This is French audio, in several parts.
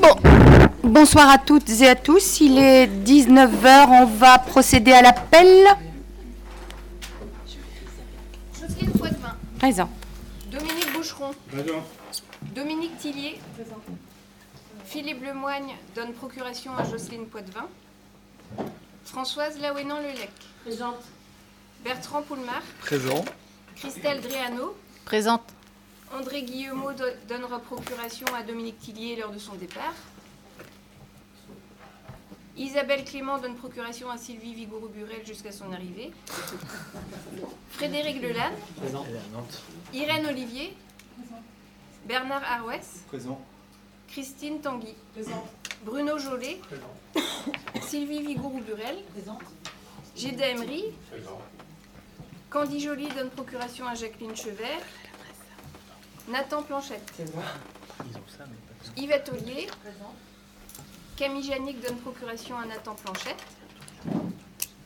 Bon, bonsoir à toutes et à tous. Il est 19h, on va procéder à l'appel. Jocelyne Poitvin. Présent. Dominique Boucheron. Présent. Dominique Tillier. Philippe Lemoigne donne procuration à Jocelyne Poitvin. Françoise Laouénan-Lelec. Présente. Bertrand Poulmar. Présent. Christelle Dréano. Présente. André Guillemot do- donnera procuration à Dominique Tillier lors de son départ. Isabelle Clément donne procuration à Sylvie Vigoureux-Burel jusqu'à son arrivée. Frédéric Lelanne. Présent. Irène Olivier. Bernard Arouès. Présent. Christine Tanguy. Bruno Jolet. Sylvie Vigourou-Burel. Gilda Emery. Candy Joly donne procuration à Jacqueline Chevert. Nathan Planchette. Yvette Ollier. Camille Janik donne procuration à Nathan Planchette.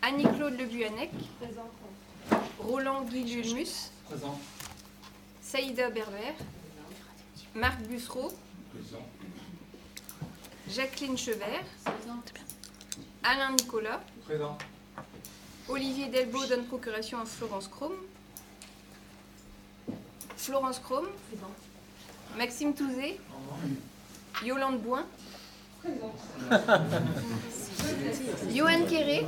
Annie-Claude Le Buanec. Roland Guy. Présent. Saïda Berber. Marc Bussereau. Jacqueline Chevert. Alain Nicolas. Présent. Olivier Delbo donne procuration à Florence Chrome. Florence Chrome. Maxime Touzé. Yolande Boin. Johan Quéré.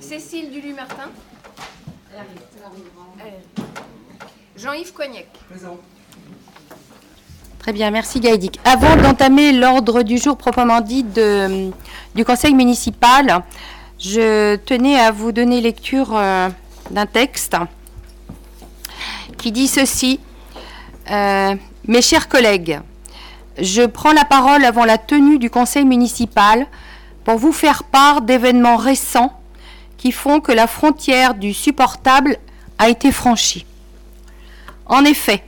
Cécile Dulu-Martin. Elle arrive. Jean-Yves Cognac. Présent. Très bien, merci Gaïdic. Avant d'entamer l'ordre du jour proprement dit de- du conseil municipal, je tenais à vous donner lecture euh, d'un texte qui dit ceci. Euh, mes chers collègues, je prends la parole avant la tenue du conseil municipal pour vous faire part d'événements récents qui font que la frontière du supportable a été franchie. En effet,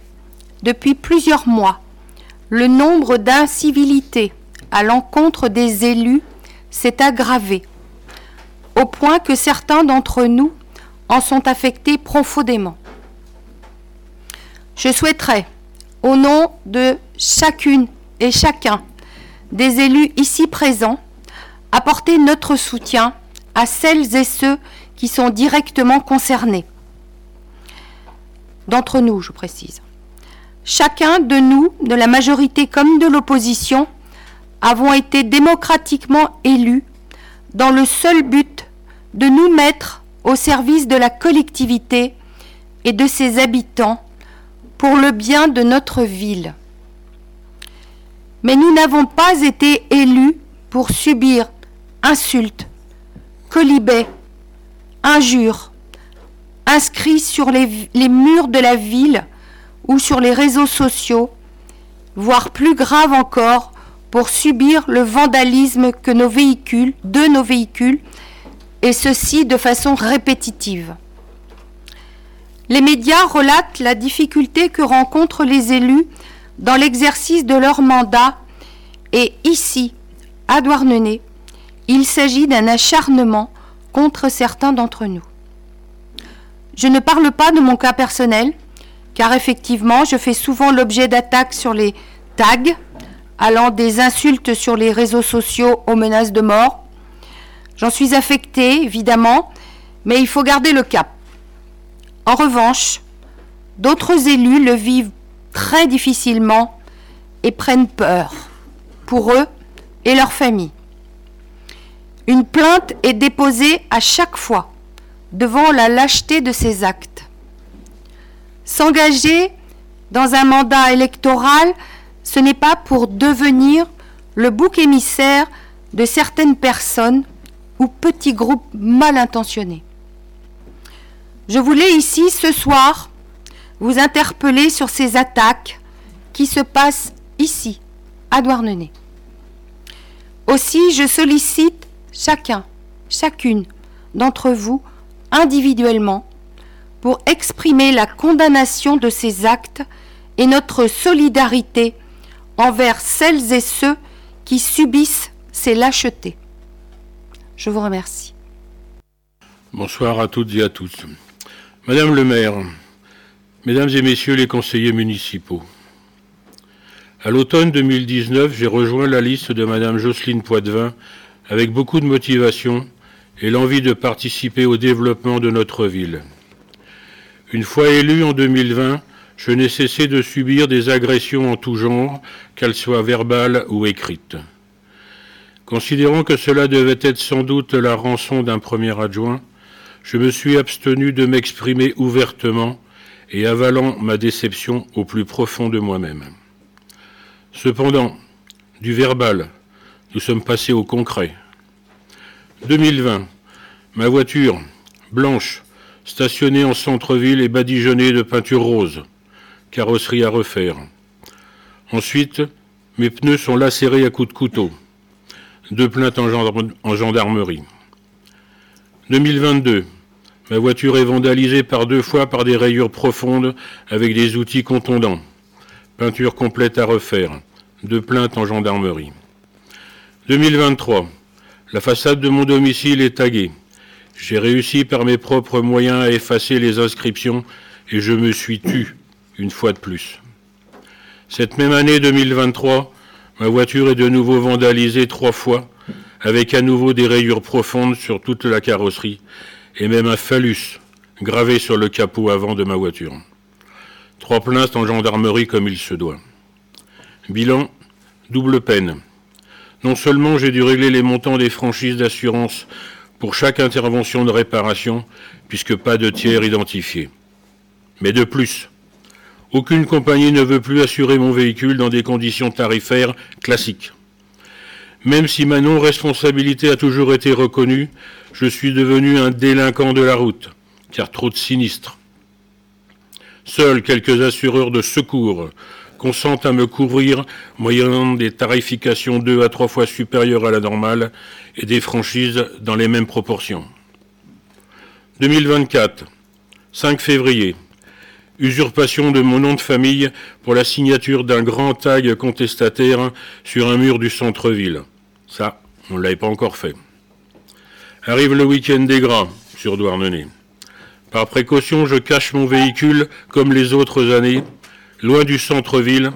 depuis plusieurs mois, le nombre d'incivilités à l'encontre des élus s'est aggravé, au point que certains d'entre nous en sont affectés profondément. Je souhaiterais, au nom de chacune et chacun des élus ici présents, apporter notre soutien à celles et ceux qui sont directement concernés. D'entre nous, je précise. Chacun de nous, de la majorité comme de l'opposition, avons été démocratiquement élus dans le seul but de nous mettre au service de la collectivité et de ses habitants pour le bien de notre ville. Mais nous n'avons pas été élus pour subir insultes, colibets, injures, inscrits sur les, murs de la ville ou sur les réseaux sociaux, voire plus grave encore, pour subir le vandalisme de nos véhicules, et ceci de façon répétitive. Les médias relatent la difficulté que rencontrent les élus dans l'exercice de leur mandat et ici, à Douarnenez, il s'agit d'un acharnement contre certains d'entre nous. Je ne parle pas de mon cas personnel, car effectivement, je fais souvent l'objet d'attaques sur les tags, allant des insultes sur les réseaux sociaux aux menaces de mort. J'en suis affectée, évidemment, mais il faut garder le cap. En revanche, d'autres élus le vivent très difficilement et prennent peur pour eux et leur famille. Une plainte est déposée à chaque fois devant la lâcheté de ces actes. S'engager dans un mandat électoral, ce n'est pas pour devenir le bouc émissaire de certaines personnes ou petits groupes mal intentionnés. Je voulais ici, ce soir, vous interpeller sur ces attaques qui se passent ici, à Douarnenez. Aussi, je sollicite chacun, chacune d'entre vous, individuellement, pour exprimer la condamnation de ces actes et notre solidarité envers celles et ceux qui subissent ces lâchetés. Je vous remercie. Bonsoir à toutes et à tous. Madame le maire, mesdames et messieurs les conseillers municipaux, À l'automne 2019, j'ai rejoint la liste de Madame Jocelyne Poitvin avec beaucoup de motivation et l'envie de participer au développement de notre ville. Une fois élu en 2020, je n'ai cessé de subir des agressions en tout genre, qu'elles soient verbales ou écrites. Considérant que cela devait être sans doute la rançon d'un premier adjoint, je me suis abstenu de m'exprimer ouvertement et avalant ma déception au plus profond de moi-même. Cependant, du verbal, nous sommes passés au concret. 2020, ma voiture, blanche, stationnée en centre-ville et badigeonnée de peinture rose carrosserie à refaire. Ensuite, mes pneus sont lacérés à coups de couteau. Deux plaintes en, gendarmerie. 2022. Ma voiture est vandalisée par deux fois par des rayures profondes avec des outils contondants. Peinture complète à refaire. Deux plaintes en gendarmerie. 2023. La façade de mon domicile est taguée. J'ai réussi par mes propres moyens à effacer les inscriptions et je me suis tu une fois de plus. Cette même année 2023, ma voiture est de nouveau vandalisée trois fois, avec à nouveau des rayures profondes sur toute la carrosserie, et même un phallus gravé sur le capot avant de ma voiture. Trois plaintes en gendarmerie comme il se doit. Bilan, double peine. Non seulement j'ai dû régler les montants des franchises d'assurance pour chaque intervention de réparation, puisque pas de tiers identifiés. Mais de plus, aucune compagnie ne veut plus assurer mon véhicule dans des conditions tarifaires classiques. Même si ma non-responsabilité a toujours été reconnue, je suis devenu un délinquant de la route, car trop de sinistres. Seuls quelques assureurs de secours consentent à me couvrir moyennant des tarifications deux à trois fois supérieures à la normale et des franchises dans les mêmes proportions. 2024, 5 février, usurpation de mon nom de famille pour la signature d'un grand tag contestataire sur un mur du centre-ville. Ça, on ne l'avait pas encore fait. Arrive le week-end des gras sur Douarnenez. Par précaution, je cache mon véhicule comme les autres années, loin du centre-ville,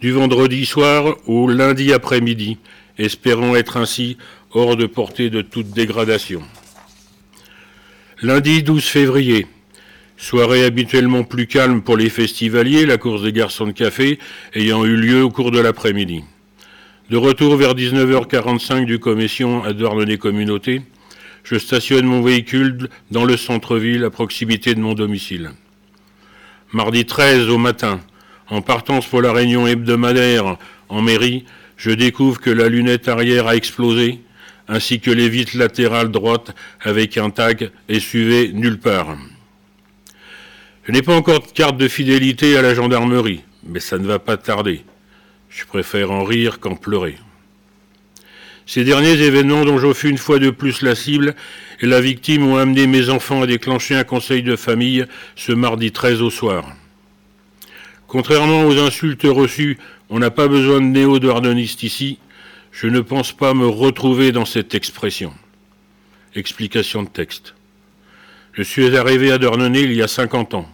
du vendredi soir au lundi après-midi, espérant être ainsi hors de portée de toute dégradation. Lundi 12 février, Soirée habituellement plus calme pour les festivaliers, la course des garçons de café ayant eu lieu au cours de l'après-midi. De retour vers 19h45 du commission à Douarnenez Communauté, je stationne mon véhicule dans le centre-ville à proximité de mon domicile. Mardi 13 au matin, en partance pour la réunion hebdomadaire en mairie, je découvre que la lunette arrière a explosé, ainsi que les vitres latérales droites avec un tag SUV nulle part. Je n'ai pas encore de carte de fidélité à la gendarmerie, mais ça ne va pas tarder. Je préfère en rire qu'en pleurer. Ces derniers événements dont je fus une fois de plus la cible et la victime ont amené mes enfants à déclencher un conseil de famille ce mardi 13 au soir. Contrairement aux insultes reçues, on n'a pas besoin de néo-douardenistes ici, je ne pense pas me retrouver dans cette expression. Explication de texte. Je suis arrivé à Douarnenez il y a 50 ans.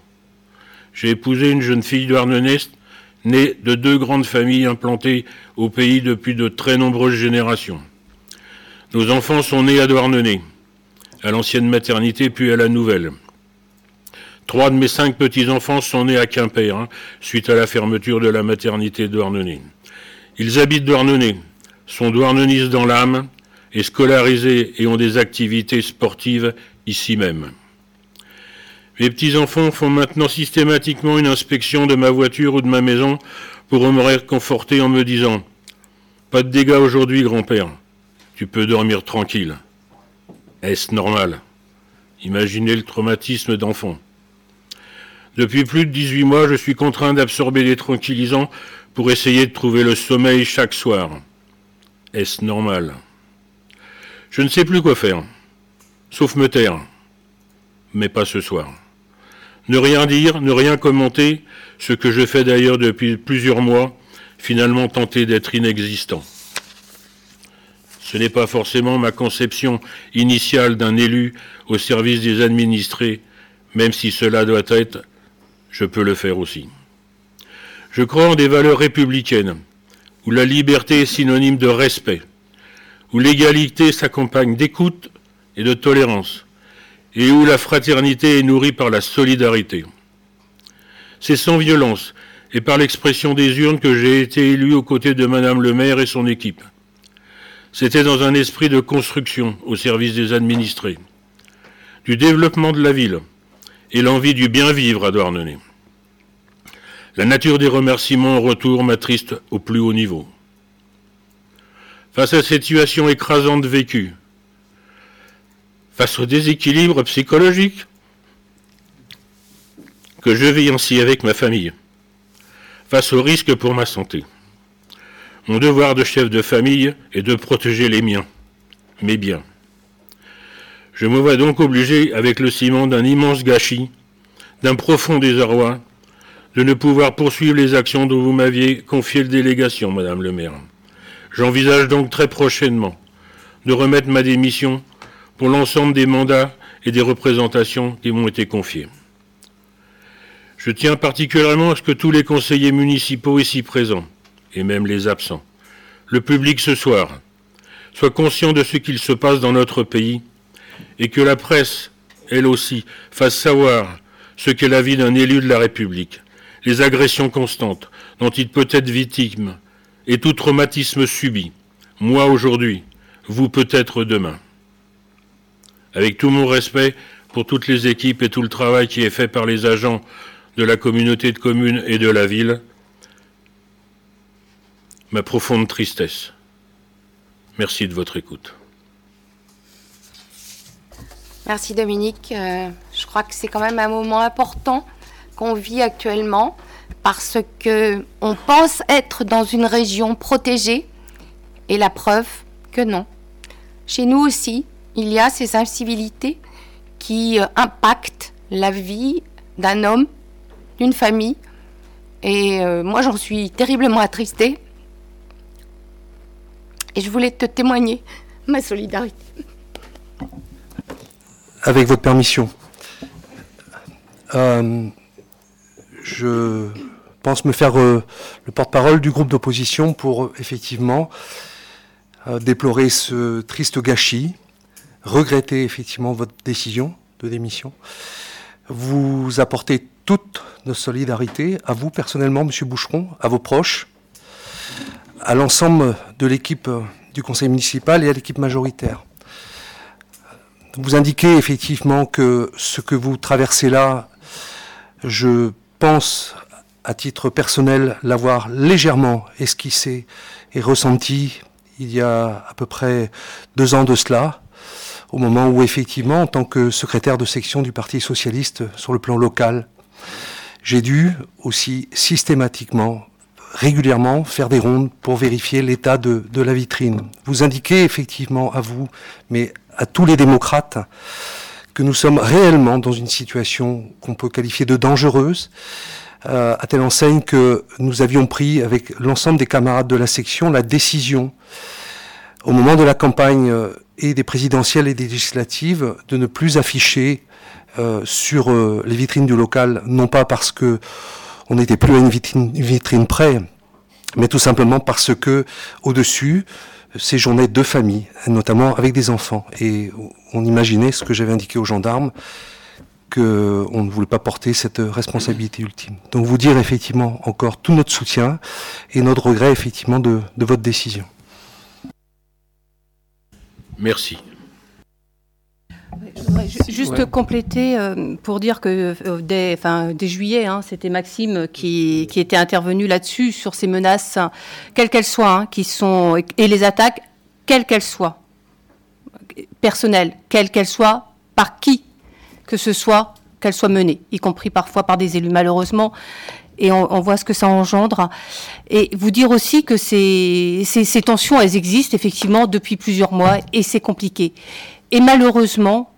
J'ai épousé une jeune fille Douarnenez, née de deux grandes familles implantées au pays depuis de très nombreuses générations. Nos enfants sont nés à Douarnenez, à l'ancienne maternité puis à la nouvelle. Trois de mes cinq petits-enfants sont nés à Quimper, hein, suite à la fermeture de la maternité Douarnenez. Ils habitent Douarnenez, sont douarnenistes dans l'âme, et scolarisés et ont des activités sportives ici même. Mes petits-enfants font maintenant systématiquement une inspection de ma voiture ou de ma maison pour me réconforter en me disant Pas de dégâts aujourd'hui, grand-père. Tu peux dormir tranquille. Est-ce normal? Imaginez le traumatisme d'enfant. Depuis plus de 18 mois, je suis contraint d'absorber des tranquillisants pour essayer de trouver le sommeil chaque soir. Est-ce normal? Je ne sais plus quoi faire, sauf me taire, mais pas ce soir. Ne rien dire, ne rien commenter, ce que je fais d'ailleurs depuis plusieurs mois, finalement tenter d'être inexistant. Ce n'est pas forcément ma conception initiale d'un élu au service des administrés, même si cela doit être, je peux le faire aussi. Je crois en des valeurs républicaines, où la liberté est synonyme de respect, où l'égalité s'accompagne d'écoute et de tolérance, et où la fraternité est nourrie par la solidarité. C'est sans violence et par l'expression des urnes que j'ai été élu aux côtés de Madame le maire et son équipe. C'était dans un esprit de construction au service des administrés, du développement de la ville et l'envie du bien vivre à Douarnenez. La nature des remerciements en retour m'attriste au plus haut niveau. Face à cette situation écrasante vécue, face au déséquilibre psychologique que je vis ainsi avec ma famille, face au risque pour ma santé. Mon devoir de chef de famille est de protéger les miens, mes biens. Je me vois donc obligé, avec le ciment d'un immense gâchis, d'un profond désarroi, de ne pouvoir poursuivre les actions dont vous m'aviez confié le délégation, Madame le maire. J'envisage donc très prochainement de remettre ma démission pour l'ensemble des mandats et des représentations qui m'ont été confiés. Je tiens particulièrement à ce que tous les conseillers municipaux ici présents, et même les absents, le public ce soir, soient conscients de ce qu'il se passe dans notre pays et que la presse, elle aussi, fasse savoir ce qu'est la vie d'un élu de la République, les agressions constantes dont il peut être victime et tout traumatisme subi, moi aujourd'hui, vous peut-être demain. Avec tout mon respect pour toutes les équipes et tout le travail qui est fait par les agents de la communauté de communes et de la ville, ma profonde tristesse. Merci de votre écoute. Merci Dominique. Euh, je crois que c'est quand même un moment important qu'on vit actuellement parce que on pense être dans une région protégée et la preuve que non. Chez nous aussi, il y a ces incivilités qui euh, impactent la vie d'un homme d'une famille. Et euh, moi, j'en suis terriblement attristée. Et je voulais te témoigner ma solidarité. Avec votre permission. Euh, je pense me faire le porte-parole du groupe d'opposition pour effectivement déplorer ce triste gâchis, regretter effectivement votre décision de démission, vous apporter toute notre solidarité à vous personnellement, Monsieur Boucheron, à vos proches, à l'ensemble de l'équipe du conseil municipal et à l'équipe majoritaire. Vous indiquez effectivement que ce que vous traversez là, je pense à titre personnel l'avoir légèrement esquissé et ressenti il y a à peu près deux ans de cela, au moment où effectivement, en tant que secrétaire de section du Parti socialiste sur le plan local, j'ai dû aussi systématiquement, régulièrement, faire des rondes pour vérifier l'état de, la vitrine. Vous indiquez effectivement à vous, mais à tous les démocrates, que nous sommes réellement dans une situation qu'on peut qualifier de dangereuse, euh, à telle enseigne que nous avions pris avec l'ensemble des camarades de la section la décision, au moment de la campagne euh, et des présidentielles et des législatives, de ne plus afficher euh, sur euh, les vitrines du local, non pas parce que on n'était plus à une vitrine, près, mais tout simplement parce que au-dessus séjournaient deux familles, notamment avec des enfants. Et on imaginait ce que j'avais indiqué aux gendarmes, qu'on ne voulait pas porter cette responsabilité ultime. Donc vous dire effectivement encore tout notre soutien et notre regret effectivement de votre décision. Merci. Je voudrais juste compléter euh, pour dire que euh, dès, enfin, dès juillet, hein, c'était Maxime qui, qui, était intervenu là-dessus, sur ces menaces, quelles qu'elles soient, hein, qui sont, et les attaques, quelles qu'elles soient, personnelles, quelles qu'elles soient, par qui que ce soit, qu'elles soient menées, y compris parfois par des élus, malheureusement. Et on, voit ce que ça engendre. Et vous dire aussi que ces, tensions, elles existent effectivement depuis plusieurs mois et c'est compliqué. Et malheureusement,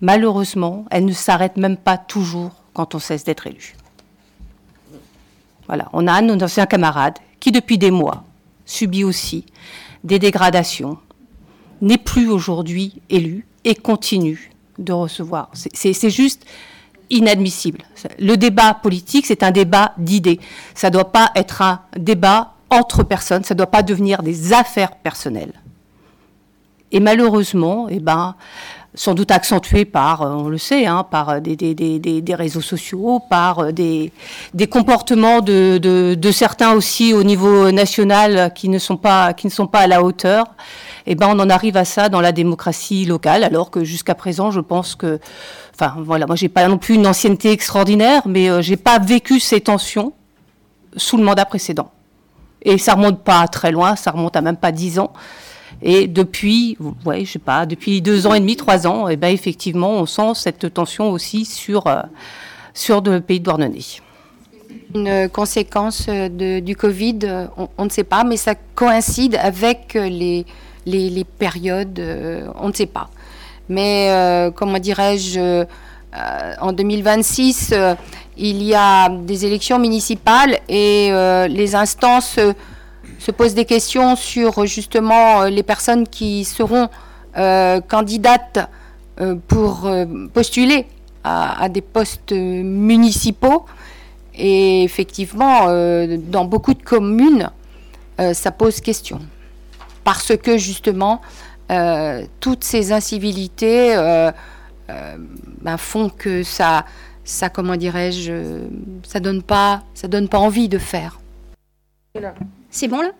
malheureusement, elle ne s'arrête même pas toujours quand on cesse d'être élu. Voilà, on a un nos anciens camarades qui, depuis des mois, subit aussi des dégradations, n'est plus aujourd'hui élu et continue de recevoir. C'est juste inadmissible. Le débat politique, c'est un débat d'idées. Ça ne doit pas être un débat entre personnes, ça ne doit pas devenir des affaires personnelles. Et malheureusement, eh ben, sans doute accentué par, euh, on le sait, hein, par euh, des, des, des, des, réseaux sociaux, par euh, des, comportements de, de, de, certains aussi au niveau national qui ne sont pas, qui ne sont pas à la hauteur. Eh ben, on en arrive à ça dans la démocratie locale, alors que jusqu'à présent, je pense que, enfin, voilà, moi, j'ai pas non plus une ancienneté extraordinaire, mais euh, j'ai pas vécu ces tensions sous le mandat précédent. Et ça remonte pas très loin, ça remonte à même pas dix ans. Et depuis, ouais, je sais pas, depuis deux ans et demi, trois ans, eh ben effectivement, on sent cette tension aussi sur, euh, sur le pays de Douarnenez. Une conséquence euh, de, du Covid, euh, on, ne sait pas, mais ça coïncide avec les, les, les périodes, on ne sait pas. Mais comment dirais-je, en 2026, il y a des élections municipales et les instances se pose des questions sur justement euh, les personnes qui seront euh, candidates euh, pour postuler à, des postes municipaux. Et effectivement, dans beaucoup de communes, ça pose question. Parce que justement, toutes ces incivilités ben, font que ça, ça comment dirais-je, ça donne pas, ça donne pas envie de faire. C'est bon là?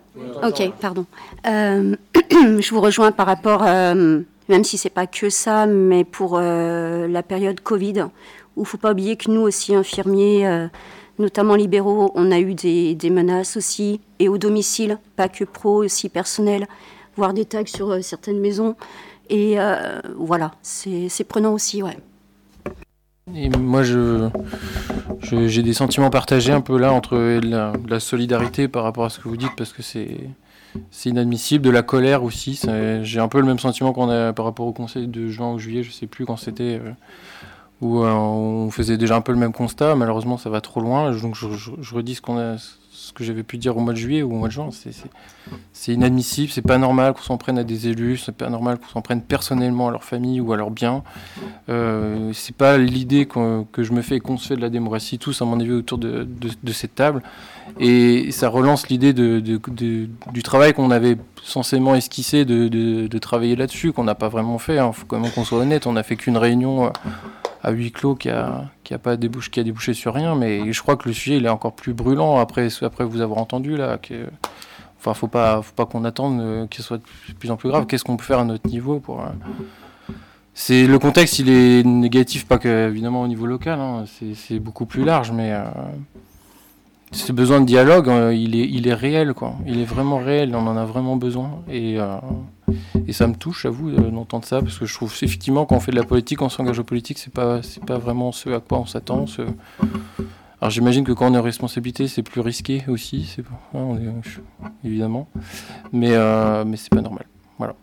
Ok, pardon. Euh, je vous rejoins par rapport, euh, même si c'est pas que ça, mais pour euh, la période Covid, où il faut pas oublier que nous aussi, infirmiers, notamment libéraux, on a eu des, menaces aussi, et au domicile, pas que pro, aussi personnel, voire des tags sur certaines maisons. Et voilà, c'est prenant aussi, ouais. Et moi, je, j'ai des sentiments partagés un peu là entre la, solidarité par rapport à ce que vous dites, parce que c'est, inadmissible, de la colère aussi. J'ai un peu le même sentiment qu'on a par rapport au conseil de juin ou juillet, je sais plus quand c'était, euh, où euh, on faisait déjà un peu le même constat. Malheureusement, ça va trop loin. Donc, je redis ce qu'on a ce que j'avais pu dire au mois de juillet ou au mois de juin. C'est inadmissible, c'est pas normal qu'on s'en prenne à des élus, c'est pas normal qu'on s'en prenne personnellement à leur famille ou à leurs biens. Euh, c'est pas l'idée que je me fais et qu'on se fait de la démocratie tous, à mon avis, autour de, cette table. Et ça relance l'idée du travail qu'on avait censément esquissé de, travailler là-dessus, qu'on n'a pas vraiment fait. Il hein. faut quand même qu'on soit honnête, on n'a fait qu'une réunion. Euh, à huis clos qui a, pas débouché, sur rien. Mais je crois que le sujet il est encore plus brûlant après, vous avoir entendu là. Que, enfin, faut pas, qu'on attende euh, qu'il soit de plus en plus grave. Qu'est-ce qu'on peut faire à notre niveau pour euh, c'est le contexte, il est négatif, pas que évidemment au niveau local. Hein. c'est beaucoup plus large, mais ce besoin de dialogue, euh, il, est, il est réel, quoi. Il est vraiment réel, on en a vraiment besoin. Et, euh, ça me touche, à vous, d'entendre ça, parce que je trouve effectivement, quand on fait de la politique, on s'engage en politique, c'est pas, c'est pas vraiment ce à quoi on s'attend. Alors j'imagine que quand on est en responsabilité, c'est plus risqué aussi, c'est hein, évidemment. Mais, euh, mais c'est pas normal. Voilà.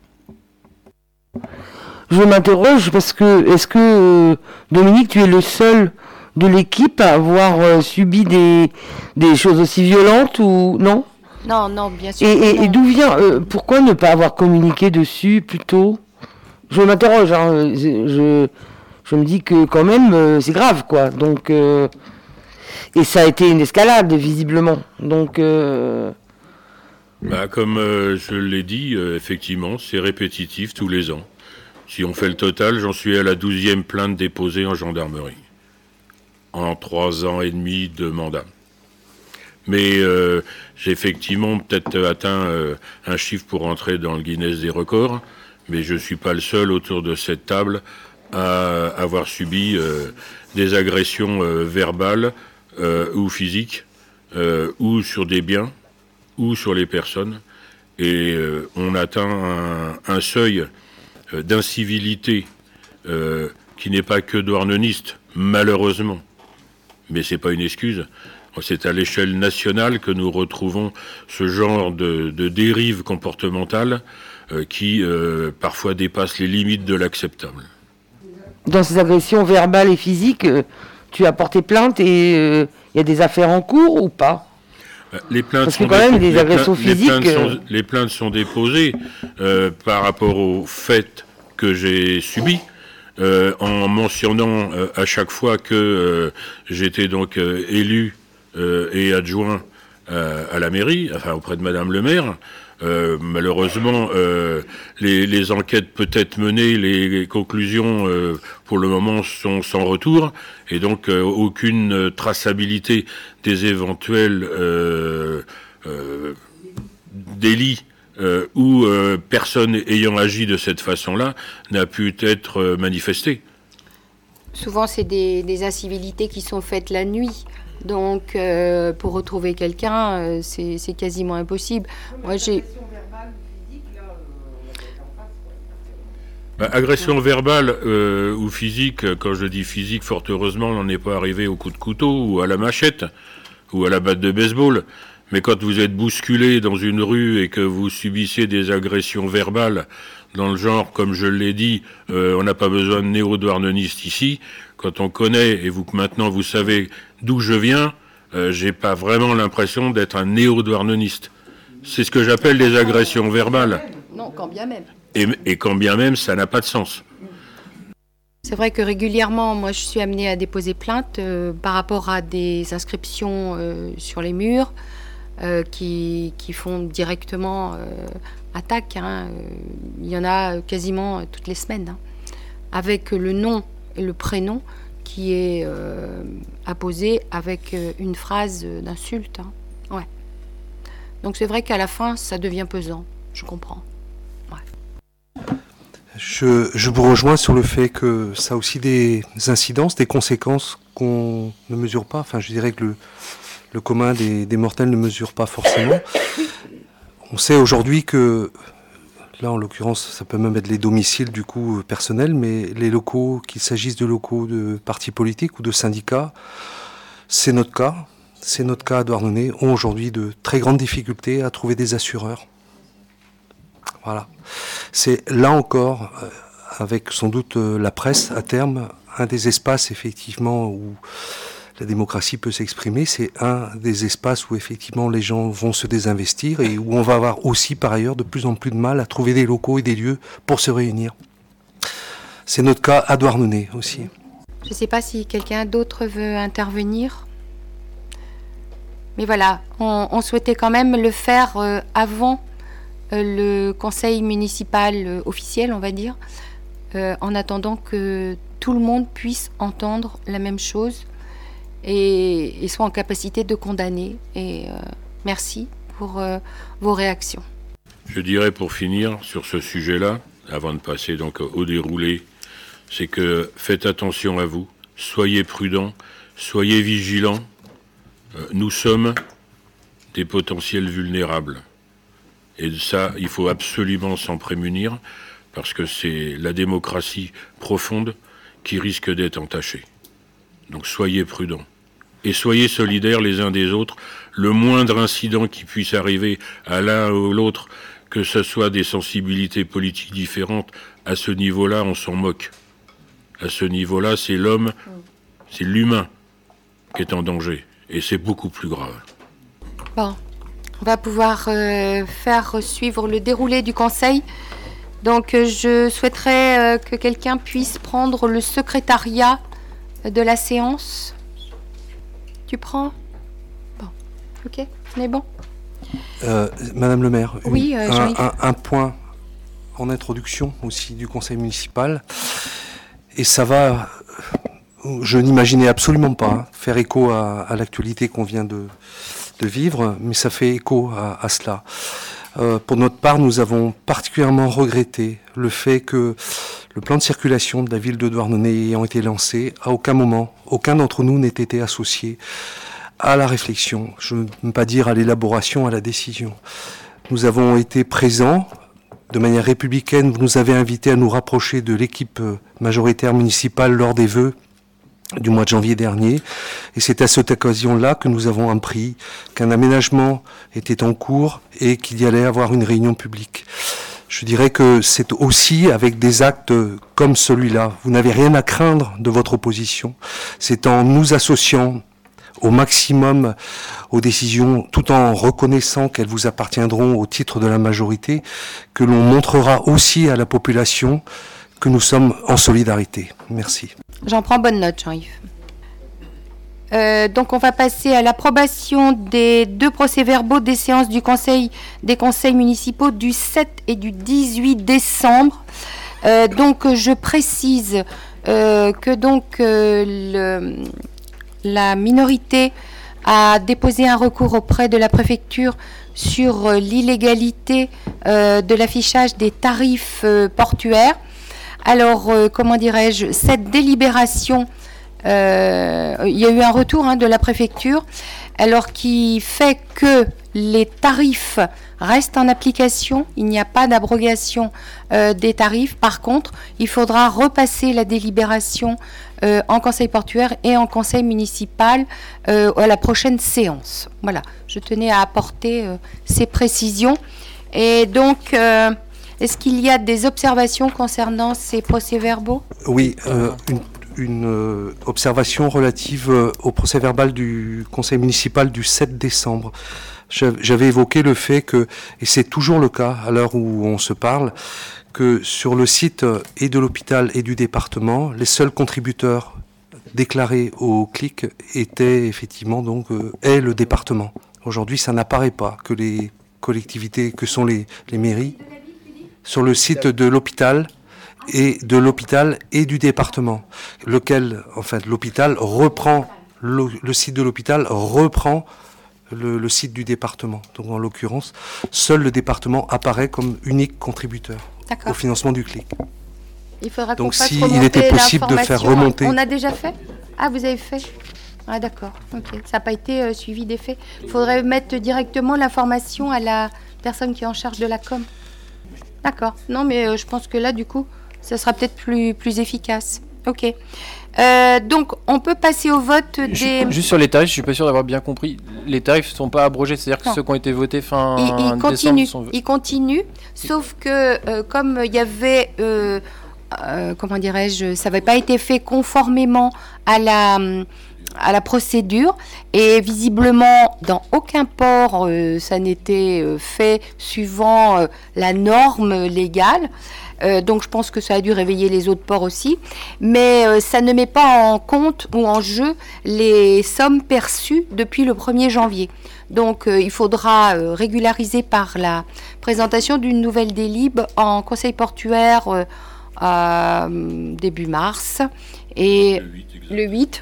Je m'interroge parce que, est-ce que, Dominique, tu es le seul de l'équipe à avoir euh, subi des, des choses aussi violentes ou non? Non, non, bien sûr. Et, d'où vient euh, Pourquoi ne pas avoir communiqué dessus plutôt Je m'interroge. Hein, je, je me dis que quand même euh, c'est grave quoi. Donc et ça a été une escalade visiblement. Donc bah, comme je l'ai dit, effectivement, c'est répétitif tous les ans. Si on fait le total, j'en suis à la douzième plainte déposée en gendarmerie en trois ans et demi de mandat. Mais euh, j'ai effectivement peut-être atteint euh, un chiffre pour entrer dans le Guinness des records, mais je ne suis pas le seul autour de cette table à avoir subi euh, des agressions verbales ou physiques, ou sur des biens, ou sur les personnes. Et on atteint un, seuil d'incivilité qui n'est pas que douarneniste, malheureusement mais ce n'est pas une excuse. C'est à l'échelle nationale que nous retrouvons ce genre de, dérive comportementale euh, qui euh, parfois dépasse les limites de l'acceptable. Dans ces agressions verbales et physiques, euh, tu as porté plainte et il y a des affaires en cours ou pas? Les plaintes Parce que quand même, des agressions physiques... Les plaintes, sont, déposées par rapport au fait que j'ai subi, en mentionnant à chaque fois que j'étais donc élu et adjoint à la mairie, enfin auprès de Madame le maire, euh, malheureusement, euh, les, enquêtes peut-être menées, les, conclusions euh, pour le moment sont sans retour, et donc aucune traçabilité des éventuels délits ou personnes ayant agi de cette façon-là n'a pu être manifestée. Souvent, c'est des, des, incivilités qui sont faites la nuit. Donc, euh, pour retrouver quelqu'un, euh, c'est quasiment impossible. Moi, j'ai. Bah, agression verbale euh, ou physique, quand je dis physique, fort heureusement, on n'en est pas arrivé au coup de couteau ou à la machette ou à la batte de baseball. Mais quand vous êtes bousculé dans une rue et que vous subissez des agressions verbales dans le genre, comme je l'ai dit, on n'a pas besoin de néo-douarneniste ici, quand on connaît et vous que maintenant vous savez d'où je viens, euh, j'ai pas vraiment l'impression d'être un néo-douarneniste. C'est ce que j'appelle des agressions verbales. Non, quand bien même. Et, quand bien même, ça n'a pas de sens. C'est vrai que régulièrement, moi, je suis amenée à déposer plainte euh, par rapport à des inscriptions euh, sur les murs qui, font directement attaque. Hein. Il y en a quasiment toutes les semaines. Hein. Avec le nom le prénom qui est euh, apposé avec euh, une phrase d'insulte. Hein. Ouais. Donc c'est vrai qu'à la fin, ça devient pesant. Je comprends. Je, je, vous rejoins sur le fait que ça a aussi des incidences, des conséquences qu'on ne mesure pas. Enfin, je dirais que le, le commun des, mortels ne mesure pas forcément. On sait aujourd'hui que Là, en l'occurrence, ça peut même être les domiciles du coup personnels, mais les locaux, qu'il s'agisse de locaux de partis politiques ou de syndicats, c'est notre cas. C'est notre cas à Douarnenez, ont aujourd'hui de très grandes difficultés à trouver des assureurs. Voilà. C'est là encore, euh, avec sans doute euh, la presse à terme, un des espaces effectivement où la démocratie peut s'exprimer, c'est un des espaces où effectivement les gens vont se désinvestir et où on va avoir aussi par ailleurs de plus en plus de mal à trouver des locaux et des lieux pour se réunir. C'est notre cas à Douarnenez aussi. Je ne sais pas si quelqu'un d'autre veut intervenir. Mais voilà, on, souhaitait quand même le faire euh, avant euh, le conseil municipal euh, officiel, on va dire, en attendant que tout le monde puisse entendre la même chose et, soient en capacité de condamner. Et euh, merci pour euh, vos réactions. Je dirais pour finir sur ce sujet-là, avant de passer donc au déroulé, c'est que faites attention à vous, soyez prudents, soyez vigilants. Euh, nous sommes des potentiels vulnérables. Et ça, il faut absolument s'en prémunir, parce que c'est la démocratie profonde qui risque d'être entachée. Donc soyez prudents et soyez solidaires les uns des autres. Le moindre incident qui puisse arriver à l'un ou l'autre, que ce soit des sensibilités politiques différentes, à ce niveau-là, on s'en moque. À ce niveau-là, c'est l'homme, c'est l'humain qui est en danger. Et c'est beaucoup plus grave. Bon, on va pouvoir euh, faire suivre le déroulé du conseil. Donc euh, je souhaiterais euh, que quelqu'un puisse prendre le secrétariat de la séance. Tu prends Bon, ok, on est bon. Euh, Madame le maire, oui, euh, un, point en introduction aussi du conseil municipal. Et ça va, je n'imaginais absolument pas hein, faire écho à, l'actualité qu'on vient de, vivre, mais ça fait écho à, cela. Euh, pour notre part, nous avons particulièrement regretté le fait que le plan de circulation de la ville de Douarnenez ayant été lancé, à aucun moment, aucun d'entre nous n'ait été associé à la réflexion, je ne veux pas dire à l'élaboration, à la décision. Nous avons été présents. De manière républicaine, vous nous avez invités à nous rapprocher de l'équipe majoritaire municipale lors des vœux du mois de janvier dernier. Et c'est à cette occasion-là que nous avons appris qu'un aménagement était en cours et qu'il y allait avoir une réunion publique. Je dirais que c'est aussi avec des actes comme celui-là. Vous n'avez rien à craindre de votre opposition. C'est en nous associant au maximum aux décisions, tout en reconnaissant qu'elles vous appartiendront au titre de la majorité, que l'on montrera aussi à la population que nous sommes en solidarité. Merci. J'en prends bonne note, Jean-Yves. Euh, donc on va passer à l'approbation des deux procès-verbaux des séances du Conseil des conseils municipaux du 7 et du 18 décembre. Euh, donc je précise euh, que donc la minorité a déposé un recours auprès de la préfecture sur l'illégalité de l'affichage des tarifs portuaires. Alors, comment dirais-je, cette délibération euh, il y a eu un retour hein, de la préfecture, alors qui fait que les tarifs restent en application, il n'y a pas d'abrogation euh, des tarifs. Par contre, il faudra repasser la délibération euh, en conseil portuaire et en conseil municipal à la prochaine séance. Voilà, je tenais à apporter ces précisions. Et donc, est-ce qu'il y a des observations concernant ces procès-verbaux Oui, une une euh, observation relative euh, au procès verbal du conseil municipal du 7 décembre. J'avais évoqué le fait que, et c'est toujours le cas à l'heure où on se parle, que sur le site euh, et de l'hôpital et du département, les seuls contributeurs déclarés au clic étaient effectivement donc le département. Aujourd'hui, ça n'apparaît pas que les collectivités, que sont les mairies, sur le site de l'hôpital et de l'hôpital et du département, lequel, en fait, l'hôpital reprend, le, site de l'hôpital reprend le, site du département. Donc en l'occurrence, seul le département apparaît comme unique contributeur au financement du CLIC. Il faudra Donc si il était possible de faire remonter... On a déjà fait? Ah, vous avez fait? Ah d'accord, ok. Ça n'a pas été euh, suivi des faits. Il faudrait mettre directement l'information à la personne qui est en charge de la com. D'accord. Non, mais euh, je pense que là, du coup, ça sera peut-être plus, plus efficace. Ok. Euh, donc, on peut passer au vote des. Juste sur les tarifs, je suis pas sûr d'avoir bien compris. Les tarifs ne sont pas abrogés, c'est-à-dire que ceux qui ont été votés fin ils, décembre sont... Ils continuent, sauf que euh, comme il y avait, euh, comment dirais-je, ça n'avait pas été fait conformément à la à la procédure et visiblement dans aucun port ça n'était fait suivant la norme légale. Euh, donc je pense que ça a dû réveiller les autres ports aussi. Mais euh, ça ne met pas en compte ou en jeu les sommes perçues depuis le 1er janvier. Donc euh, il faudra régulariser par la présentation d'une nouvelle délib en conseil portuaire début mars. Et le 8,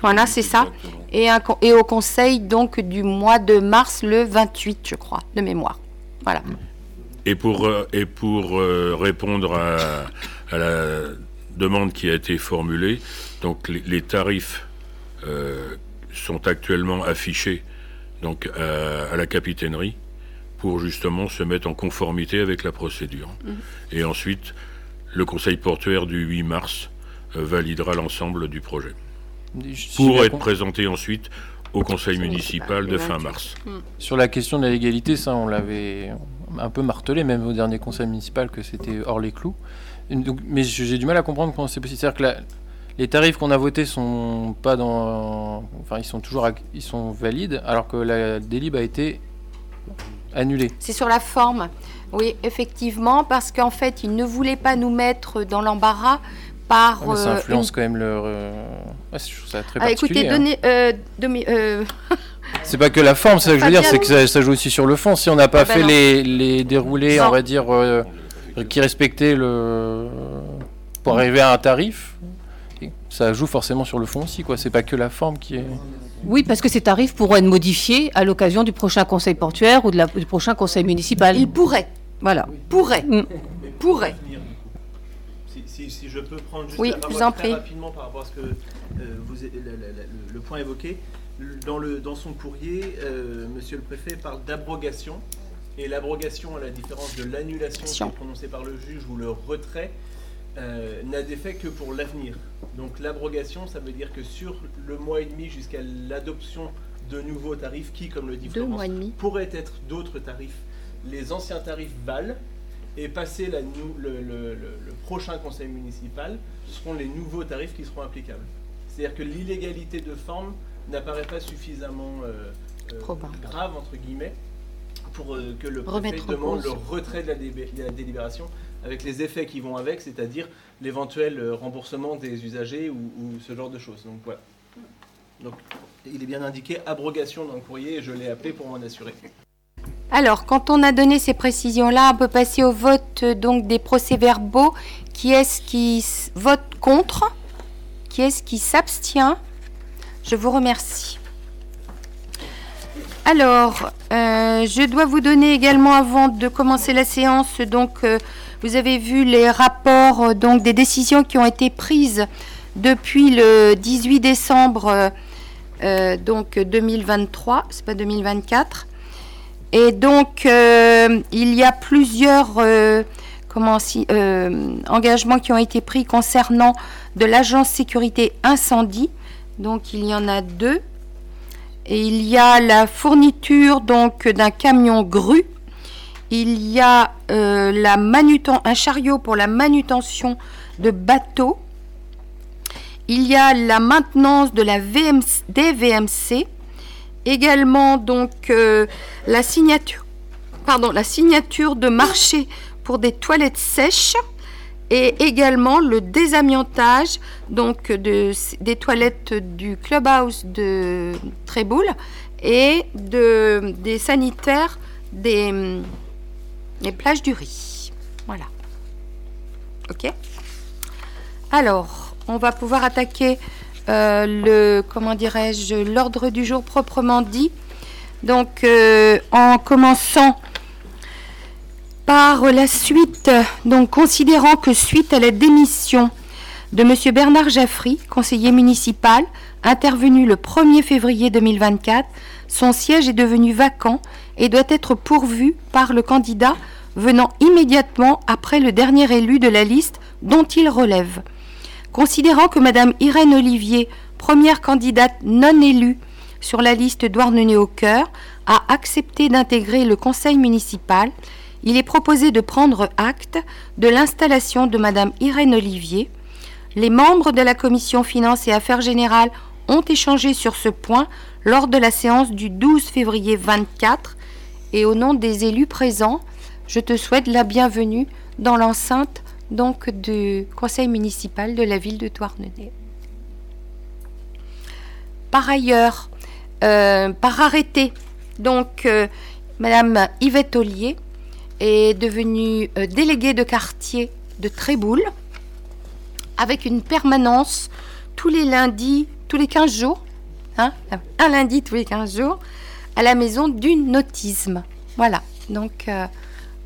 voilà, c'est ça. Et, et, au conseil donc du mois de mars, le 28, je crois, de mémoire. Voilà. Et pour, euh, et pour euh, répondre à, la demande qui a été formulée, donc les, tarifs euh, sont actuellement affichés donc à, la capitainerie pour justement se mettre en conformité avec la procédure. Mmh. Et ensuite, le conseil portuaire du 8 mars validera l'ensemble du projet. Pour être présenté ensuite au conseil municipal de fin mars. Mmh. Sur la question de la légalité, ça on l'avait un peu martelé, même au dernier conseil municipal, que c'était hors les clous. mais j'ai du mal à comprendre comment c'est possible. C'est-à-dire que les tarifs qu'on a votés sont pas dans, enfin ils sont toujours, ils sont valides, alors que la délib a été annulée. C'est sur la forme. Oui, effectivement, parce qu'en fait, ils ne voulaient pas nous mettre dans l'embarras par. ça euh, influence quand même leur. Euh, je trouve ça très ah, Écoutez, hein. donnez, euh, C'est pas que la forme, c'est ça que je veux dire, c'est que ça, joue aussi sur le fond. Si on n'a pas ah ben fait les, les, déroulés, on va dire, euh, qui respectaient le. pour arriver à un tarif, ça joue forcément sur le fond aussi, quoi. C'est pas que la forme qui est. Oui, parce que ces tarifs pourront être modifiés à l'occasion du prochain conseil portuaire ou de la, du prochain conseil municipal. Ils pourraient. Voilà. Pourraient. Mm. Pourraient. Si, si, je peux prendre juste oui, la parole très rapidement par rapport à ce que euh, vous, le, le, point évoqué. Dans, le, dans son courrier, euh, Monsieur le Préfet parle d'abrogation. Et l'abrogation, à la différence de l'annulation prononcée par le juge ou le retrait, euh, n'a d'effet que pour l'avenir. Donc l'abrogation, ça veut dire que sur le mois et demi jusqu'à l'adoption de nouveaux tarifs, qui, comme le dit Florence, pourraient être d'autres tarifs, les anciens tarifs valent, et passer la, le, le, prochain conseil municipal, seront les nouveaux tarifs qui seront applicables. C'est-à-dire que l'illégalité de forme n'apparaît pas suffisamment euh, euh, grave, entre guillemets, pour euh, que le préfet demande le retrait de la, délibération avec les effets qui vont avec, c'est-à-dire l'éventuel remboursement des usagers ou, ce genre de choses. Donc voilà. Donc il est bien indiqué abrogation dans le courrier et je l'ai appelé pour m'en assurer. Alors, quand on a donné ces précisions-là, on peut passer au vote donc des procès-verbaux. Qui est-ce qui vote contre? Qui est-ce qui s'abstient? Je vous remercie. Alors, euh, je dois vous donner également avant de commencer la séance, donc euh, vous avez vu les rapports euh, donc des décisions qui ont été prises depuis le 18 décembre donc 2023, c'est pas 2024. Et donc il y a plusieurs comment engagements qui ont été pris concernant de l'agence sécurité incendie. Donc il y en a deux. Et il y a la fourniture donc d'un camion grue. Il y a euh, la un chariot pour la manutention de bateaux. Il y a la maintenance de la des VMC. Également donc euh, la signature, pardon, la signature de marché pour des toilettes sèches et également le désamiantage donc de, des toilettes du clubhouse de Tréboul et de, des sanitaires des, des plages du riz. Voilà. Ok? Alors, on va pouvoir attaquer euh, le, comment dirais-je, l'ordre du jour proprement dit. Donc, euh, en commençant par la suite, donc considérant que suite à la démission de M. Bernard Jaffry, conseiller municipal, intervenu le 1er février 2024, son siège est devenu vacant et doit être pourvu par le candidat venant immédiatement après le dernier élu de la liste dont il relève. Considérant que Mme Irène Olivier, première candidate non élue sur la liste douarnenez au cœur, a accepté d'intégrer le conseil municipal, il est proposé de prendre acte de l'installation de Madame Irène Olivier. Les membres de la commission finances et affaires générales ont échangé sur ce point lors de la séance du 12 février 24 et au nom des élus présents, je te souhaite la bienvenue dans l'enceinte donc du conseil municipal de la ville de Douarnenez. Par ailleurs, euh, par arrêté, donc euh, Madame Yvette Ollier est devenue euh, déléguée de quartier de Tréboul avec une permanence tous les lundis, tous les 15 jours, hein, un lundi tous les 15 jours, à la maison du nautisme. Voilà, donc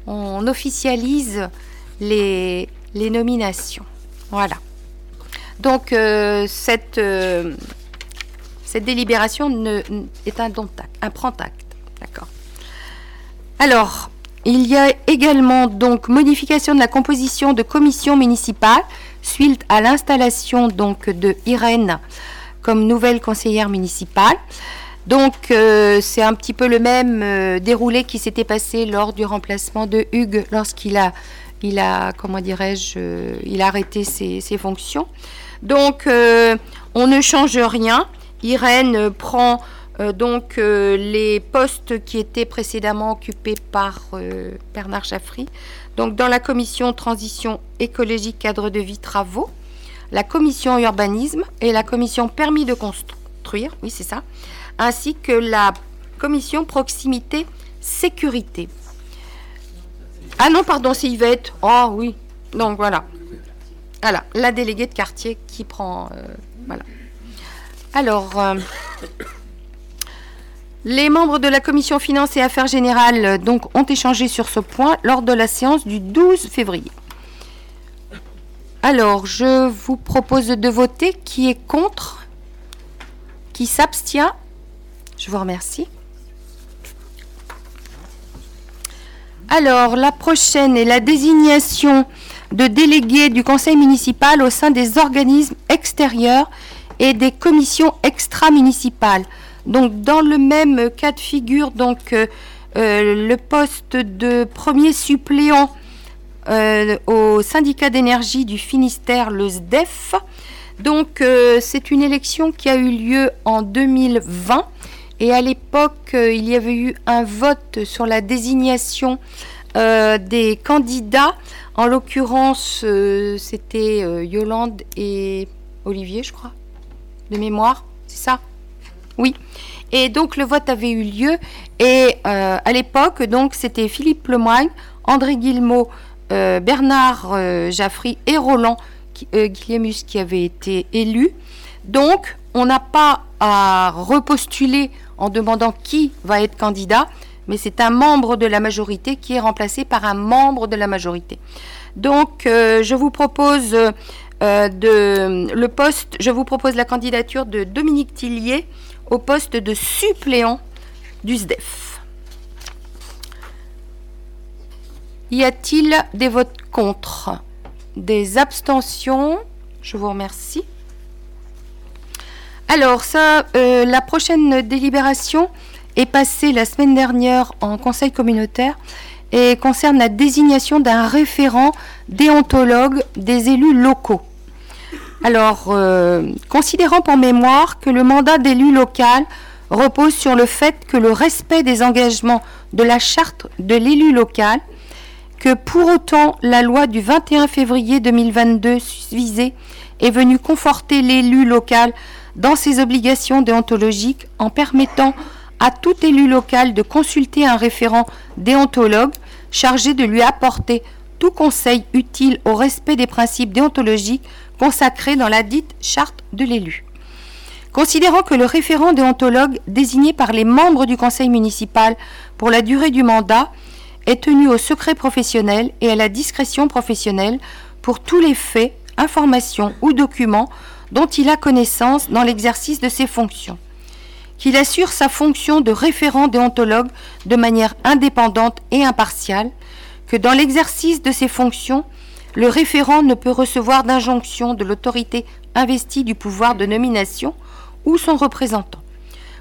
on officialise les, les, nominations. Voilà. Donc euh, cette, cette délibération ne, est un, don un prend acte. D'accord. Alors, il y a également donc modification de la composition de commission municipale suite à l'installation donc de Irène comme nouvelle conseillère municipale. Donc euh, c'est un petit peu le même euh, déroulé qui s'était passé lors du remplacement de Hugues lorsqu'il a, il a comment dirais-je, euh, il a arrêté ses, fonctions. Donc on ne change rien. Irène prend euh, donc euh, les postes qui étaient précédemment occupés par euh, Bernard Chaffry, donc dans la commission transition écologique cadre de vie travaux, la commission urbanisme et la commission permis de construire, oui c'est ça, ainsi que la commission proximité sécurité. Ah non, pardon, c'est Yvette. Oh oui. Donc voilà. Voilà, la déléguée de quartier qui prend. voilà. Alors, les membres de la commission finances et affaires générales euh, donc, ont échangé sur ce point lors de la séance du 12 février. Alors, je vous propose de voter qui est contre, qui s'abstient. Je vous remercie. Alors, la prochaine est la désignation de délégués du conseil municipal au sein des organismes extérieurs et des commissions extra-municipales. Donc dans le même cas de figure, donc euh, euh, le poste de premier suppléant euh, au syndicat d'énergie du Finistère, le SDEF. Donc c'est une élection qui a eu lieu en 2020 et à l'époque il y avait eu un vote sur la désignation des candidats. En l'occurrence, c'était Yolande et Olivier, je crois, de mémoire, c'est ça? Oui. Et donc le vote avait eu lieu. Et à l'époque, donc c'était Philippe Lemoyne, André Guillemot, Bernard Jaffry et Roland Guillemus qui avait été élus. Donc, on n'a pas à repostuler en demandant qui va être candidat, mais c'est un membre de la majorité qui est remplacé par un membre de la majorité. Donc, euh, je vous propose euh, le poste, je vous propose la candidature de Dominique Tillier au poste de suppléant du SDEF. Y a-t-il des votes contre? Des abstentions? Je vous remercie. Alors, ça, euh, la prochaine délibération est passée la semaine dernière en conseil communautaire et concerne la désignation d'un référent déontologue des élus locaux. Alors, euh, considérant pour mémoire que le mandat d'élu local repose sur le fait que le respect des engagements de la charte de l'élu local, que pour autant la loi du 21 février 2022 visée est venue conforter l'élu local dans ses obligations déontologiques en permettant à tout élu local de consulter un référent déontologue chargé de lui apporter tout conseil utile au respect des principes déontologiques consacrés dans la dite charte de l'élu. Considérant que le référent déontologue désigné par les membres du conseil municipal pour la durée du mandat est tenu au secret professionnel et à la discrétion professionnelle pour tous les faits, informations ou documents dont il a connaissance dans l'exercice de ses fonctions, qu'il assure sa fonction de référent déontologue de manière indépendante et impartiale, que dans l'exercice de ses fonctions, le référent ne peut recevoir d'injonction de l'autorité investie du pouvoir de nomination ou son représentant.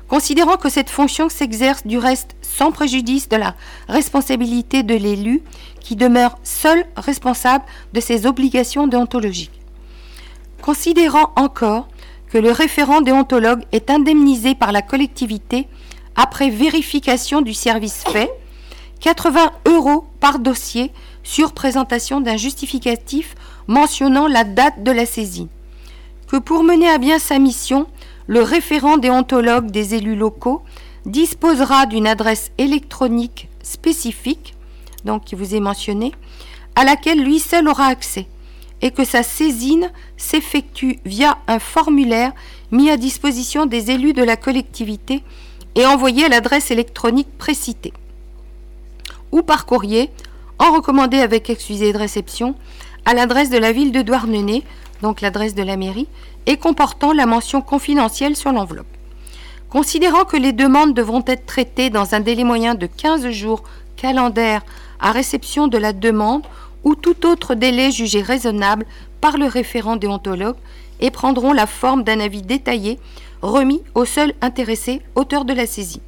Considérant que cette fonction s'exerce du reste sans préjudice de la responsabilité de l'élu, qui demeure seul responsable de ses obligations déontologiques considérant encore que le référent déontologue est indemnisé par la collectivité après vérification du service fait, 80 euros par dossier sur présentation d'un justificatif mentionnant la date de la saisie. Que pour mener à bien sa mission, le référent déontologue des élus locaux disposera d'une adresse électronique spécifique, donc qui vous est mentionnée, à laquelle lui seul aura accès et que sa saisine s'effectue via un formulaire mis à disposition des élus de la collectivité et envoyé à l'adresse électronique précitée, ou par courrier, en recommandé avec excusé de réception, à l'adresse de la ville de Douarnenez, donc l'adresse de la mairie, et comportant la mention confidentielle sur l'enveloppe. Considérant que les demandes devront être traitées dans un délai moyen de 15 jours calendaires à réception de la demande ou tout autre délai jugé raisonnable par le référent déontologue et prendront la forme d'un avis détaillé remis au seul intéressé auteur de la saisie.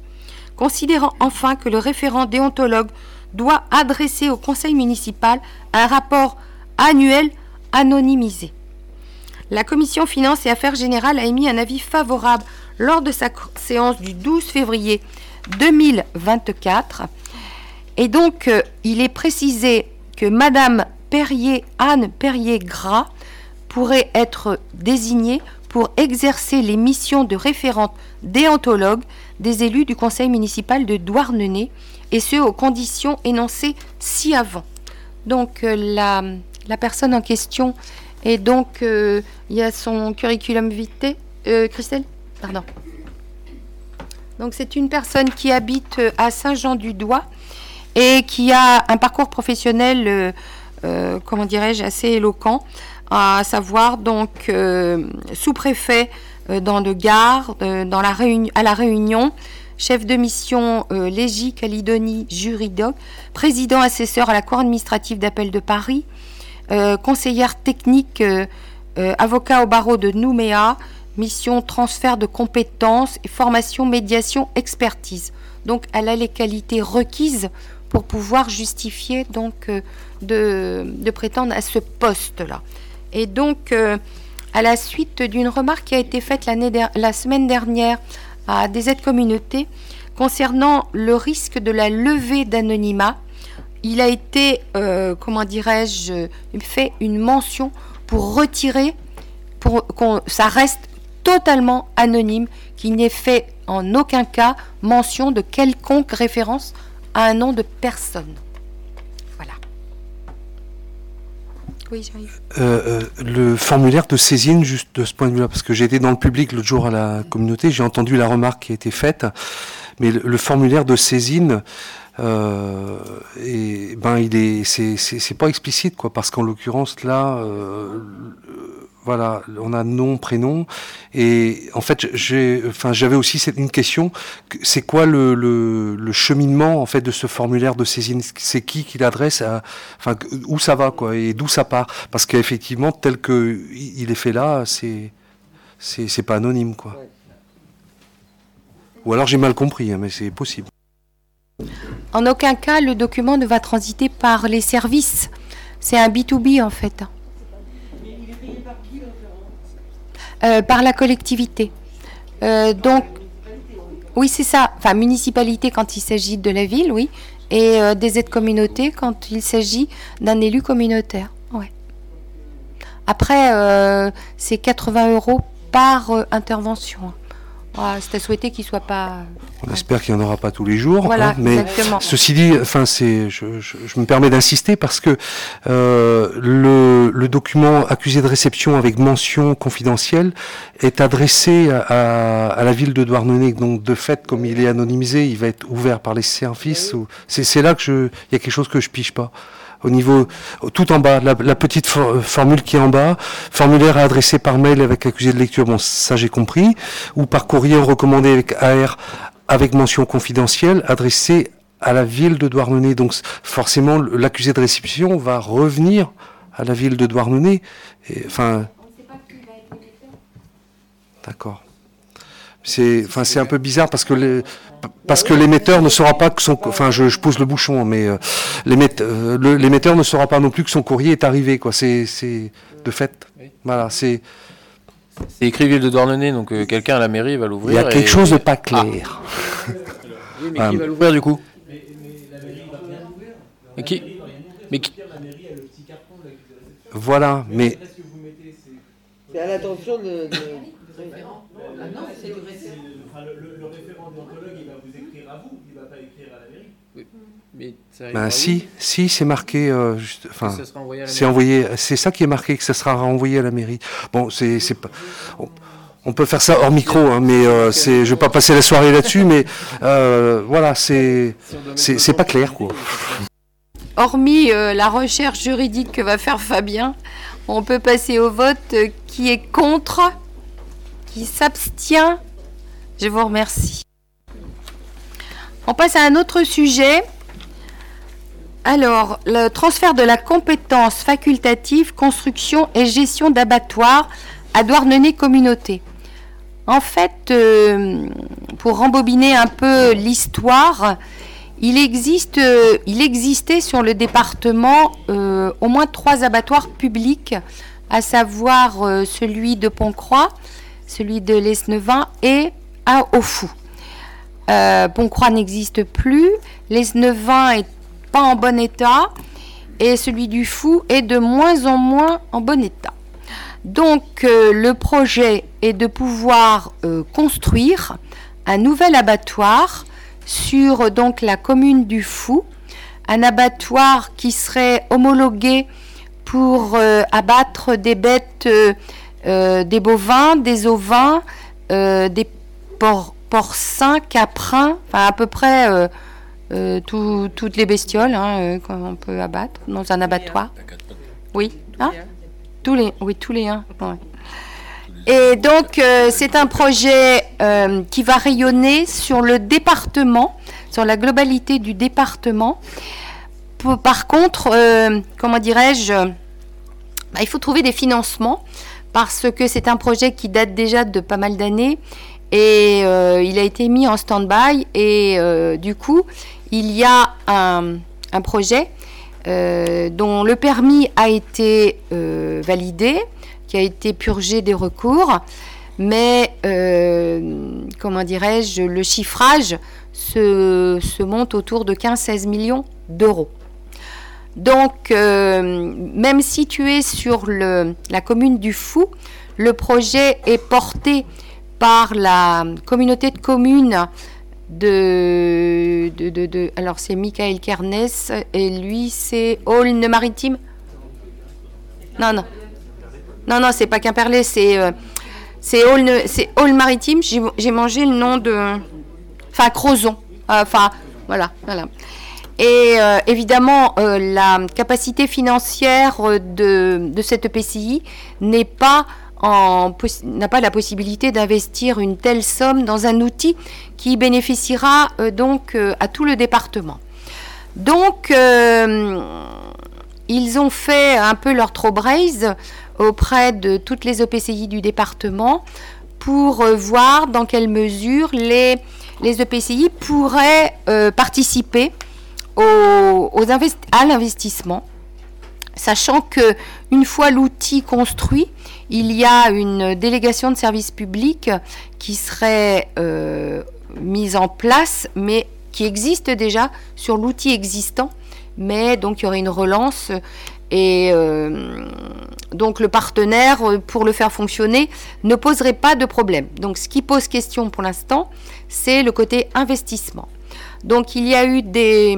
Considérant enfin que le référent déontologue doit adresser au conseil municipal un rapport annuel anonymisé. La commission finances et affaires générales a émis un avis favorable lors de sa séance du 12 février 2024. Et donc, euh, il est précisé Madame Perrier, Anne Perrier-Gras, pourrait être désignée pour exercer les missions de référente déontologue des élus du conseil municipal de Douarnenez, et ce aux conditions énoncées ci-avant. Donc euh, la, la, personne en question est donc, euh, il y a son curriculum vitae, euh, Christelle? Pardon. Donc c'est une personne qui habite à Saint-Jean-du-Doigt et qui a un parcours professionnel, euh, euh, comment dirais-je, assez éloquent, à savoir donc euh, sous-préfet dans le Gard, dans la à la Réunion, chef de mission Légie Calidonie Juridoc, président assesseur à la Cour administrative d'appel de Paris, conseillère technique, avocat au barreau de Nouméa, mission transfert de compétences et formation médiation expertise. Donc elle a les qualités requises pour pouvoir justifier donc euh, de, prétendre à ce poste-là. Et donc, euh, à la suite d'une remarque qui a été faite la semaine dernière à des aides communautés concernant le risque de la levée d'anonymat il a été, euh, comment dirais-je, fait une mention pour retirer, pour qu'on ça reste totalement anonyme, qu'il n'ait fait en aucun cas mention de quelconque référence à un nom de personne. Voilà. Oui, j'arrive. Euh, euh, le formulaire de saisine, juste de ce point de vue-là, parce que j'ai été dans le public l'autre jour à la communauté, j'ai entendu la remarque qui a été faite, mais le, formulaire de saisine, euh, ben il est, c'est pas explicite quoi, parce qu'en l'occurrence là, voilà, on a nom, prénom, et en fait, j'ai, enfin, j'avais aussi une question. C'est quoi le, le, cheminement en fait de ce formulaire de saisine? C'est qui qui l'adresse Enfin, où ça va quoi et d'où ça part? Parce qu'effectivement, tel que il est fait là, c'est c'est pas anonyme quoi. Ou alors j'ai mal compris, hein, mais c'est possible. En aucun cas, le document ne va transiter par les services. C'est un B2B en fait. Euh, par la collectivité. Euh, donc, oui, c'est ça. Enfin, municipalité quand il s'agit de la ville, oui. Et euh, des aides communautés quand il s'agit d'un élu communautaire. Ouais. Après, c'est 80 euros par intervention. Ah, c'est à souhaiter qu'il soit pas. On espère qu'il n'y en aura pas tous les jours. Voilà, hein, mais ceci dit, enfin, c'est, je, me permets d'insister parce que euh, le, document accusé de réception avec mention confidentielle est adressé à, la ville de Douarnenez. Donc, de fait, comme il est anonymisé, il va être ouvert par les services. C'est, c'est là que je, il y a quelque chose que je pige pas au niveau tout en bas, la, petite formule qui est en bas, formulaire à adresser par mail avec accusé de lecture, bon ça j'ai compris, ou par courrier recommandé avec AR avec mention confidentielle adressé à la ville de Douarnenez. Donc forcément l'accusé de réception va revenir à la ville de Douarnenez. enfin. D'accord. C'est, enfin, c'est un peu bizarre parce que les, parce que l'émetteur ne saura pas que son, enfin, je, pose le bouchon, mais euh, euh, l'émetteur ne saura pas non plus que son courrier est arrivé, quoi. C'est, c'est de fait, voilà, c'est. C'est écrit ville de Douarnenez, donc euh, quelqu'un à la mairie va l'ouvrir. Il y a quelque chose de pas clair. oui, mais qui va l'ouvrir du coup mais qui Mais qui Voilà, mais. C'est à l'attention de... de... Ah non, c'est le, le, référent déontologue, il va vous écrire à vous, il ne va pas écrire à la mairie. Oui. Mais ben, si, si c'est marqué, euh, enfin, c'est envoyé, c'est ça qui est marqué que ça sera renvoyé à la mairie. Bon, c'est, pas, on, peut faire ça hors micro, hein, mais euh, c'est, je vais pas passer la soirée là-dessus, mais euh, voilà, c'est, c'est, pas clair quoi. Hormis euh, la recherche juridique que va faire Fabien, on peut passer au vote qui est contre qui s'abstient. Je vous remercie. On passe à un autre sujet. Alors, le transfert de la compétence facultative construction et gestion d'abattoirs à Douarnenez Communauté. En fait, euh, pour rembobiner un peu l'histoire, il, euh, existait sur le département euh, au moins trois abattoirs publics, à savoir celui de Pontcroix, celui de l'Esnevin et à Aufou. Euh, Pontcroix n'existe plus, l'Esnevin est pas en bon état et celui du Fou est de moins en moins en bon état. Donc euh, le projet est de pouvoir euh, construire un nouvel abattoir sur donc la commune du Fou, un abattoir qui serait homologué pour abattre des bêtes euh, des bovins, des ovins, euh, des porcins, caprins, enfin à peu près euh, toutes les bestioles hein, qu'on peut abattre dans un abattoir. Oui, hein tous les, oui, tous les uns. Et donc, c'est un projet qui va rayonner sur le département, sur la globalité du département. Par contre, comment dirais-je, bah, il faut trouver des financements parce que c'est un projet qui date déjà de pas mal d'années et euh, il a été mis en stand-by et euh, du coup il y a un, projet euh, dont le permis a été validé, qui a été purgé des recours, mais comment dirais-je, le chiffrage se, se monte autour de 15-16 millions d'euros. Donc, même situé sur le, la commune du Fou, le projet est porté par la communauté de communes de, alors c'est Michael Kernes et lui c'est Aulne Maritime. Non non non non c'est pas Quimperlé c'est euh, c'est Aulne Maritime. J'ai mangé le nom de enfin Crozon enfin voilà voilà. Et euh, évidemment, euh, la capacité financière de, de cette EPCI n'est pas n'a pas la possibilité d'investir une telle somme dans un outil qui bénéficiera euh, donc euh, à tout le département. Donc, euh, ils ont fait un peu leur braise auprès de toutes les OPCI du département pour voir dans quelle mesure les, les EPCI pourraient participer à l'investissement, sachant que une fois l'outil construit, il y a une délégation de service public qui serait euh, mise en place, mais qui existe déjà sur l'outil existant, mais donc il y aurait une relance et euh, donc le partenaire, pour le faire fonctionner, ne poserait pas de problème. Donc ce qui pose question pour l'instant, c'est le côté investissement. Donc il y a eu des,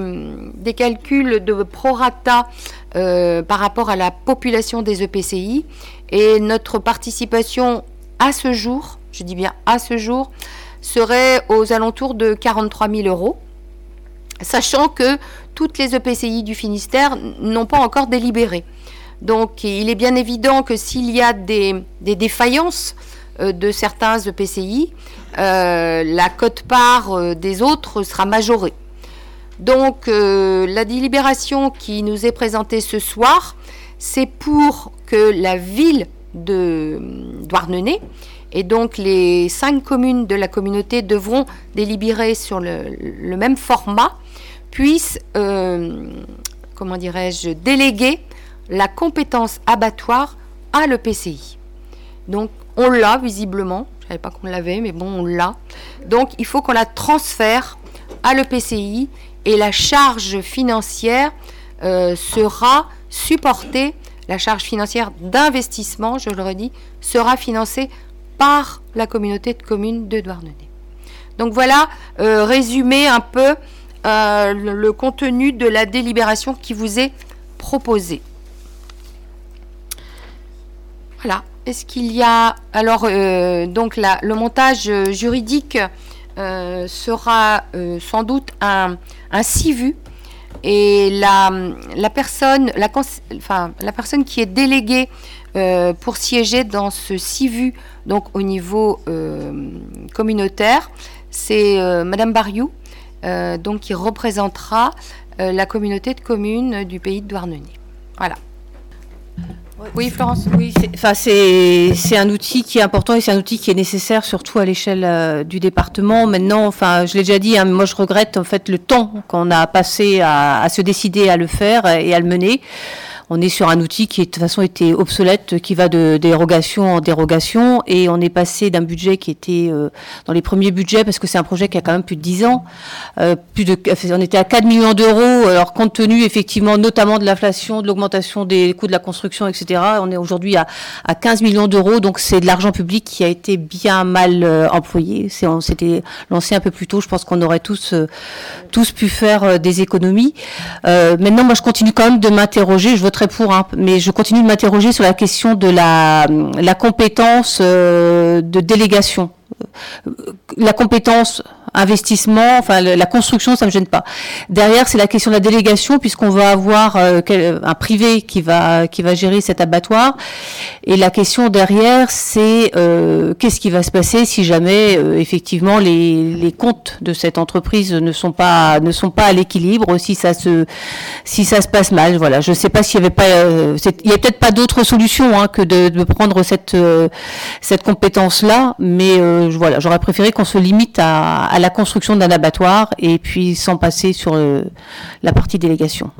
calculs de prorata euh, par rapport à la population des EPCI et notre participation à ce jour, je dis bien à ce jour, serait aux alentours de 43 000 euros, sachant que toutes les EPCI du Finistère n'ont pas encore délibéré. Donc il est bien évident que s'il y a des, défaillances de certains EPCI, euh, la cote-part euh, des autres sera majorée. Donc la délibération qui nous est présentée ce soir, c'est pour que la ville de Douarnenez et donc les cinq communes de la communauté devront délibérer sur le, même format, puissent, euh, comment dirais-je, déléguer la compétence abattoir à l'EPCI. Donc on l'a visiblement, je ne savais pas qu'on l'avait, mais bon, on l'a. Donc il faut qu'on la transfère à l'EPCI et la charge financière euh, sera supportée la charge financière d'investissement, je le redis, sera financée par la communauté de communes de Douarnenez. Donc voilà, euh, résumé un peu euh, le, contenu de la délibération qui vous est proposée. Voilà. Est-ce qu'il y a alors euh, donc le montage juridique sera sans doute un, un CIVU et la, personne, la, personne qui est déléguée euh, pour siéger dans ce CIVU, donc au niveau euh, communautaire, c'est euh, Madame Bariou, donc qui représentera la communauté de communes du pays de Douarnenez. Voilà. Oui, Florence. Oui, c'est un outil qui est important et c'est un outil qui est nécessaire surtout à l'échelle euh, du département. Maintenant, enfin, je l'ai déjà dit, hein, moi je regrette en fait le temps qu'on a passé à, se décider à le faire et à le mener on est sur un outil qui, de toute façon, était obsolète, qui va de dérogation en dérogation, et on est passé d'un budget qui était euh, dans les premiers budgets, parce que c'est un projet qui a quand même plus de 10 ans, euh, plus de, on était à 4 millions d'euros, alors compte tenu effectivement notamment de l'inflation, de l'augmentation des coûts de la construction, etc., on est aujourd'hui à, à 15 millions d'euros, donc c'est de l'argent public qui a été bien mal euh, employé. C'est, on s'était lancé un peu plus tôt, je pense qu'on aurait tous, tous pu faire des économies. maintenant, moi, je continue quand même de m'interroger, voterai pour, hein, mais je continue de m'interroger sur la question de la, compétence euh, de délégation. Euh, la compétence investissement, enfin la construction, ça me gêne pas. Derrière, c'est la question de la délégation, puisqu'on va avoir euh, un privé qui va qui va gérer cet abattoir. Et la question derrière, c'est euh, qu'est-ce qui va se passer si jamais euh, effectivement les, les comptes de cette entreprise ne sont pas ne sont pas à l'équilibre, si ça se si ça se passe mal. Voilà, je sais pas s'il y avait pas, il y a peut-être pas d'autre solution hein, que de, prendre cette cette compétence là, mais voilà, j'aurais préféré qu'on se limite à, à la construction d'un abattoir et puis sans passer sur euh, la partie délégation.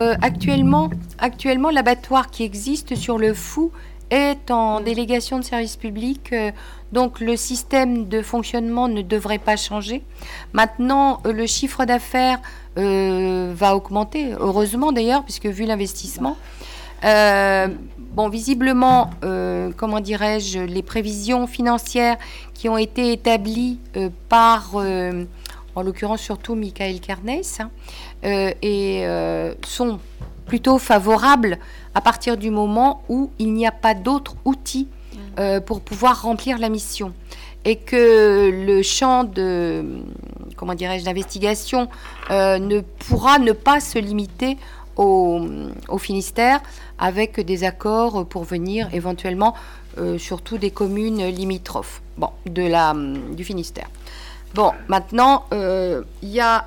Euh, actuellement, actuellement l'abattoir qui existe sur le Fou est en délégation de service public, euh, donc le système de fonctionnement ne devrait pas changer. Maintenant, le chiffre d'affaires va augmenter, heureusement d'ailleurs, puisque vu l'investissement. Bon, visiblement, comment dirais-je, les prévisions financières qui ont été établies par, en l'occurrence surtout Michael Kernes, hein, sont plutôt favorables à partir du moment où il n'y a pas d'autres outils euh, pour pouvoir remplir la mission. Et que le champ de comment dirais-je d'investigation euh, ne pourra ne pas se limiter au, Finistère avec des accords pour venir éventuellement euh, surtout des communes limitrophes du Finistère. Bon, maintenant il y a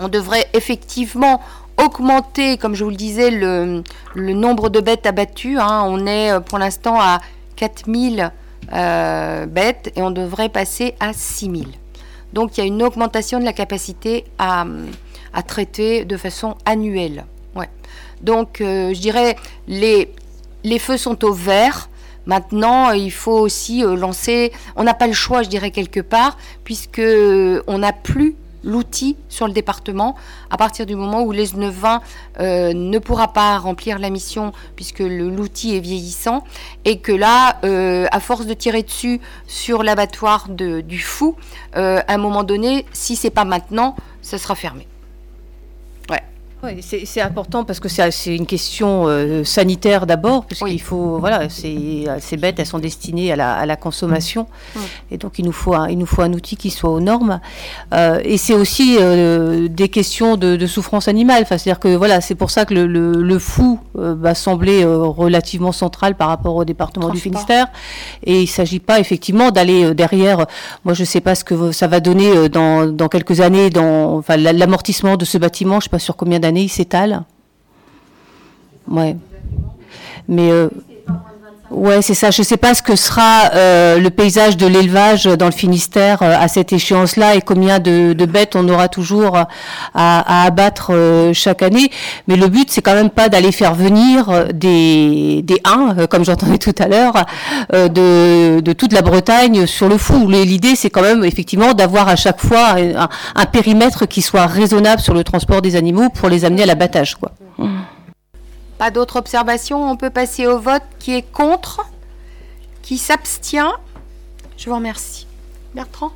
on devrait effectivement augmenter, comme je vous le disais, le, nombre de bêtes abattues. Hein. On est euh, pour l'instant à 4000 euh, bêtes et on devrait passer à 6000. Donc il y a une augmentation de la capacité à, traiter de façon annuelle. Donc euh, je dirais les, les feux sont au vert. Maintenant, il faut aussi lancer. On n'a pas le choix, je dirais quelque part, puisque on n'a plus l'outil sur le département à partir du moment où les 920 euh, ne pourra pas remplir la mission puisque l'outil est vieillissant et que là, euh, à force de tirer dessus sur l'abattoir du fou, euh, à un moment donné, si c'est pas maintenant, ça sera fermé. Oui, c'est important parce que c'est une question euh, sanitaire d'abord, puisqu'il faut, voilà, ces, bêtes, elles sont destinées à la, à la consommation, et donc il nous faut un, il nous faut un outil qui soit aux normes. Euh, et c'est aussi euh, des questions de, de souffrance animale, enfin, c'est-à-dire que voilà, c'est pour ça que le, le, fou va sembler relativement central par rapport au département du Finistère, et il ne s'agit pas effectivement d'aller derrière. Moi, je ne sais pas ce que ça va donner dans, dans quelques années, dans enfin, l'amortissement de ce bâtiment. Je ne sais pas sur combien d'années il s'étale. Ouais. Mais euh, ouais, c'est ça. Je ne sais pas ce que sera euh, le paysage de l'élevage dans le Finistère euh, à cette échéance-là et combien de, bêtes on aura toujours à, abattre chaque année. Mais le but, c'est quand même pas d'aller faire venir des, des uns, comme j'entendais tout à l'heure, de, de, toute la Bretagne sur le fou. L'idée, c'est quand même effectivement d'avoir à chaque fois un, périmètre qui soit raisonnable sur le transport des animaux pour les amener à l'abattage, quoi. Pas d'autres observations On peut passer au vote. Qui est contre Qui s'abstient Je vous remercie. Bertrand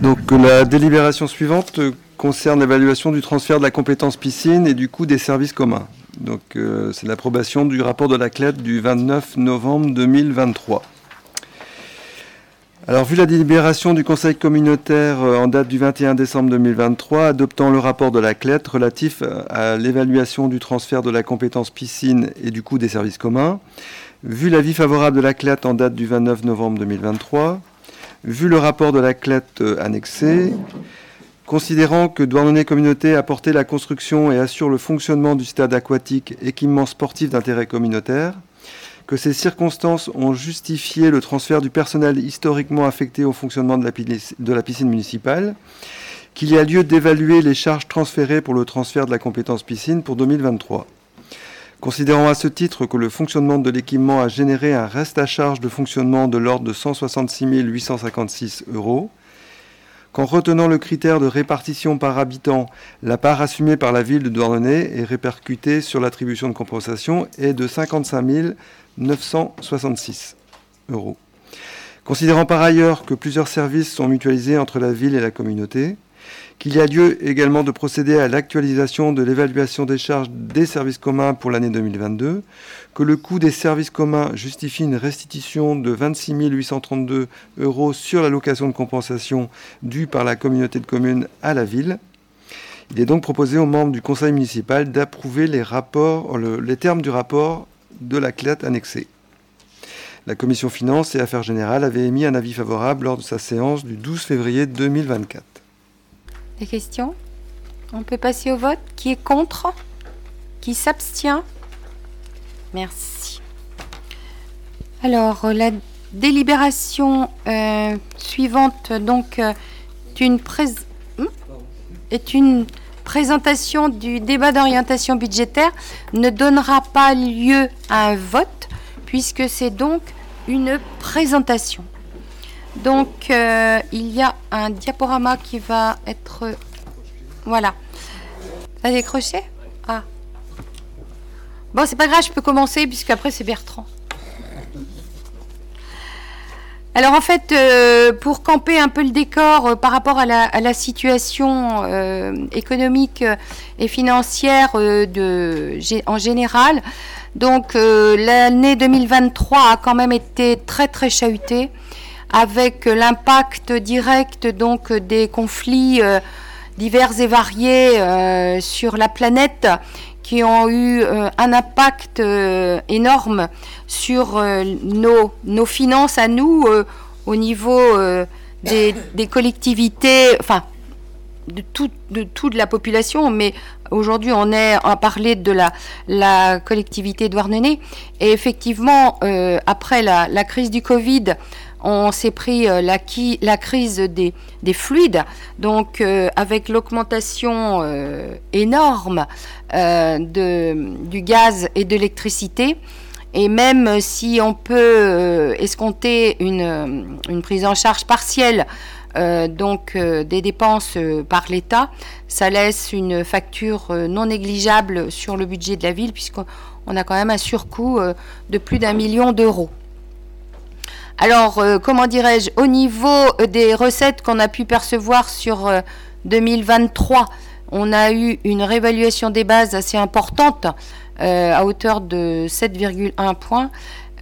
Donc la délibération suivante concerne l'évaluation du transfert de la compétence piscine et du coût des services communs. Donc euh, c'est l'approbation du rapport de la CLED du 29 novembre 2023. Alors, vu la délibération du Conseil communautaire euh, en date du 21 décembre 2023, adoptant le rapport de la CLET relatif euh, à l'évaluation du transfert de la compétence piscine et du coût des services communs, vu l'avis favorable de la CLET en date du 29 novembre 2023, vu le rapport de la CLET euh, annexé, considérant que Douarnenez Communauté a porté la construction et assure le fonctionnement du stade aquatique équipement sportif d'intérêt communautaire, que ces circonstances ont justifié le transfert du personnel historiquement affecté au fonctionnement de la, piscine municipale, qu'il y a lieu d'évaluer les charges transférées pour le transfert de la compétence piscine pour 2023. Considérant à ce titre que le fonctionnement de l'équipement a généré un reste à charge de fonctionnement de l'ordre de 166 856 euros, qu'en retenant le critère de répartition par habitant, la part assumée par la ville de Douarnenez est répercutée sur l'attribution de compensation est de 55 000 966 euros. Considérant par ailleurs que plusieurs services sont mutualisés entre la ville et la communauté, qu'il y a lieu également de procéder à l'actualisation de l'évaluation des charges des services communs pour l'année 2022, que le coût des services communs justifie une restitution de 26 832 euros sur l'allocation de compensation due par la communauté de communes à la ville. Il est donc proposé aux membres du conseil municipal d'approuver les, les termes du rapport de la CLET annexée. La commission finances et affaires générales avait émis un avis favorable lors de sa séance du 12 février 2024. Des questions? On peut passer au vote? Qui est contre? Qui s'abstient? Merci. Alors, la délibération euh, suivante donc, euh, est une, hmm? est une présentation du débat d'orientation budgétaire ne donnera pas lieu à un vote, puisque c'est donc une présentation. Donc, euh, il y a un diaporama qui va être... Voilà. Ça décroché Ah. Bon, c'est pas grave, je peux commencer, puisqu'après c'est Bertrand. Alors en fait, euh, pour camper un peu le décor euh, par rapport à la, situation économique et financière en général, donc l'année 2023 a quand même été très très chahutée avec l'impact direct donc des conflits euh, divers et variés euh, sur la planète qui ont eu euh, un impact énorme sur nos, nos, finances à nous au niveau des, des, collectivités, enfin de, tout, de toute la population, mais aujourd'hui on est à parler de la, collectivité Douarnenez. Et effectivement, après la, crise du Covid, on s'est pris euh, la, crise des, fluides, donc euh, avec l'augmentation euh, énorme du gaz et de l'électricité. Et même si on peut escompter une, prise en charge partielle donc des dépenses par l'État, ça laisse une facture non négligeable sur le budget de la ville puisqu'on a quand même un surcoût de plus d'un million d'euros. Alors, euh, comment dirais-je, au niveau euh, des recettes qu'on a pu percevoir sur 2023, euh, on a eu une réévaluation des bases assez importante à hauteur de 7,1 points.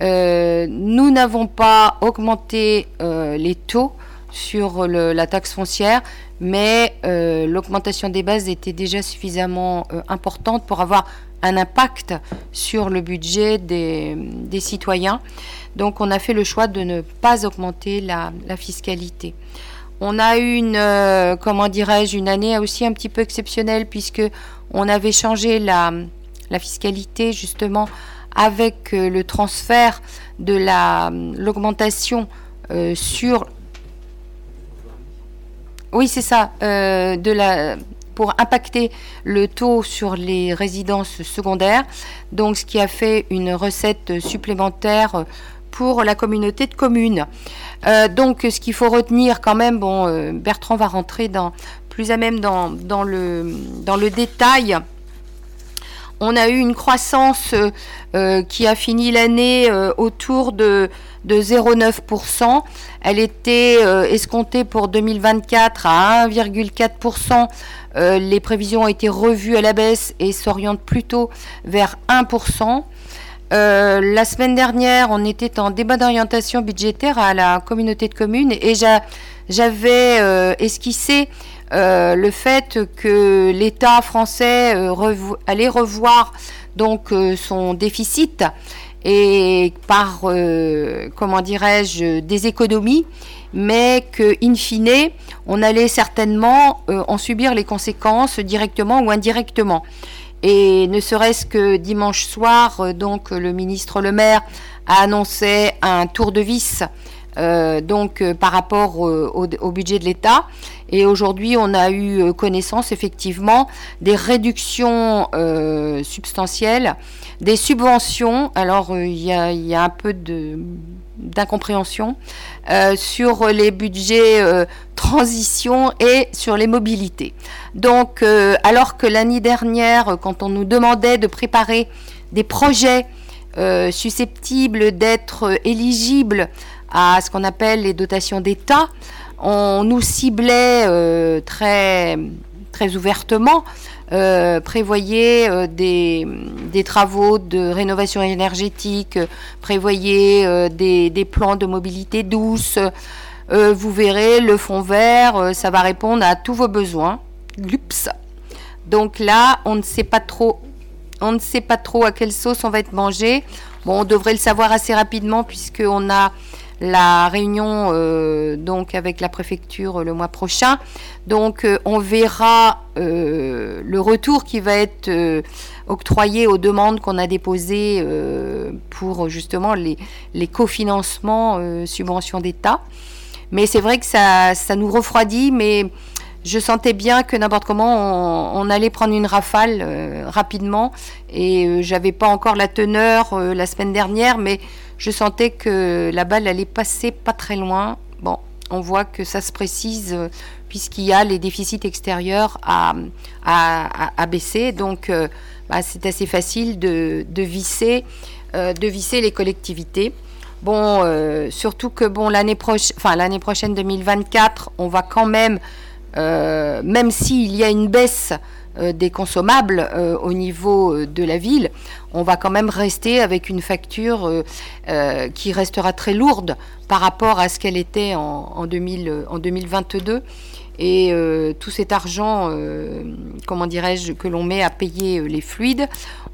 nous n'avons pas augmenté les taux sur la taxe foncière, mais l'augmentation des bases était déjà suffisamment importante pour avoir un impact sur le budget des citoyens. Donc on a fait le choix de ne pas augmenter la, fiscalité. On a eu une, euh, comment dirais-je, une année aussi un petit peu exceptionnelle puisque on avait changé la, fiscalité justement avec euh, le transfert de l'augmentation euh, sur oui c'est ça la pour impacter le taux sur les résidences secondaires donc ce qui a fait une recette supplémentaire pour la communauté de communes. Euh, donc ce qu'il faut retenir quand même, bon, euh, Bertrand va rentrer dans, plus à même dans, le, détail. On a eu une croissance euh, qui a fini l'année autour de, de 0,9%. Elle était escomptée pour 2024 à 1,4%. les prévisions ont été revues à la baisse et s'orientent plutôt vers 1%. Euh, la semaine dernière, on était en débat d'orientation budgétaire à la communauté de communes et j'avais euh, esquissé euh, le fait que l'État français allait revoir donc son déficit et par comment dirais-je des économies, mais que in fine on allait certainement en subir les conséquences directement ou indirectement. Et ne serait-ce que dimanche soir, euh, donc le ministre Le Maire a annoncé un tour de vis euh, donc euh, par rapport au, budget de l'État. Et aujourd'hui, on a eu connaissance effectivement des réductions substantielles, des subventions. Alors il y, a un peu d'incompréhension euh, sur les budgets euh, transition et sur les mobilités. Donc, euh, alors que l'année dernière, quand on nous demandait de préparer des projets susceptibles d'être éligibles à ce qu'on appelle les dotations d'État, on nous ciblait très, très ouvertement euh, prévoyez euh, des, travaux de rénovation énergétique, prévoyez des, des, plans de mobilité douce. Euh, vous verrez, le fond vert, ça va répondre à tous vos besoins. Donc là, on ne sait pas trop, on ne sait pas trop à quelle sauce on va être mangé. Bon, on devrait le savoir assez rapidement puisqu'on a la réunion euh, donc avec la préfecture le mois prochain. Donc euh, on verra euh, le retour qui va être octroyé aux demandes qu'on a déposées pour justement les, cofinancements subventions d'État. Mais c'est vrai que ça, nous refroidit, mais je sentais bien que n'importe comment on, allait prendre une rafale euh, rapidement et euh, j'avais pas encore la teneur euh, la semaine dernière, mais je sentais que la balle allait passer pas très loin. Bon, on voit que ça se précise puisqu'il y a les déficits extérieurs à, à, baisser, donc bah, c'est assez facile de, de visser, de visser les collectivités. Bon, surtout que bon l'année l'année prochaine 2024, on va quand même euh, même s'il y a une baisse euh, des consommables euh, au niveau de la ville, on va quand même rester avec une facture qui restera très lourde par rapport à ce qu'elle était en, 2022. Et tout cet argent, comment dirais-je, que l'on met à payer les fluides,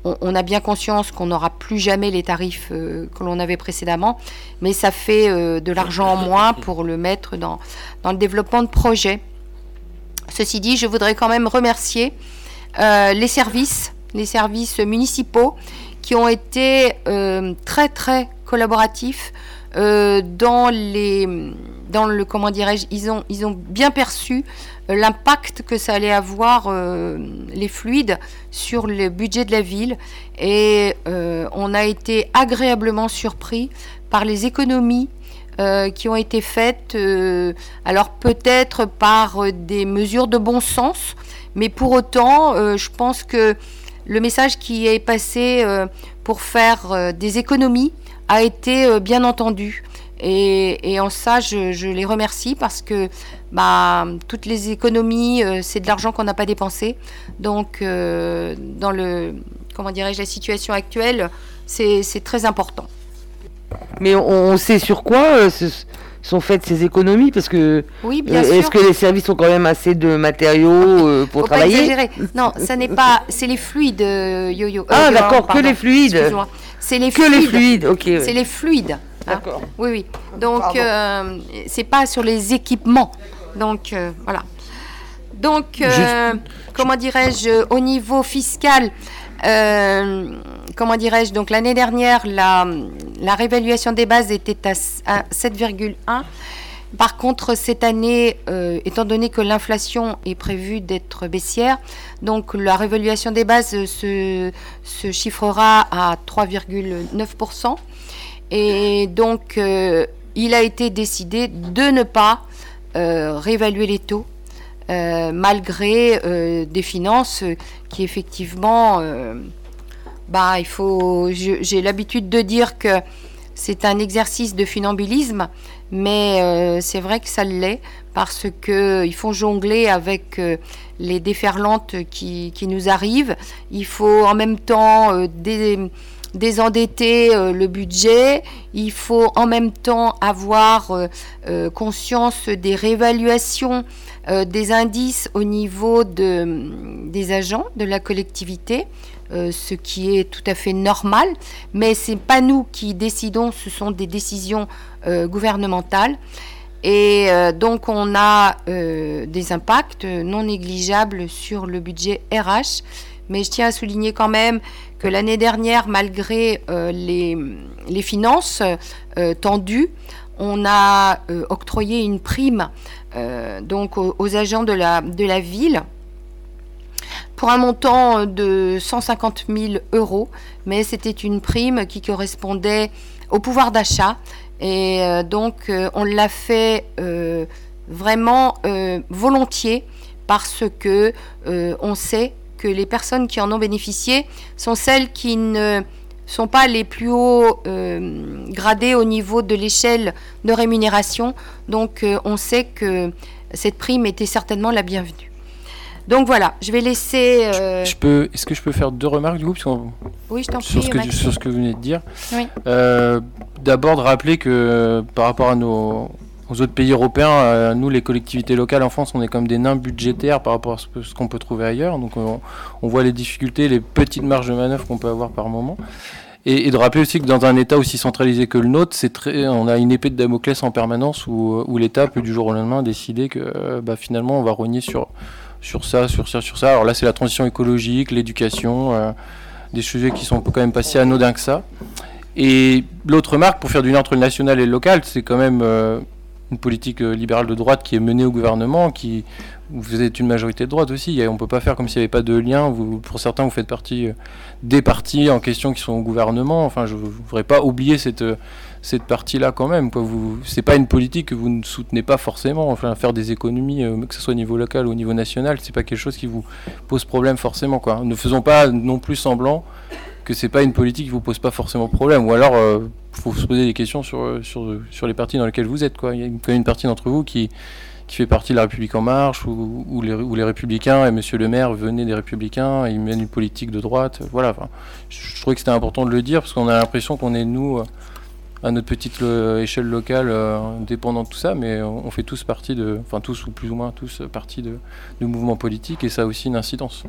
on, a bien conscience qu'on n'aura plus jamais les tarifs que l'on avait précédemment, mais ça fait de l'argent en moins pour le mettre dans le développement de projets. Ceci dit, je voudrais quand même remercier euh, les services, les services municipaux qui ont été euh, très très collaboratifs euh, dans les le comment dirais-je ils ont ils ont bien perçu l'impact que ça allait avoir les fluides sur le budget de la ville. Et on a été agréablement surpris par les économies euh, qui ont été faites, euh, alors peut-être par euh, des mesures de bon sens, mais pour autant, je pense que le message qui est passé pour faire des économies a été bien entendu. Et, en ça, je, les remercie parce que bah, toutes les économies, c'est de l'argent qu'on n'a pas dépensé. Donc, dans le, comment dirais-je, la situation actuelle, c'est très important. Mais on, sait sur quoi euh, sont faites ces économies parce que oui, bien euh, est-ce que les services ont quand même assez de matériaux euh, pour travailler Non, ça n'est pas. C'est les fluides, yo-yo. Ah d'accord, que les fluides. C'est les que fluides. les fluides. Ok. C'est les fluides. Hein. D'accord. Oui, oui. Donc c'est pas sur les équipements. Donc voilà. Donc comment dirais-je au niveau fiscal. Comment dirais-je Donc l'année dernière, la, réévaluation des bases était à, 7,1. Par contre, cette année, euh, étant donné que l'inflation est prévue d'être baissière, donc la réévaluation des bases se, chiffrera à 3,9%. Et donc, euh, il a été décidé de ne pas euh, réévaluer les taux, malgré des finances qui effectivement bah, il faut. J'ai l'habitude de dire que c'est un exercice de funambulisme, mais euh, c'est vrai que ça l'est parce qu'ils font jongler avec euh, les déferlantes qui, qui, nous arrivent. Il faut en même temps euh, désendetter le budget. Il faut en même temps avoir conscience des réévaluations des indices au niveau de, des agents de la collectivité. Euh, ce qui est tout à fait normal, mais ce n'est pas nous qui décidons, ce sont des décisions euh, gouvernementales. Et euh, donc on a des impacts non négligeables sur le budget RH. Mais je tiens à souligner quand même que l'année dernière, malgré les, finances tendues, on a octroyé une prime donc aux, agents de la ville pour un montant de 150 000 euros, mais c'était une prime qui correspondait au pouvoir d'achat. Et euh, donc, euh, on l'a fait euh, vraiment volontiers parce que on sait que les personnes qui en ont bénéficié sont celles qui ne sont pas les plus hauts gradés au niveau de l'échelle de rémunération. Donc, on sait que cette prime était certainement la bienvenue. Donc voilà, je vais laisser. Euh, je peux, est-ce que je peux faire deux remarques du coup Oui, je t'en prie. Sur ce, que, sur ce que vous venez de dire. Oui. Euh, d'abord de rappeler que par rapport à nos aux autres pays européens, euh, nous les collectivités locales en France, on est comme des nains budgétaires par rapport à ce, qu'on peut trouver ailleurs. Donc on, voit les difficultés, les petites marges de manœuvre qu'on peut avoir par moment. Et, de rappeler aussi que dans un État aussi centralisé que le nôtre, c'est très, on a une épée de Damoclès en permanence où, où l'État peut du jour au lendemain décider que bah, finalement on va rogner sur sur ça, sur ça, sur ça. Alors là, c'est la transition écologique, l'éducation, euh, des sujets qui sont quand même pas si anodins que ça. Et l'autre marque, pour faire du lien entre le national et le local, c'est quand même euh, une politique libérale de droite qui est menée au gouvernement, qui vous êtes une majorité de droite aussi. On ne peut pas faire comme s'il n'y avait pas de lien. Pour certains, vous faites partie des partis en question qui sont au gouvernement. Enfin, je ne voudrais pas oublier cette, cette partie-là quand même. Quoi. Vous, c'est pas une politique que vous ne soutenez pas forcément. Enfin, faire des économies, euh, que ce soit au niveau local ou au niveau national, c'est pas quelque chose qui vous pose problème forcément. Quoi. Ne faisons pas non plus semblant que c'est pas une politique qui vous pose pas forcément problème. Ou alors, euh, faut se poser des questions sur, euh, sur, les partis dans lesquels vous êtes. Quoi. Il y a quand même une partie d'entre vous qui, qui fait partie de la République en marche, ou, les, les, Républicains, et Monsieur le maire venait des Républicains, il mène une politique de droite. Voilà, enfin, je, je trouvais que c'était important de le dire, parce qu'on a l'impression qu'on est, nous, à notre petite échelle locale euh, dépendant de tout ça, mais on fait tous partie de, enfin tous ou plus ou moins tous partie de, de mouvements politiques et ça a aussi une incidence.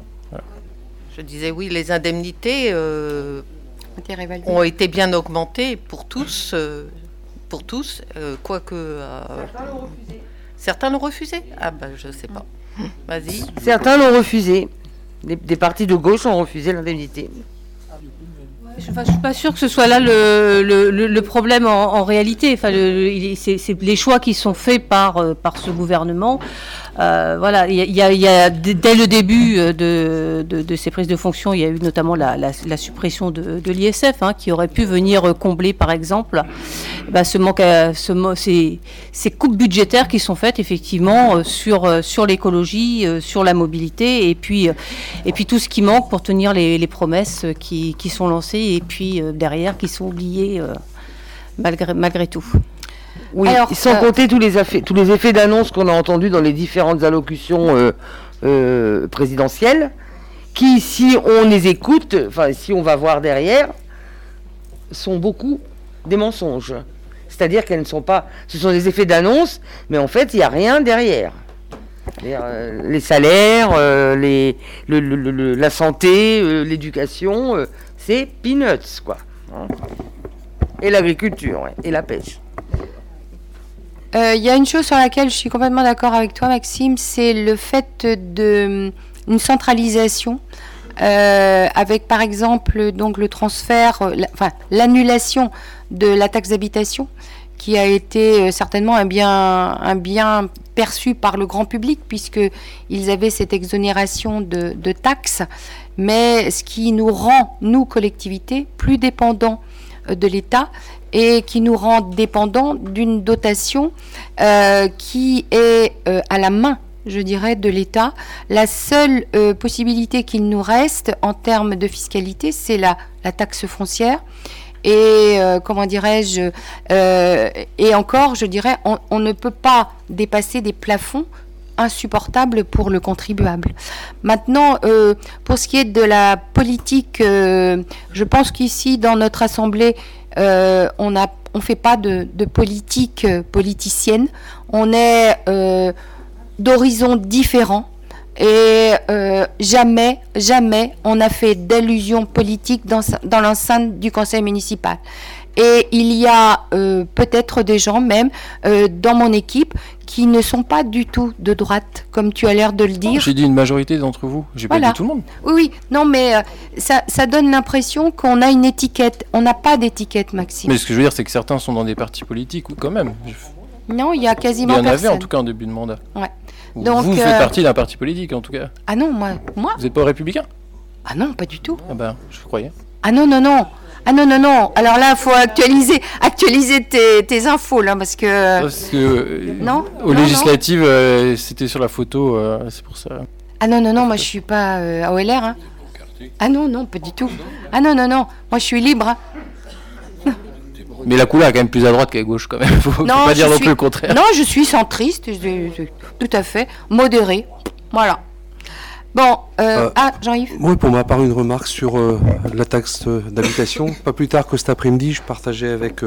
Je disais oui, les indemnités euh, ont été bien augmentées pour tous, euh, pour tous, quoique. Certains l'ont refusé. Ah ben je sais pas. Vas-y. Certains l'ont refusé. des partis de gauche ont refusé l'indemnité. Je ne suis pas sûr que ce soit là le, le, problème en, réalité. Enfin, c'est les choix qui sont faits par, euh, par ce gouvernement euh, voilà, il y, a, dès le début euh, de, ces prises de fonction, il y a eu notamment la, suppression de, l'ISF, hein, qui aurait pu venir combler, par exemple, bah, ce manque, ce, ces, coupes budgétaires qui sont faites effectivement euh, sur, sur l'écologie, sur la mobilité, et puis, et puis tout ce qui manque pour tenir les, promesses qui, qui, sont lancées, et puis derrière qui sont oubliées malgré, malgré tout. Oui, sans euh, compter tous les, tous les effets d'annonce qu'on a entendus dans les différentes allocutions euh, euh, présidentielles, qui, si on les écoute, enfin, si on va voir derrière, sont beaucoup des mensonges. C'est-à-dire qu'elles ne sont pas. Ce sont des effets d'annonce, mais en fait, il n'y a rien derrière. les salaires, les, la santé, l'éducation, c'est peanuts, quoi. Hein. Et l'agriculture, et la pêche. Il euh, y a une chose sur laquelle je suis complètement d'accord avec toi, Maxime, c'est le fait de une centralisation. Euh, avec par exemple donc le transfert, euh, l'annulation de la taxe d'habitation, qui a été certainement un bien, perçu par le grand public puisque ils avaient cette exonération de taxes, mais ce qui nous rend nous collectivités plus dépendants de l'État et qui nous rend dépendants d'une dotation euh, qui est euh, à la main je dirais, de l'État. La seule euh, possibilité qu'il nous reste en termes de fiscalité, c'est la, la, taxe foncière. Et comment dirais-je Et encore, je dirais, on, on, ne peut pas dépasser des plafonds insupportables pour le contribuable. Maintenant, pour ce qui est de la politique, je pense qu'ici, dans notre Assemblée, euh, on ne fait pas de, politique euh, politicienne. On est euh, d'horizons différents. Et jamais, jamais on a fait d'allusion politique dans l'enceinte du conseil municipal. Et il y a peut-être des gens même dans mon équipe qui ne sont pas du tout de droite, comme tu as l'air de le dire. J'ai dit une majorité d'entre vous, j'ai pas dit tout le monde. Oui, oui, non, mais euh, ça, ça, donne l'impression qu'on a une étiquette. On n'a pas d'étiquette, Maxime. Mais ce que je veux dire, c'est que certains sont dans des partis politiques, ou quand même. Non, il y a quasiment personne. Il y en avait en tout cas en début de mandat. Ouais. Donc, vous faites euh, partie d'un parti politique, en tout cas. Ah non, moi, moi. Vous n'êtes pas républicain? Ah non, pas du tout. Ah ben, je croyais. Ah non, non, non. Ah non, non, non. Alors là, il faut actualiser, actualiser tes, infos, là, parce que... Parce que... Euh, non Aux législatives, euh, c'était sur la photo, euh, c'est pour ça. Ah non, non, non, moi je suis pas à OLR. Hein. Ah non, non, pas du tout. Ah non, non, non, moi je suis libre. Hein. Mais la couleur est quand même plus à droite qu'à gauche, quand même. Faut, faut pas dire non plus le contraire. Non, je suis centriste, tout à fait, modéré. Voilà. Bon, euh, euh, ah, Jean-Yves Oui, pour ma part, une remarque sur euh, la taxe d'habitation. Pas plus tard que cet après-midi, je partageais avec,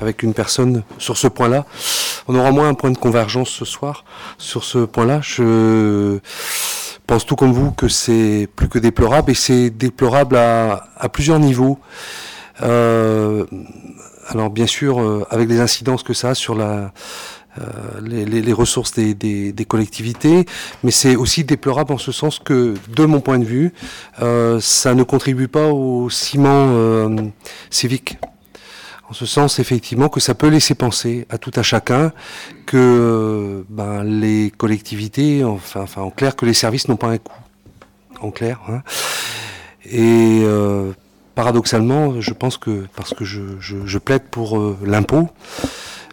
avec une personne sur ce point-là. On aura moins un point de convergence ce soir sur ce point-là. Je pense tout comme vous que c'est plus que déplorable et c'est déplorable à, à, plusieurs niveaux. alors bien sûr, avec les incidences que ça a sur la euh, les, ressources des, collectivités, mais c'est aussi déplorable en ce sens que, de mon point de vue, euh, ça ne contribue pas au ciment euh, civique. En ce sens, effectivement, que ça peut laisser penser à tout à chacun que ben, les collectivités, enfin, en clair, que les services n'ont pas un coût. En clair. Hein. Et paradoxalement, je pense que, parce que je, plaide pour l'impôt,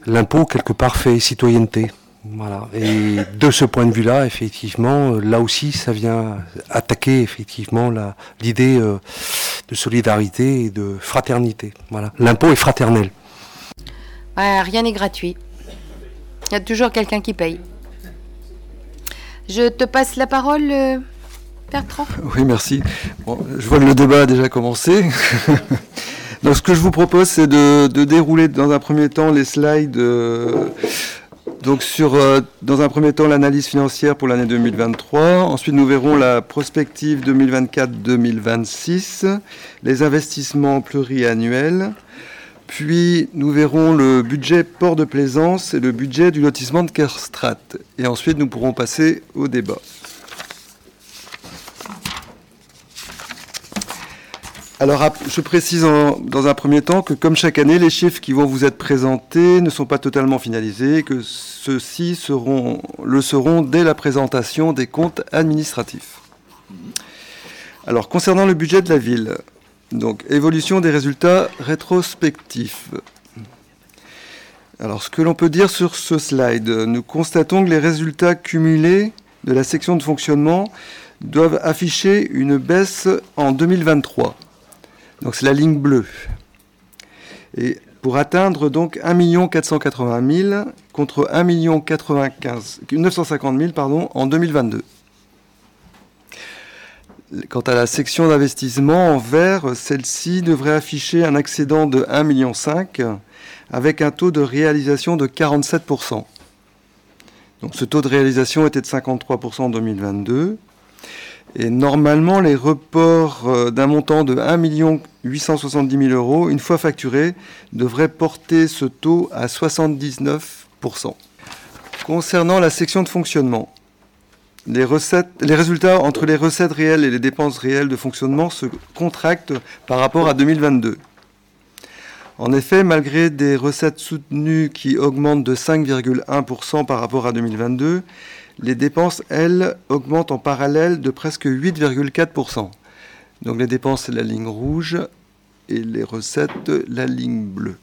l'impôt, quelque part, fait citoyenneté. Voilà. Et de ce point de vue-là, effectivement, euh, là aussi, ça vient attaquer effectivement l'idée euh, de solidarité et de fraternité. Voilà. L'impôt est fraternel. rien n'est gratuit. Il y a toujours quelqu'un qui paye. Je te passe la parole, euh, Bertrand. Oui, merci. je vois que le débat a déjà commencé. Donc, ce que je vous propose, c'est de, dérouler dans un premier temps les slides. Donc sur, euh, dans un premier temps, l'analyse financière pour l'année 2023. Ensuite, nous verrons la prospective 2024-2026, les investissements pluriannuels. Puis nous verrons le budget port de plaisance et le budget du lotissement de Kerstrat. Et ensuite, nous pourrons passer au débat. Alors, je précise dans un premier temps que, comme chaque année, les chiffres qui vont vous être présentés ne sont pas totalement finalisés, que ceux-ci le seront dès la présentation des comptes administratifs. Alors, concernant le budget de la ville, donc évolution des résultats rétrospectifs. Alors, ce que l'on peut dire sur ce slide, nous constatons que les résultats cumulés de la section de fonctionnement doivent afficher une baisse en 2023 donc c'est la ligne bleue. Et pour atteindre donc 1 480 000 contre 1 950 000 pardon, en 2022. Quant à la section d'investissement en vert, celle-ci devrait afficher un excédent de 1,5 million avec un taux de réalisation de 47%. Donc ce taux de réalisation était de 53% en 2022. Et normalement, les reports euh, d'un montant de 1 870 000 euros, une fois facturés, devraient porter ce taux à 79%. Concernant la section de fonctionnement, les, les résultats entre les recettes réelles et les dépenses réelles de fonctionnement se contractent par rapport à 2022. En effet, malgré des recettes soutenues qui augmentent de 5,1% par rapport à 2022, les dépenses, elles, augmentent en parallèle de presque 8,4%. Donc les dépenses, c'est la ligne rouge et les recettes, la ligne bleue.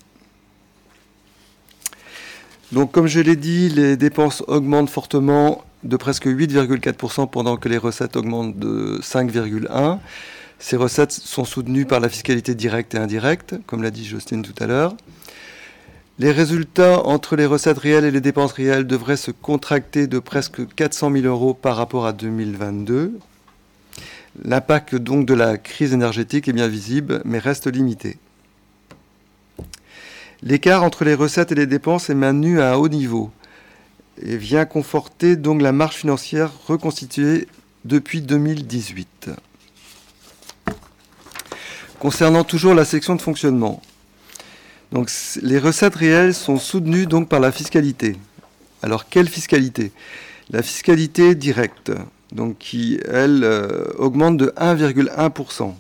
Donc comme je l'ai dit, les dépenses augmentent fortement de presque 8,4% pendant que les recettes augmentent de 5,1%. Ces recettes sont soutenues par la fiscalité directe et indirecte, comme l'a dit Justine tout à l'heure. Les résultats entre les recettes réelles et les dépenses réelles devraient se contracter de presque 400 000 euros par rapport à 2022. L'impact donc de la crise énergétique est bien visible, mais reste limité. L'écart entre les recettes et les dépenses est maintenu à un haut niveau et vient conforter donc la marge financière reconstituée depuis 2018. Concernant toujours la section de fonctionnement, donc les recettes réelles sont soutenues donc par la fiscalité. Alors quelle fiscalité? La fiscalité directe, donc qui elle euh, augmente de 1,1%.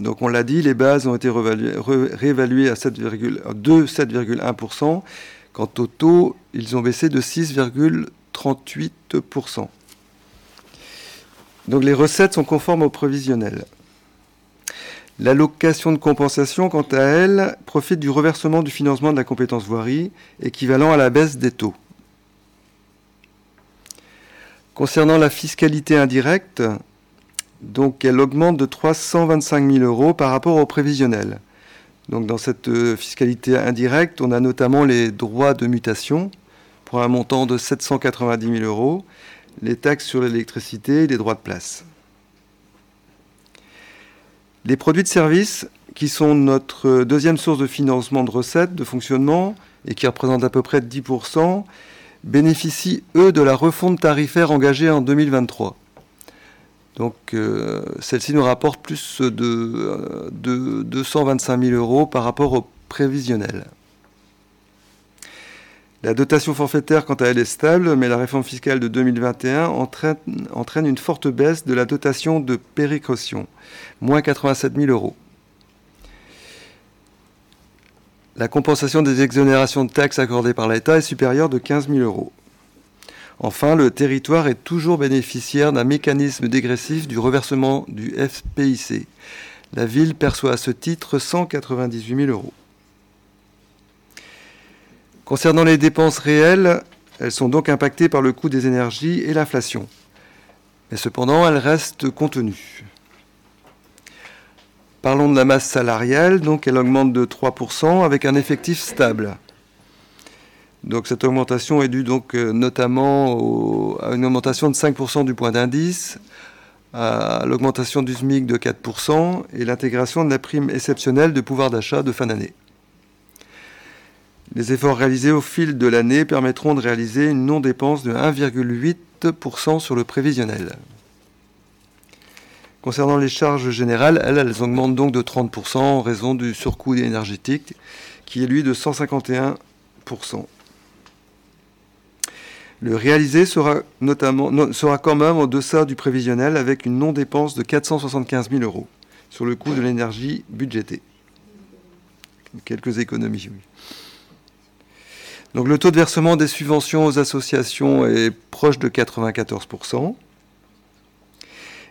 Donc on l'a dit, les bases ont été réévaluées à 7,1%. Quant au taux, ils ont baissé de 6,38%. Donc les recettes sont conformes au prévisionnel. L'allocation de compensation, quant à elle, profite du reversement du financement de la compétence voirie, équivalent à la baisse des taux. Concernant la fiscalité indirecte, elle augmente de 325 000 euros par rapport au prévisionnel. Dans cette euh, fiscalité indirecte, on a notamment les droits de mutation pour un montant de 790 000 euros, les taxes sur l'électricité et les droits de place. Les produits de service, qui sont notre deuxième source de financement de recettes, de fonctionnement, et qui représentent à peu près 10%, bénéficient, eux, de la refonte tarifaire engagée en 2023. Donc, euh, celle-ci nous rapporte plus de, de 225 000 euros par rapport au prévisionnel. La dotation forfaitaire, quant à elle, est stable, mais la réforme fiscale de 2021 entraîne, une forte baisse de la dotation de péréquation, moins 87 000 euros. la compensation des exonérations de taxes accordées par l'État est supérieure de 15 000 euros. Enfin, le territoire est toujours bénéficiaire d'un mécanisme dégressif du reversement du FPIC. La ville perçoit à ce titre 198 000 euros. Concernant les dépenses réelles, elles sont donc impactées par le coût des énergies et l'inflation. Mais cependant, elles restent contenues. Parlons de la masse salariale, donc elle augmente de 3% avec un effectif stable. Donc cette augmentation est due euh, notamment à une augmentation de 5% du point d'indice, à l'augmentation du SMIC de 4% et l'intégration de la prime exceptionnelle de pouvoir d'achat de fin d'année. Les efforts réalisés au fil de l'année permettront de réaliser une non-dépense de 1,8% sur le prévisionnel. Concernant les charges générales, elles, augmentent donc de 30% en raison du surcoût énergétique qui est lui de 151%. Le réalisé sera, notamment, sera quand même en deçà du prévisionnel avec une non-dépense de 475 000 euros sur le coût de l'énergie budgétée. Quelques économies, oui. Donc le taux de versement des subventions aux associations est proche de 94%.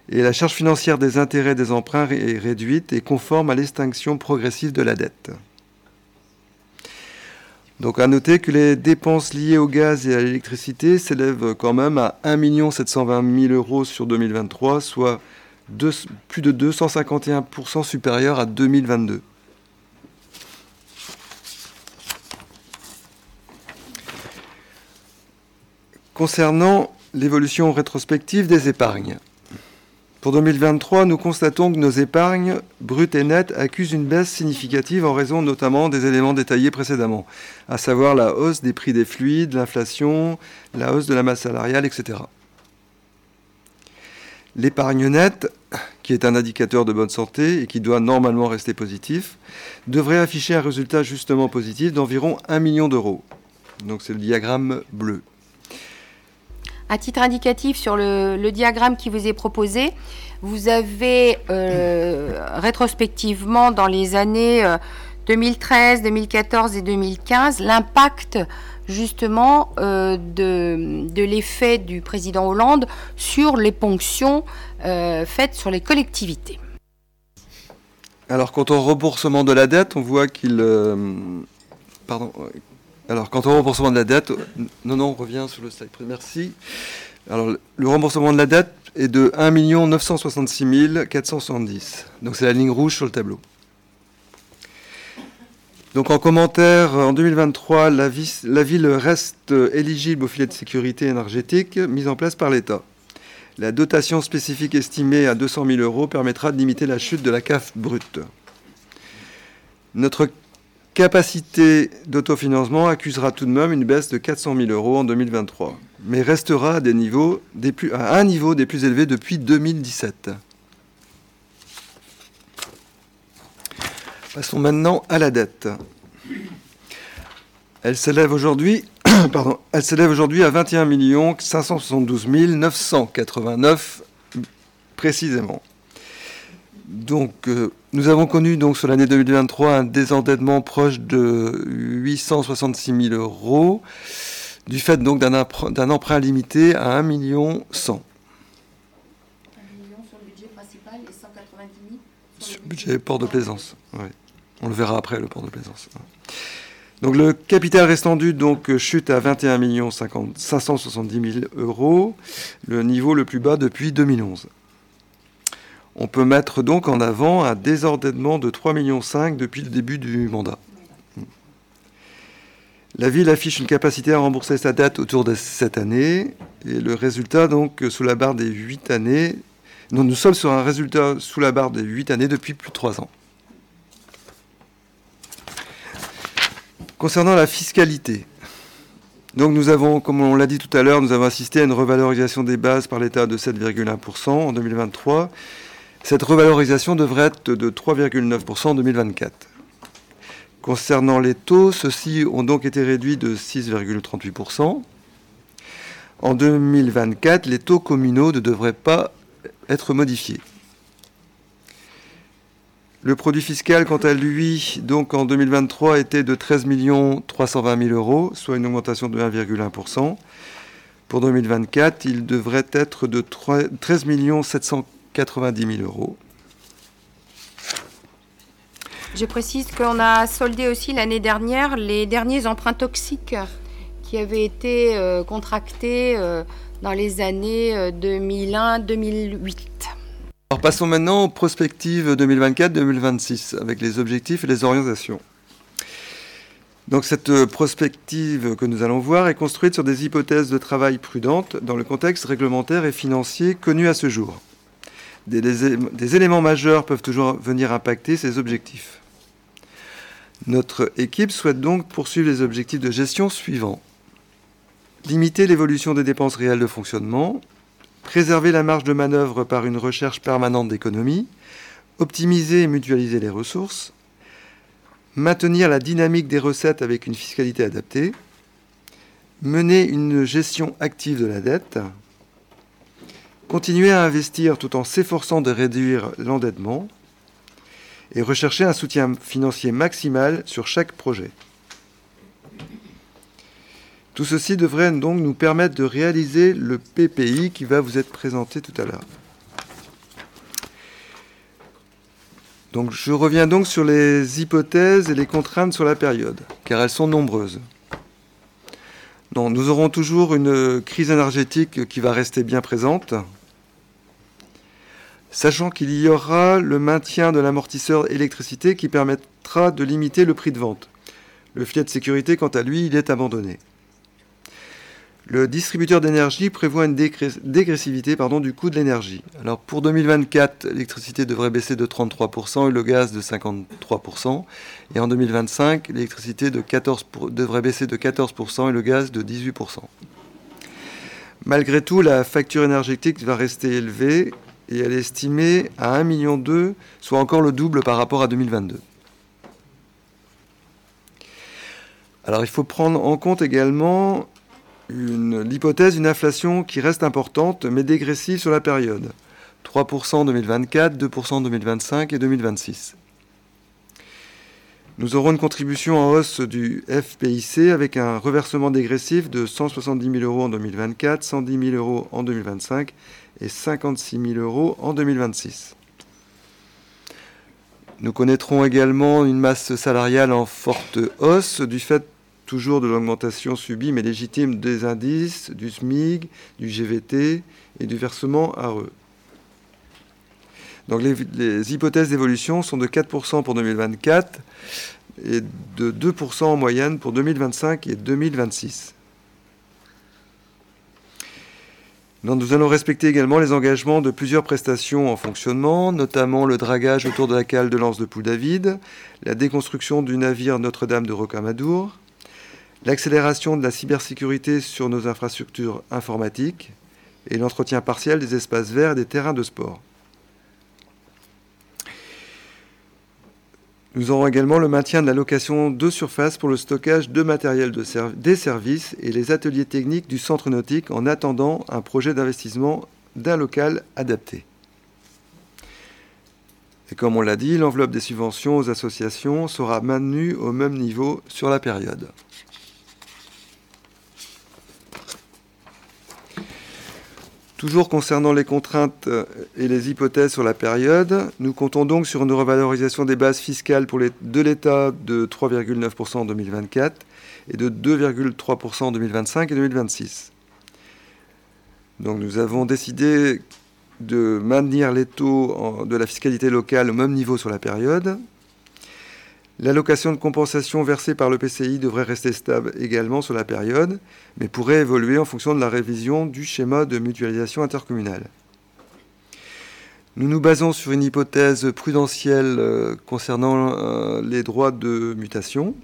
Et la charge financière des intérêts des emprunts est réduite et conforme à l'extinction progressive de la dette. Donc à noter que les dépenses liées au gaz et à l'électricité s'élèvent quand même à 1 720 000 euros sur 2023, soit plus de 251% supérieur à 2022. Concernant l'évolution rétrospective des épargnes, pour 2023, nous constatons que nos épargnes brutes et nettes accusent une baisse significative en raison notamment des éléments détaillés précédemment, à savoir la hausse des prix des fluides, l'inflation, la hausse de la masse salariale, etc. L'épargne nette, qui est un indicateur de bonne santé et qui doit normalement rester positif, devrait afficher un résultat justement positif d'environ 1 million d'euros. Donc c'est le diagramme bleu. À titre indicatif, sur le, diagramme qui vous est proposé, vous avez euh, rétrospectivement dans les années 2013, euh, 2014 et 2015 l'impact justement euh, de, de l'effet du président Hollande sur les ponctions faites sur les collectivités. Alors quant au remboursement de la dette, on voit qu'il... pardon, alors, quant au remboursement de la dette, non, non, on revient sur le slide. Merci. Alors, le remboursement de la dette est de 1 966 470. Donc, c'est la ligne rouge sur le tableau. Donc, en commentaire, en 2023, la, la ville reste éligible au filet de sécurité énergétique mis en place par l'État. La dotation spécifique estimée à 200 000 euros permettra de limiter la chute de la CAF brute. Notre capacité d'autofinancement accusera tout de même une baisse de 400 000 euros en 2023, mais restera à, des niveaux à un niveau des plus élevés depuis 2017. Passons maintenant à la dette. Elle s'élève aujourd'hui, pardon, elle s'élève aujourd'hui à 21 572 989 précisément. Donc, euh, nous avons connu donc sur l'année 2023 un désendettement proche de 866 000 euros, du fait donc d'un emprunt, limité à 1 million 100. 1 million sur le budget principal et 190 000 sur le budget port de plaisance. On le verra après le port de plaisance. Donc le capital restant dû donc chute à 21 570 000 euros, le niveau le plus bas depuis 2011. On peut mettre donc en avant un désordonnement de 3,5 millions depuis le début du mandat. La ville affiche une capacité à rembourser sa dette autour de cette année, et le résultat, donc, sous la barre des 8 années, nous sommes sur un résultat sous la barre des 8 années depuis plus de 3 ans. Concernant la fiscalité, nous avons, comme on l'a dit tout à l'heure, nous avons assisté à une revalorisation des bases par l'État de 7,1% en 2023 cette revalorisation devrait être de 3,9% en 2024. Concernant les taux, ceux-ci ont donc été réduits de 6,38%. En 2024, les taux communaux ne devraient pas être modifiés. Le produit fiscal, quant à lui, donc en 2023, était de 13 320 000 euros, soit une augmentation de 1,1%. Pour 2024, il devrait être de 13 790 000 euros. Je précise qu'on a soldé aussi l'année dernière les derniers emprunts toxiques qui avaient été euh, contractés euh, dans les années 2001-2008. Euh, Alors passons maintenant aux prospectives 2024-2026 avec les objectifs et les orientations. Donc cette prospective que nous allons voir est construite sur des hypothèses de travail prudentes dans le contexte réglementaire et financier connu à ce jour. Des, éléments majeurs peuvent toujours venir impacter ces objectifs. Notre équipe souhaite donc poursuivre les objectifs de gestion suivants. Limiter l'évolution des dépenses réelles de fonctionnement, préserver la marge de manœuvre par une recherche permanente d'économie, optimiser et mutualiser les ressources, maintenir la dynamique des recettes avec une fiscalité adaptée, mener une gestion active de la dette, continuer à investir tout en s'efforçant de réduire l'endettement, et rechercher un soutien financier maximal sur chaque projet. Tout ceci devrait donc nous permettre de réaliser le PPI qui va vous être présenté tout à l'heure. Donc je reviens donc sur les hypothèses et les contraintes sur la période, car elles sont nombreuses. nous aurons toujours une crise énergétique qui va rester bien présente, sachant qu'il y aura le maintien de l'amortisseur électricité qui permettra de limiter le prix de vente. Le filet de sécurité, quant à lui, il est abandonné. Le distributeur d'énergie prévoit une dégressivité du coût de l'énergie. Alors pour 2024, l'électricité devrait baisser de 33% et le gaz de 53%. Et en 2025, l'électricité devrait baisser de 14% et le gaz de 18%. Malgré tout, la facture énergétique va rester élevée et elle est estimée à 1,2 million, soit encore le double par rapport à 2022. Alors il faut prendre en compte également l'hypothèse d'une inflation qui reste importante mais dégressive sur la période. 3% en 2024, 2% en 2025 et 2026. Nous aurons une contribution en hausse du FPIC avec un reversement dégressif de 170 000 euros en 2024, 110 000 euros en 2025 et 56 000 euros en 2026. Nous connaîtrons également une masse salariale en forte hausse du fait toujours de l'augmentation subie mais légitime des indices, du SMIG, du GVT et du versement RE. Donc les, les hypothèses d'évolution sont de 4% pour 2024 et de 2% en moyenne pour 2025 et 2026. Nous allons respecter également les engagements de plusieurs prestations en fonctionnement, notamment le dragage autour de la cale de Lance de Poule-David, la déconstruction du navire Notre-Dame de Rocamadour, l'accélération de la cybersécurité sur nos infrastructures informatiques et l'entretien partiel des espaces verts et des terrains de sport. Nous aurons également le maintien de la location de surface pour le stockage de matériel des services et les ateliers techniques du centre nautique en attendant un projet d'investissement d'un local adapté. Et comme on l'a dit, l'enveloppe des subventions aux associations sera maintenue au même niveau sur la période. Toujours concernant les contraintes euh, et les hypothèses sur la période, nous comptons donc sur une revalorisation des bases fiscales pour de l'État de 3,9% en 2024 et de 2,3% en 2025 et 2026. Donc nous avons décidé de maintenir les taux de la fiscalité locale au même niveau sur la période, L'allocation de compensation versée par le PCI devrait rester stable également sur la période, mais pourrait évoluer en fonction de la révision du schéma de mutualisation intercommunale. Nous nous basons sur une hypothèse prudentielle euh, concernant euh, les droits de mutation.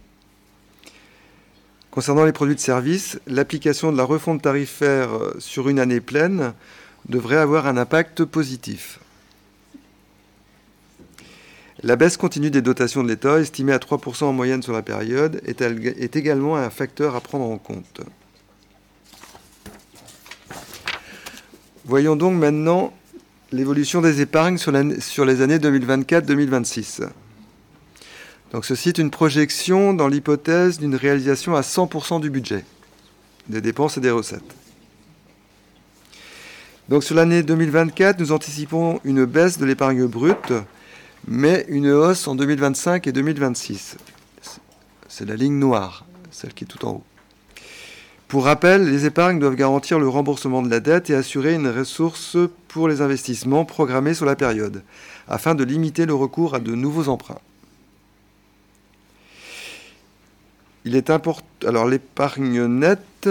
Concernant les produits de service, l'application de la refonte tarifaire euh, sur une année pleine devrait avoir un impact positif. La baisse continue des dotations de l'État, estimée à 3% en moyenne sur la période, est, également un facteur à prendre en compte. Voyons donc maintenant l'évolution des épargnes sur, les années 2024-2026. Donc ceci est une projection dans l'hypothèse d'une réalisation à 100% du budget, des dépenses et des recettes. Donc sur l'année 2024, nous anticipons une baisse de l'épargne brute, mais une hausse en 2025 et 2026. C'est la ligne noire, celle qui est tout en haut. Pour rappel, les épargnes doivent garantir le remboursement de la dette et assurer une ressource pour les investissements programmés sur la période, afin de limiter le recours à de nouveaux emprunts. Il est important. Alors l'épargne nette,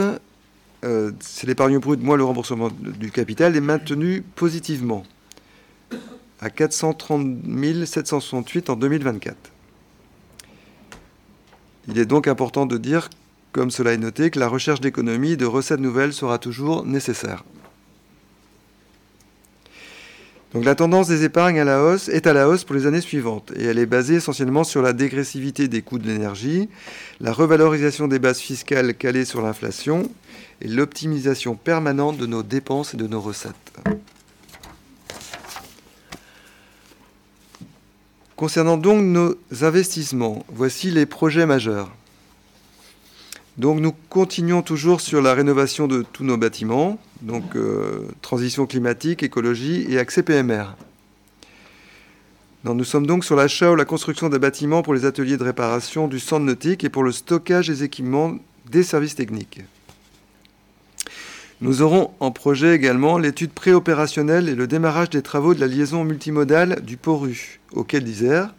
euh, c'est l'épargne brute moins le remboursement du capital, est maintenu positivement à 430 768 en 2024. Il est donc important de dire, comme cela est noté, que la recherche d'économies et de recettes nouvelles sera toujours nécessaire. Donc la tendance des épargnes à la hausse est à la hausse pour les années suivantes et elle est basée essentiellement sur la dégressivité des coûts de l'énergie, la revalorisation des bases fiscales calées sur l'inflation et l'optimisation permanente de nos dépenses et de nos recettes. Concernant donc nos investissements, voici les projets majeurs. Donc nous continuons toujours sur la rénovation de tous nos bâtiments, donc euh, transition climatique, écologie et accès PMR. nous sommes donc sur l'achat ou la construction des bâtiments pour les ateliers de réparation du centre nautique et pour le stockage des équipements des services techniques. Nous aurons en projet également l'étude préopérationnelle et le démarrage des travaux de la liaison multimodale du Poru au quai d'Isère,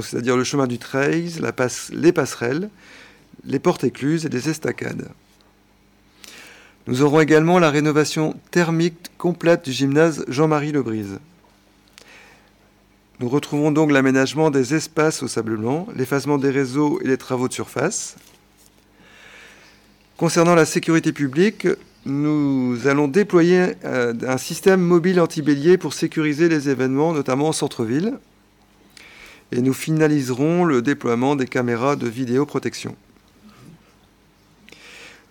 c'est-à-dire le chemin du Trail, les passerelles, les portes écluses et les estacades. Nous aurons également la rénovation thermique complète du gymnase Jean-Marie Lebrise. Nous retrouvons donc l'aménagement des espaces au sable blanc, l'effacement des réseaux et les travaux de surface. Concernant la sécurité publique, nous allons déployer euh, un système mobile anti-bélier pour sécuriser les événements, notamment en centre-ville. Et nous finaliserons le déploiement des caméras de vidéoprotection.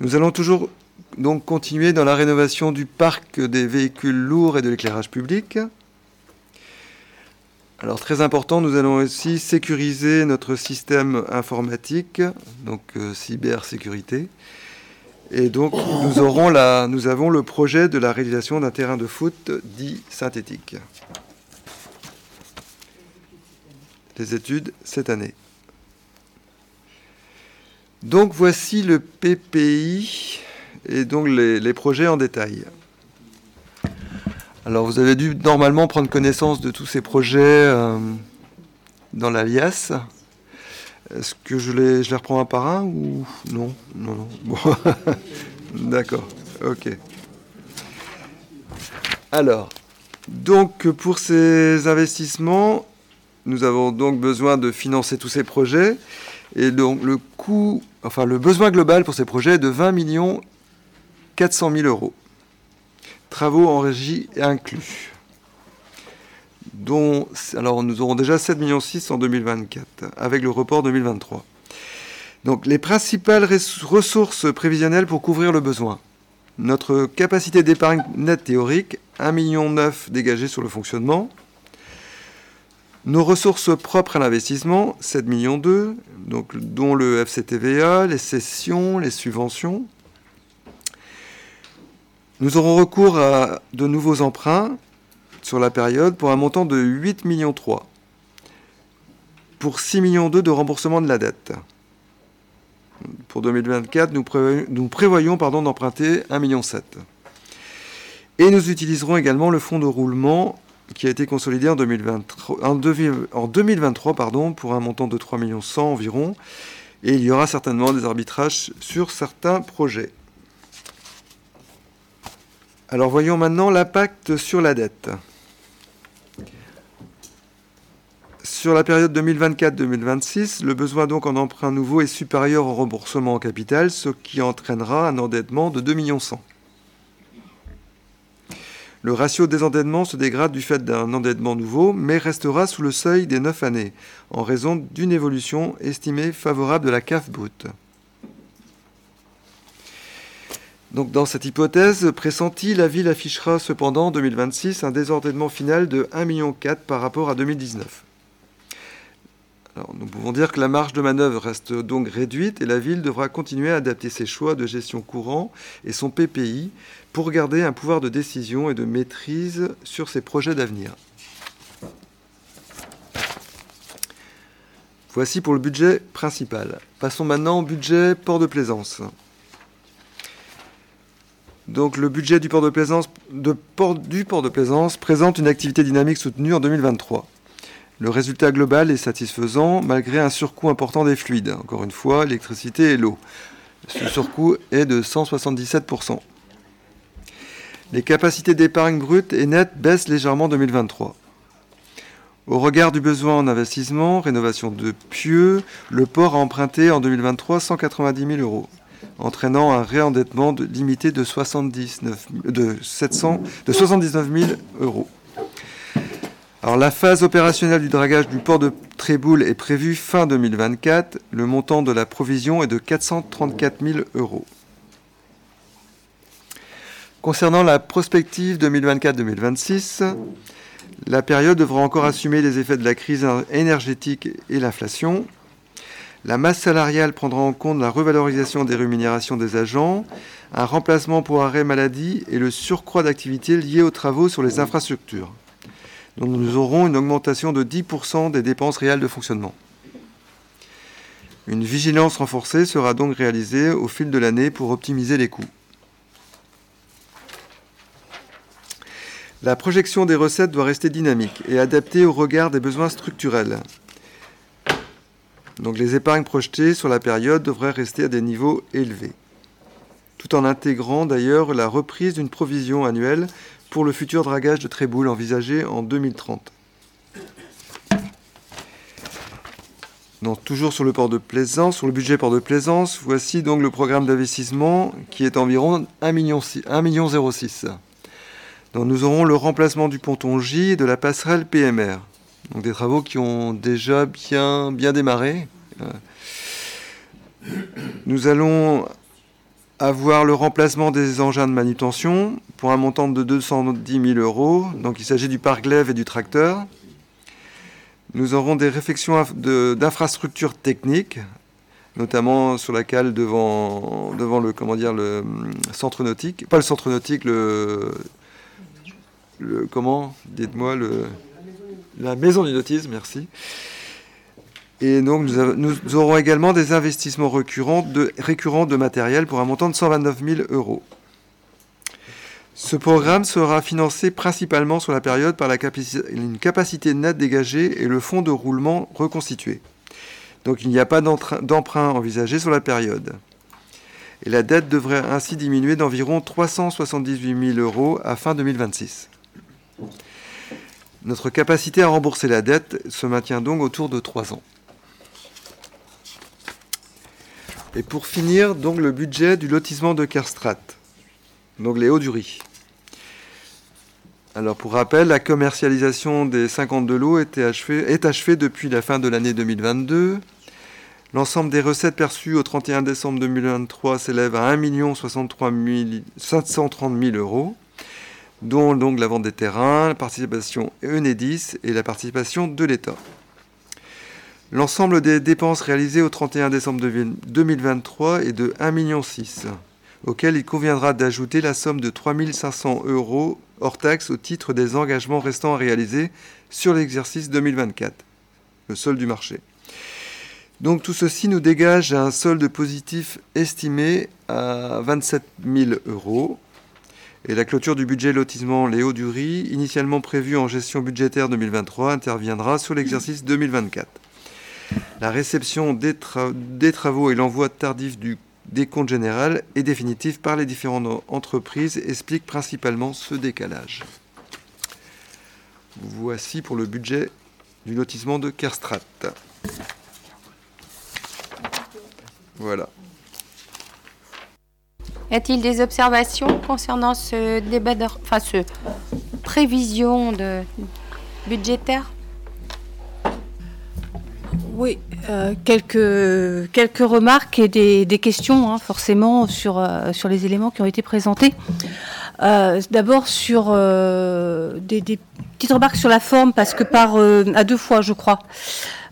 Nous allons toujours donc continuer dans la rénovation du parc des véhicules lourds et de l'éclairage public. Alors très important, nous allons aussi sécuriser notre système informatique, donc euh, cybersécurité. Et donc nous, avons le projet de la réalisation d'un terrain de foot dit synthétique. Les études cette année. Donc voici le PPI et donc les, projets en détail. Alors vous avez dû normalement prendre connaissance de tous ces projets euh, dans l'alias. Est-ce que je les, je les reprends un par un ou non? Non, non. D'accord. Ok. Alors, donc pour ces investissements, nous avons donc besoin de financer tous ces projets. Et donc le coût, enfin le besoin global pour ces projets est de 20 millions 400 000 euros. Travaux en régie inclus. Dont, alors nous aurons déjà 7 millions 6 en 2024 avec le report 2023. Donc les principales ressources prévisionnelles pour couvrir le besoin. Notre capacité d'épargne nette théorique, 1,9 million dégagé sur le fonctionnement, nos ressources propres à l'investissement, 7 millions donc, dont le FCTVA, les cessions, les subventions. Nous aurons recours à de nouveaux emprunts sur la période pour un montant de 8 millions 3 pour 6 millions 2 de remboursement de la dette. Pour 2024, nous, prévoyons, prévoyons d'emprunter 1 million 7. Et nous utiliserons également le fonds de roulement qui a été consolidé en 2023, en 2023 pardon, pour un montant de 3 millions 100 environ. Et il y aura certainement des arbitrages sur certains projets. Alors voyons maintenant l'impact sur la dette. Sur la période 2024-2026, le besoin donc en emprunt nouveau est supérieur au remboursement en capital, ce qui entraînera un endettement de 2 millions 100. Le ratio désendettement se dégrade du fait d'un endettement nouveau, mais restera sous le seuil des 9 années, en raison d'une évolution estimée favorable de la CAF brute. Donc dans cette hypothèse pressentie, la ville affichera cependant en 2026 un désordonnement final de 1,4 million par rapport à 2019. Nous pouvons dire que la marge de manœuvre reste donc réduite et la ville devra continuer à adapter ses choix de gestion courant et son PPI pour garder un pouvoir de décision et de maîtrise sur ses projets d'avenir. Voici pour le budget principal. Passons maintenant au budget port de plaisance. Donc le budget du port de plaisance, du port de plaisance présente une activité dynamique soutenue en 2023. Le résultat global est satisfaisant malgré un surcoût important des fluides. Encore une fois, l'électricité et l'eau. Ce surcoût est de 177%. Les capacités d'épargne brute et nette baissent légèrement en 2023. Au regard du besoin en investissement, rénovation de pieux, le port a emprunté en 2023 190 000 euros, entraînant un réendettement limité de, 79, de, 700, de 79 000 euros. La phase opérationnelle du dragage du port de Tréboul est prévue fin 2024. Le montant de la provision est de 434 000 euros. Concernant la prospective 2024-2026, la période devra encore assumer les effets de la crise énergétique et l'inflation. La masse salariale prendra en compte la revalorisation des rémunérations des agents, un remplacement pour arrêt maladie et le surcroît d'activité lié aux travaux sur les infrastructures. Nous aurons une augmentation de 10% des dépenses réelles de fonctionnement. Une vigilance renforcée sera donc réalisée au fil de l'année pour optimiser les coûts. La projection des recettes doit rester dynamique et adaptée au regard des besoins structurels. Donc les épargnes projetées sur la période devraient rester à des niveaux élevés, tout en intégrant d'ailleurs la reprise d'une provision annuelle pour le futur dragage de Tréboul envisagé en 2030. Donc, toujours sur le port de Plaisance, sur le budget port de Plaisance, voici donc le programme d'investissement qui est environ 1,06 million. 1 million nous aurons le remplacement du ponton J et de la passerelle PMR. Donc des travaux qui ont déjà bien, bien démarré. Nous allons avoir le remplacement des engins de manutention pour un montant de 210 000 euros. Donc il s'agit du parc lève et du tracteur. Nous aurons des réflexions d'infrastructures techniques, notamment sur la cale devant, devant le, comment dire, le hum, centre nautique, pas le centre nautique, le le comment? Dites-moi le la maison du nautisme, merci. Et donc nous, aurons également des investissements récurrents de, matériel pour un montant de 129 000 euros. Ce programme sera financé principalement sur la période par une capacité nette dégagée et le fonds de roulement reconstitué. Donc il n'y a pas d'emprunt envisagé sur la période. Et la dette devrait ainsi diminuer d'environ 378 000 euros à fin 2026. Notre capacité à rembourser la dette se maintient donc autour de 3 ans. Et pour finir, donc le budget du lotissement de Kerstrat, donc les Hauts-du-Riz. Alors pour rappel, la commercialisation des 52 lots est achevée depuis la fin de l'année 2022. L'ensemble des recettes perçues au 31 décembre 2023 s'élève à 1 63 530 000 euros dont donc la vente des terrains, la participation Enedis et la participation de l'État. L'ensemble des dépenses réalisées au 31 décembre 2023 est de 1,6 million, auquel il conviendra d'ajouter la somme de 3 500 euros hors taxe au titre des engagements restants à réaliser sur l'exercice 2024, le solde du marché. Donc tout ceci nous dégage un solde positif estimé à 27 000 euros, et la clôture du budget lotissement Léo Dury, initialement prévue en gestion budgétaire 2023, interviendra sur l'exercice 2024. La réception des, travaux et l'envoi tardif du décompte général et définitif par les différentes entreprises expliquent principalement ce décalage. Voici pour le budget du lotissement de Kerstrat. Voilà. Y a-t-il des observations concernant ce débat, de, enfin ce prévision de budgétaire? Oui, quelques, quelques remarques et des, questions, hein, forcément, sur, sur les éléments qui ont été présentés. D'abord sur des, des, petites remarques sur la forme, parce que par à deux fois, je crois,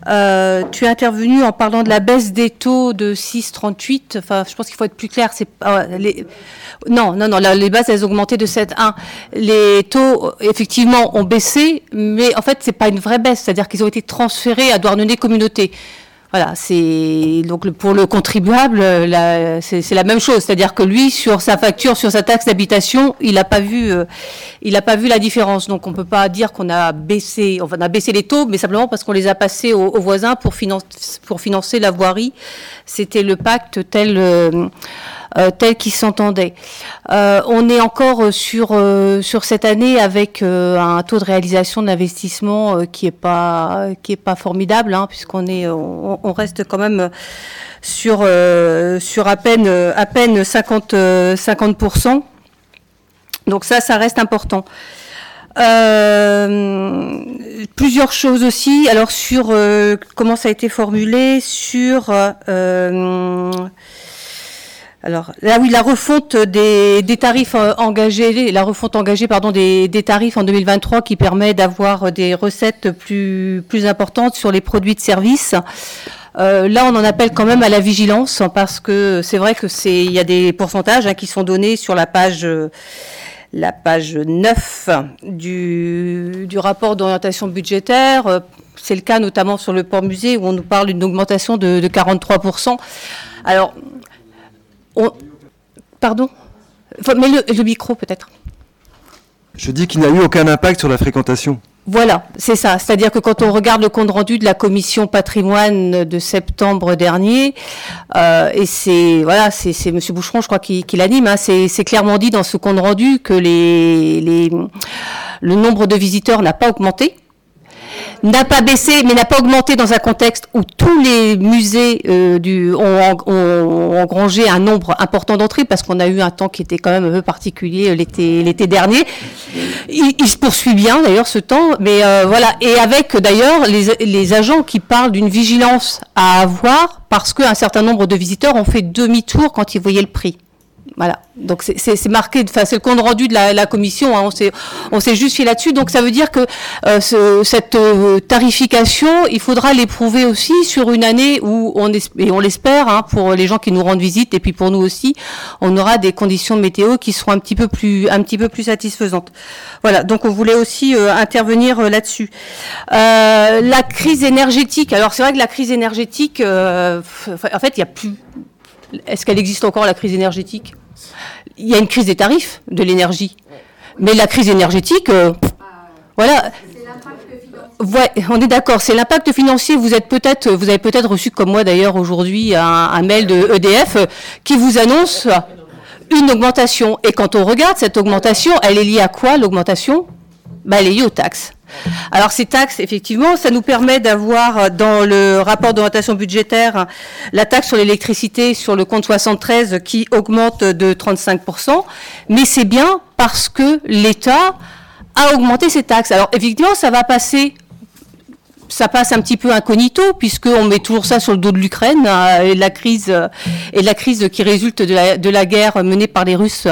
euh, tu es intervenu en parlant de la baisse des taux de 6,38. Enfin, je pense qu'il faut être plus clair. C'est non, non, non. les bases elles ont augmenté de 7,1. Les taux effectivement ont baissé, mais en fait c'est pas une vraie baisse. C'est-à-dire qu'ils ont été transférés à Douarnenez Communauté. Voilà, c'est donc pour le contribuable, c'est la même chose, c'est-à-dire que lui, sur sa facture, sur sa taxe d'habitation, il n'a pas vu, euh, il n'a pas vu la différence. Donc on peut pas dire qu'on a baissé, enfin on a baissé les taux, mais simplement parce qu'on les a passés aux, voisins pour, pour financer la voirie. C'était le pacte tel. Euh, euh, tel qu'ils s'entendaient. Euh, on est encore sur euh, sur cette année avec un taux de réalisation d'investissement qui est pas qui est pas formidable, hein, puisqu'on est on, reste quand même sur sur à peine à peine 50 50% donc ça, ça reste important. plusieurs choses aussi. Alors sur comment ça a été formulé? Sur alors là oui, la refonte des, tarifs euh, engagés, la refonte engagée pardon des, tarifs en 2023 qui permet d'avoir des recettes plus plus importantes sur les produits de service. Euh, là, on en appelle quand même à la vigilance parce que c'est vrai que c'est il y a des pourcentages hein, qui sont donnés sur la page la page 9 du, du rapport d'orientation budgétaire. C'est le cas notamment sur le port musée où on nous parle d'une augmentation de, de 43%. Alors, Pardon Mais le, micro peut-être. Je dis qu'il n'a eu aucun impact sur la fréquentation. Voilà, c'est ça. C'est-à-dire que quand on regarde le compte rendu de la commission patrimoine de septembre dernier, euh, et c'est voilà, c'est Monsieur Boucheron, je crois, qui, l'anime. Hein, c'est clairement dit dans ce compte rendu que les, les le nombre de visiteurs n'a pas augmenté n'a pas baissé, mais n'a pas augmenté dans un contexte où tous les musées euh, ont, engrangé un nombre important d'entrées, parce qu'on a eu un temps qui était quand même un peu particulier euh, l'été, l'été dernier. Il, se poursuit bien d'ailleurs ce temps, mais euh, voilà. Et avec d'ailleurs les, les agents qui parlent d'une vigilance à avoir, parce qu'un certain nombre de visiteurs ont fait demi-tour quand ils voyaient le prix. Voilà. Donc c'est marqué, enfin c'est le compte rendu de la, commission. Hein, on s'est s'est justifié là-dessus. Donc ça veut dire que euh, cette euh, tarification, il faudra l'éprouver aussi sur une année où on et on l'espère hein, pour les gens qui nous rendent visite et puis pour nous aussi, on aura des conditions de météo qui seront un petit peu plus un petit peu plus satisfaisantes. Voilà. Donc on voulait aussi euh, intervenir là-dessus. la crise énergétique. Alors c'est vrai que la crise énergétique, en fait, il y a plus est-ce qu'elle existe encore, la crise énergétique? Il y a une crise des tarifs de l'énergie. Mais la crise énergétique, euh, voilà. On est d'accord, c'est l'impact financier. Vous avez peut-être reçu comme moi d'ailleurs aujourd'hui un, mail de EDF qui vous annonce une augmentation. Et quand on regarde cette augmentation, elle est liée à quoi l'augmentation? Bah, Elle est liée aux taxes. Alors ces taxes, effectivement, ça nous permet d'avoir euh, dans le rapport d'orientation budgétaire la taxe sur l'électricité sur le compte 73 qui augmente de 35%, mais c'est bien parce que l'État a augmenté ses taxes. Alors effectivement, ça va passer ça passe un petit peu incognito puisqu'on met toujours ça sur le dos de l'Ukraine euh, et la crise euh, et la crise qui résulte de la, guerre menée par les Russes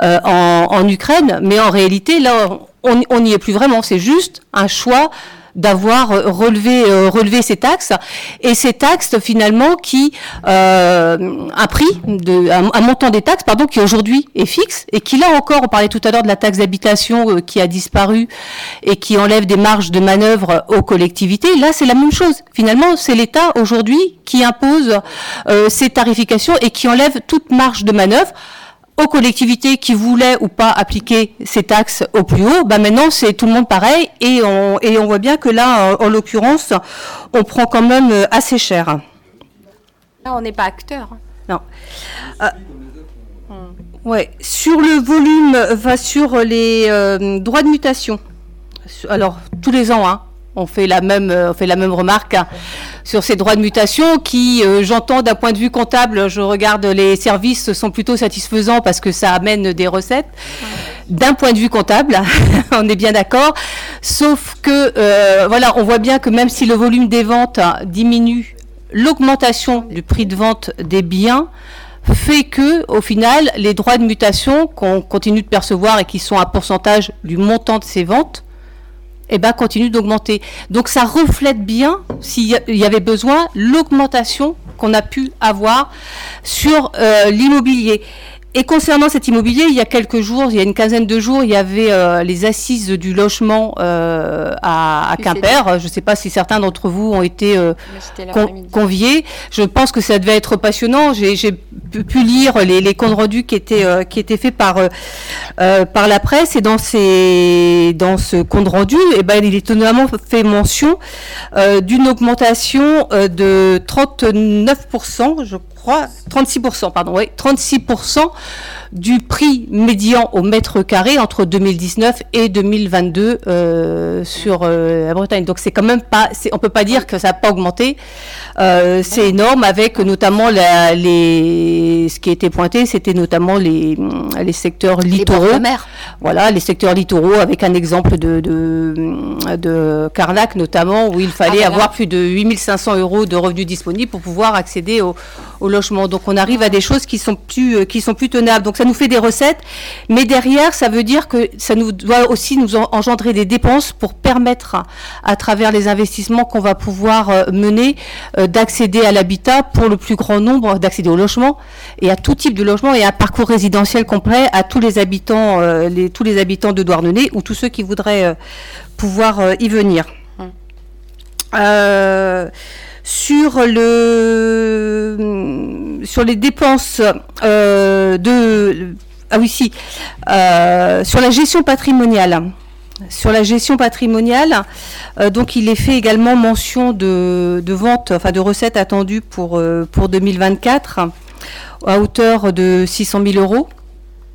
en, en, Ukraine. Mais en réalité, là, on n'y est plus vraiment. C'est juste un choix d'avoir relevé, euh, relevé ces taxes et ces taxes finalement qui euh, un prix de un, montant des taxes pardon qui aujourd'hui est fixe et qui là encore on parlait tout à l'heure de la taxe d'habitation euh, qui a disparu et qui enlève des marges de manœuvre aux collectivités là c'est la même chose finalement c'est l'État aujourd'hui qui impose ces tarifications et qui enlève toute marge de manœuvre aux collectivités qui voulaient ou pas appliquer ces taxes au plus haut, bah maintenant c'est tout le monde pareil et on, et on voit bien que là, en, l'occurrence, on prend quand même euh, assez cher. Là, on n'est pas acteur. Non. Euh, ouais. Sur le volume, va sur les euh, droits de mutation. Alors tous les ans, hein, on fait la même, on fait la même remarque hein, sur ces droits de mutation qui, j'entends d'un point de vue comptable, je regarde les services sont plutôt satisfaisants parce que ça amène des recettes. D'un point de vue comptable, on est bien d'accord. Sauf que, voilà, on voit bien que même si le volume des ventes diminue, l'augmentation du prix de vente des biens fait que, au final, les droits de mutation qu'on continue de percevoir et qui sont un pourcentage du montant de ces ventes, eh ben, continuent d'augmenter. Donc ça reflète bien, s'il y avait besoin, l'augmentation qu'on a pu avoir sur euh, l'immobilier. Et concernant cet immobilier, il y a quelques jours, il y a une quinzaine de jours, il y avait euh, les assises du logement euh, à, Quimper. Je ne sais pas si certains d'entre vous ont été euh, conviés. Je pense que ça devait être passionnant. J'ai pu lire les, comptes rendus qui étaient, qui étaient faits par, par la presse. Et dans, ces, dans ce compte rendu, eh ben, il est étonnamment fait mention d'une augmentation de 39%, je 36%, pardon, oui, 36% du prix médian au mètre carré entre 2019 et 2022 euh, sur euh, la Bretagne. Donc c'est quand même pas, on peut pas dire que ça n'a pas augmenté. Euh, c'est énorme avec notamment les, ce qui a été pointé, c'était notamment les, les secteurs littoraux. Voilà, les secteurs littoraux avec un exemple de, de, de Carnac notamment où il fallait ah, avoir plus de 8500 euros de revenus disponibles pour pouvoir accéder au, au logement. Donc on arrive à des choses qui sont plus, qui sont plus tenables. Donc ça nous fait des recettes, mais derrière, ça veut dire que ça nous doit aussi nous engendrer des dépenses pour permettre, à travers les investissements qu'on va pouvoir euh, mener, euh, d'accéder à l'habitat pour le plus grand nombre, d'accéder au logement et à tout type de logement et à un parcours résidentiel complet à tous les habitants, euh, les, tous les habitants de Douarnenez ou tous ceux qui voudraient pouvoir y venir. Hum. Sur le sur les dépenses euh, de ah oui si euh, sur la gestion patrimoniale sur la gestion patrimoniale, euh, donc il est fait également mention de, de ventes, enfin de recettes attendues pour, pour 2024 à hauteur de 600 000 euros.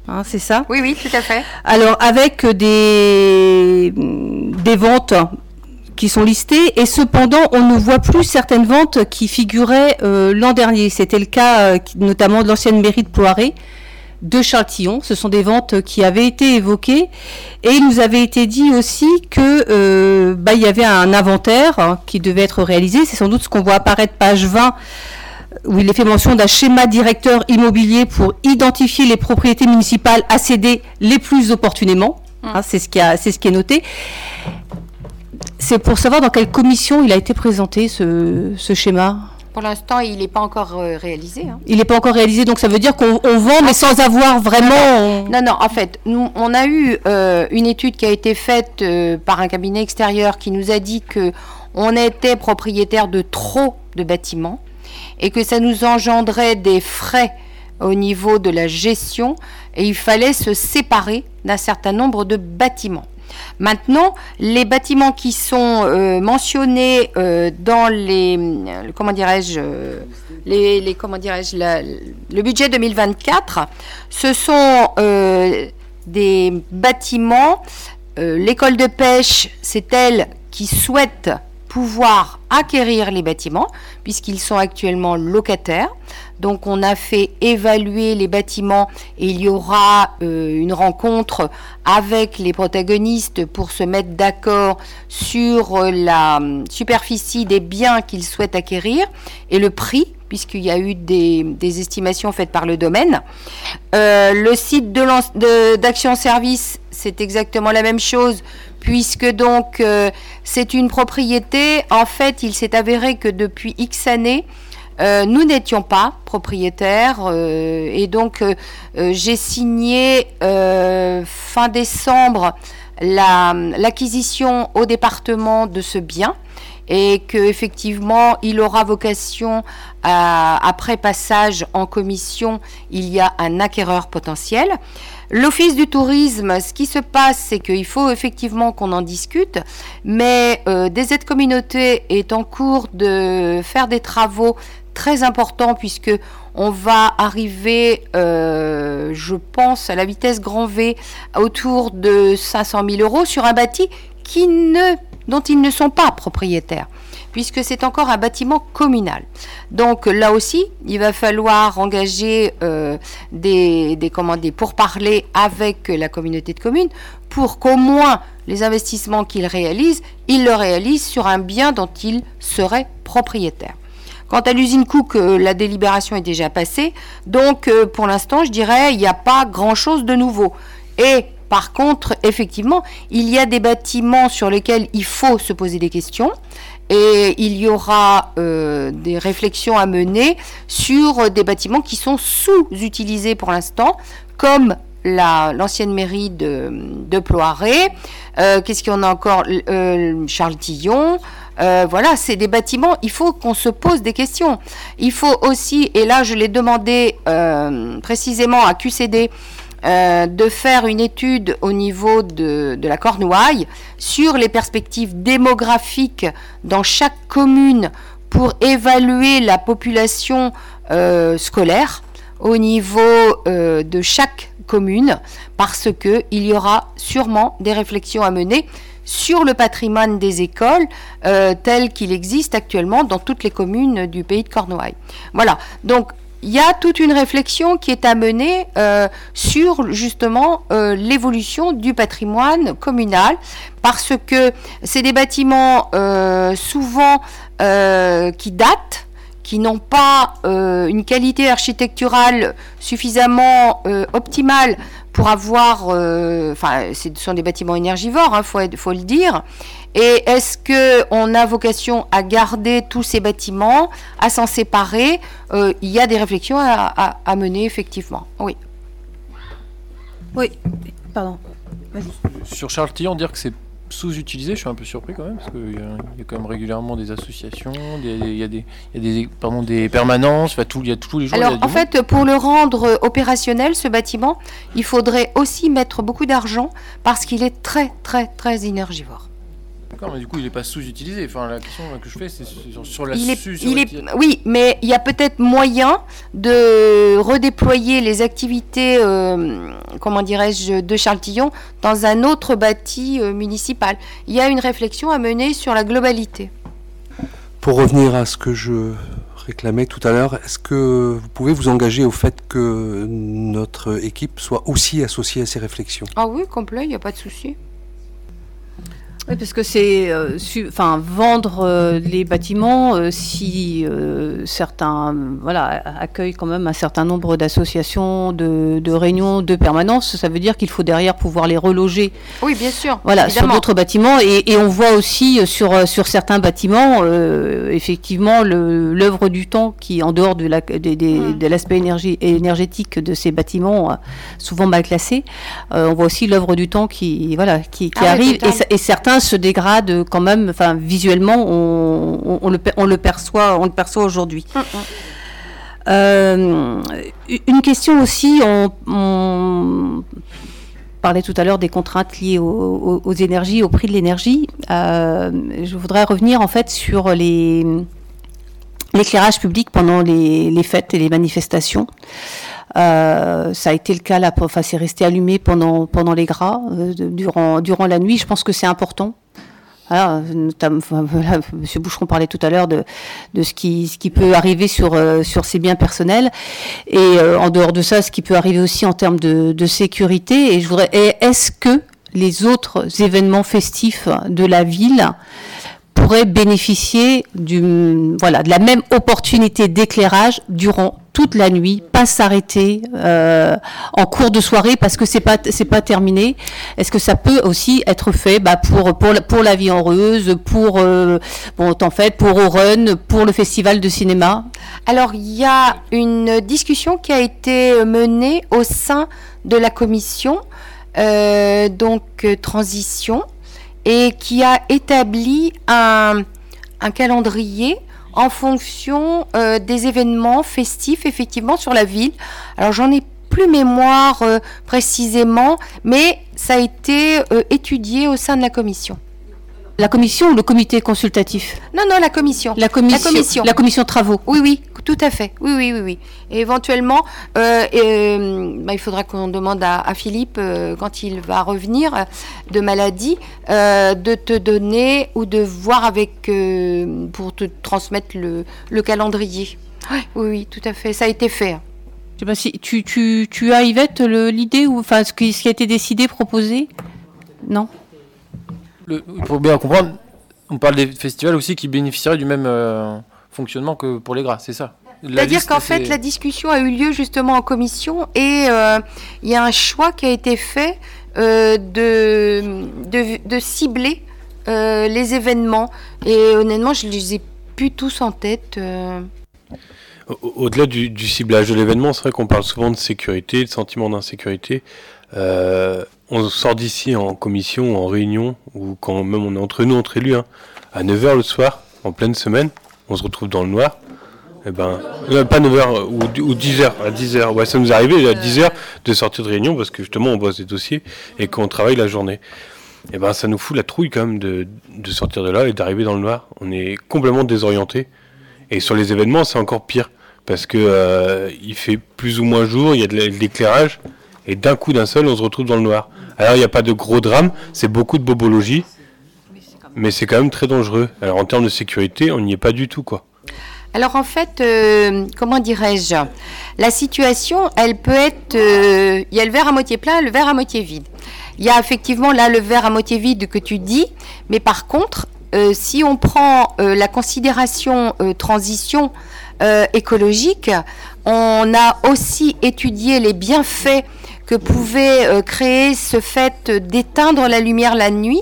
Hein, c'est ça? Oui, oui, tout à fait. Alors, avec des, des ventes qui sont listés et cependant on ne voit plus certaines ventes qui figuraient euh, l'an dernier. C'était le cas euh, notamment de l'ancienne mairie de Ploiré de Châtillon. Ce sont des ventes qui avaient été évoquées et il nous avait été dit aussi que euh, bah, il y avait un inventaire hein, qui devait être réalisé. C'est sans doute ce qu'on voit apparaître page 20 où il est fait mention d'un schéma directeur immobilier pour identifier les propriétés municipales à céder les plus opportunément. Mmh. Hein, c'est ce qui a, c'est ce qui est noté. C'est pour savoir dans quelle commission il a été présenté ce, schéma pour l'instant, il n'est pas encore euh, réalisé. Hein. Il n'est pas encore réalisé, donc ça veut dire qu'on vend, mais sans avoir vraiment. Non, non, en fait, nous, on a eu euh, une étude qui a été faite euh, par un cabinet extérieur qui nous a dit que on était propriétaire de trop de bâtiments et que ça nous engendrait des frais au niveau de la gestion et il fallait se séparer d'un certain nombre de bâtiments. Maintenant, les bâtiments qui sont euh, mentionnés euh, dans les, euh, comment dirais-je, les, comment dirais-je, le budget 2024, ce sont des bâtiments. L'école de pêche, c'est elle qui souhaite pouvoir acquérir les bâtiments puisqu'ils sont actuellement locataires. Donc on a fait évaluer les bâtiments et il y aura euh, une rencontre avec les protagonistes pour se mettre d'accord sur euh, la hum, superficie des biens qu'ils souhaitent acquérir et le prix puisqu'il y a eu des, estimations faites par le domaine. Euh, le site d'Action Service, c'est exactement la même chose, puisque donc c'est une propriété. En fait, il s'est avéré que depuis X années, euh, nous n'étions pas propriétaires euh, et donc euh, j'ai signé fin décembre l'acquisition au département de ce bien et qu'effectivement il aura vocation après passage en commission, il y a un acquéreur potentiel. L'Office du tourisme, ce qui se passe, c'est qu'il faut effectivement qu'on en discute, mais des aides communautés est en cours de faire des travaux très important puisque on va arriver, euh, je pense, à la vitesse grand V autour de 500 000 euros sur un bâti dont ils ne sont pas propriétaires puisque c'est encore un bâtiment communal. Donc là aussi, il va falloir engager euh, des, des, comment, des pourparlers avec la communauté de communes pour qu'au moins les investissements qu'ils réalisent, ils le réalisent sur un bien dont ils seraient propriétaires. Quant à l'usine Cook, euh, la délibération est déjà passée, donc euh, pour l'instant, je dirais, il n'y a pas grand-chose de nouveau. Et par contre, effectivement, il y a des bâtiments sur lesquels il faut se poser des questions et il y aura euh, des réflexions à mener sur des bâtiments qui sont sous-utilisés pour l'instant, comme l'ancienne mairie de, de Ploiré. Qu'est-ce qu'il y en a encore? Charles Tillon. Voilà, c'est des bâtiments, il faut qu'on se pose des questions. Il faut aussi, et là je l'ai demandé précisément à QCD, euh, de faire une étude au niveau de, la Cornouaille sur les perspectives démographiques dans chaque commune pour évaluer la population euh, scolaire au niveau euh, de chaque commune parce que il y aura sûrement des réflexions à mener sur le patrimoine des écoles tel qu'il existe actuellement dans toutes les communes du pays de Cornouailles. Voilà. Donc il y a toute une réflexion qui est à mener euh, sur justement euh, l'évolution du patrimoine communal parce que c'est des bâtiments euh, souvent qui datent qui n'ont pas une qualité architecturale suffisamment optimale pour avoir, enfin, ce sont des bâtiments énergivores, il hein, faut, faut, le dire, et est-ce qu'on a vocation à garder tous ces bâtiments, à s'en séparer euh, Il y a des réflexions à, mener, effectivement. Oui. Oui, pardon. Sur Charles Tillon, dire que c'est sous-utilisé, je suis un peu surpris quand même, parce qu'il y, a quand même régulièrement des associations, il y a des, des, pardon, des permanences, tout, il y a tous les jours. Alors en fait, pour le rendre opérationnel, ce bâtiment, il faudrait aussi mettre beaucoup d'argent parce qu'il est très, très, très énergivore mais du coup, il n'est pas sous-utilisé. Enfin, la question que je fais, c'est sur, la il Oui, mais il y a peut-être moyen de redéployer les activités, euh, comment dirais-je, de Charles-Tillon dans un autre bâti euh, municipal. Il y a une réflexion à mener sur la globalité. Pour revenir à ce que je réclamais tout à l'heure, est-ce que vous pouvez vous engager au fait que notre équipe soit aussi associée à ces réflexions? Ah oui, complet, il n'y a pas de souci. Oui, parce que c'est, euh, enfin, vendre euh, les bâtiments euh, si certains, voilà, accueillent quand même un certain nombre d'associations, de, de, réunions, de permanences, ça veut dire qu'il faut derrière pouvoir les reloger. Oui, bien sûr. Voilà, sur d'autres bâtiments, et, et, on voit aussi sur sur certains bâtiments, effectivement, l'œuvre du temps qui, en dehors de la, mm. de, l'aspect énergie, énergétique de ces bâtiments, souvent mal classés, on voit aussi l'œuvre du temps qui, voilà, qui, qui ah arrive, et, et certains se dégrade quand même, enfin visuellement, on, le, on le perçoit, on le perçoit aujourd'hui. Mm, mm. Euh, une question aussi, on, parlait tout à l'heure des contraintes liées aux, énergies, au prix de l'énergie. Euh, je voudrais revenir en fait sur les l'éclairage public pendant les, les, fêtes et les manifestations. Euh, ça a été le cas là, enfin c'est resté allumé pendant pendant les gras euh, durant durant la nuit. Je pense que c'est important. Monsieur Boucheron parlait tout à l'heure de, de ce qui, ce qui peut arriver sur, euh, sur ses biens personnels. Et en dehors de ça, ce qui peut arriver aussi en termes de, de sécurité. Et je voudrais, est-ce que les autres événements festifs de la ville pourraient bénéficier du, voilà, de la même opportunité d'éclairage durant toute la nuit, pas s'arrêter euh, en cours de soirée parce que c'est pas c'est pas terminé. Est-ce que ça peut aussi être fait bah, pour pour pour la vie heureuse, pour euh, bon en fait pour Run, pour le festival de cinéma? Alors il y a une discussion qui a été menée au sein de la commission euh, donc transition et qui a établi un un calendrier en fonction euh, des événements festifs effectivement sur la ville. Alors j'en ai plus mémoire euh, précisément, mais ça a été euh, étudié au sein de la commission. La commission ou le comité consultatif? Non, non, la commission. La commission. La commission, la commission travaux. Oui, oui, tout à fait. Oui, oui, oui, oui. Et éventuellement, euh, euh, bah, il faudra qu'on demande à, Philippe, euh, quand il va revenir de maladie, de te donner ou de voir avec, pour te transmettre le, calendrier. Oui, oui, tout à fait. Ça a été fait. Je sais pas si tu, tu, tu as Yvette l'idée ou enfin ce qui, ce qui a été décidé, proposé? Non? Il faut bien comprendre. On parle des festivals aussi qui bénéficieraient du même fonctionnement que pour les gras, c'est ça C'est-à-dire qu'en fait, la discussion a eu lieu justement en commission et euh, il y a un choix qui a été fait euh, de, de, cibler euh, les événements. Et honnêtement, je ne les ai plus tous en tête. Au-delà du, ciblage de l'événement, c'est vrai qu'on parle souvent de sécurité, de sentiment d'insécurité. on sort d'ici en commission, en réunion, ou quand même on est entre nous, entre élus, hein, à 9h le soir, en pleine semaine on se retrouve dans le noir, et eh ben, euh, pas 9h ou, 10h, à 10h. Ouais, ça nous arrivé à 10h de sortir de réunion parce que justement on bosse des dossiers et qu'on travaille la journée. Et eh ben, ça nous fout la trouille quand même de, sortir de là et d'arriver dans le noir. On est complètement désorienté. Et sur les événements, c'est encore pire parce que euh, il fait plus ou moins jour, il y a de l'éclairage et d'un coup d'un seul, on se retrouve dans le noir. Alors il n'y a pas de gros drame, c'est beaucoup de bobologie mais c'est quand même très dangereux. Alors en termes de sécurité, on n'y est pas du tout, quoi. Alors en fait, euh, comment dirais-je? La situation, elle peut être... Euh, il y a le verre à moitié plein, le verre à moitié vide. Il y a effectivement là le verre à moitié vide que tu dis, mais par contre, euh, si on prend la considération transition écologique, on a aussi étudié les bienfaits que pouvait créer ce fait d'éteindre la lumière la nuit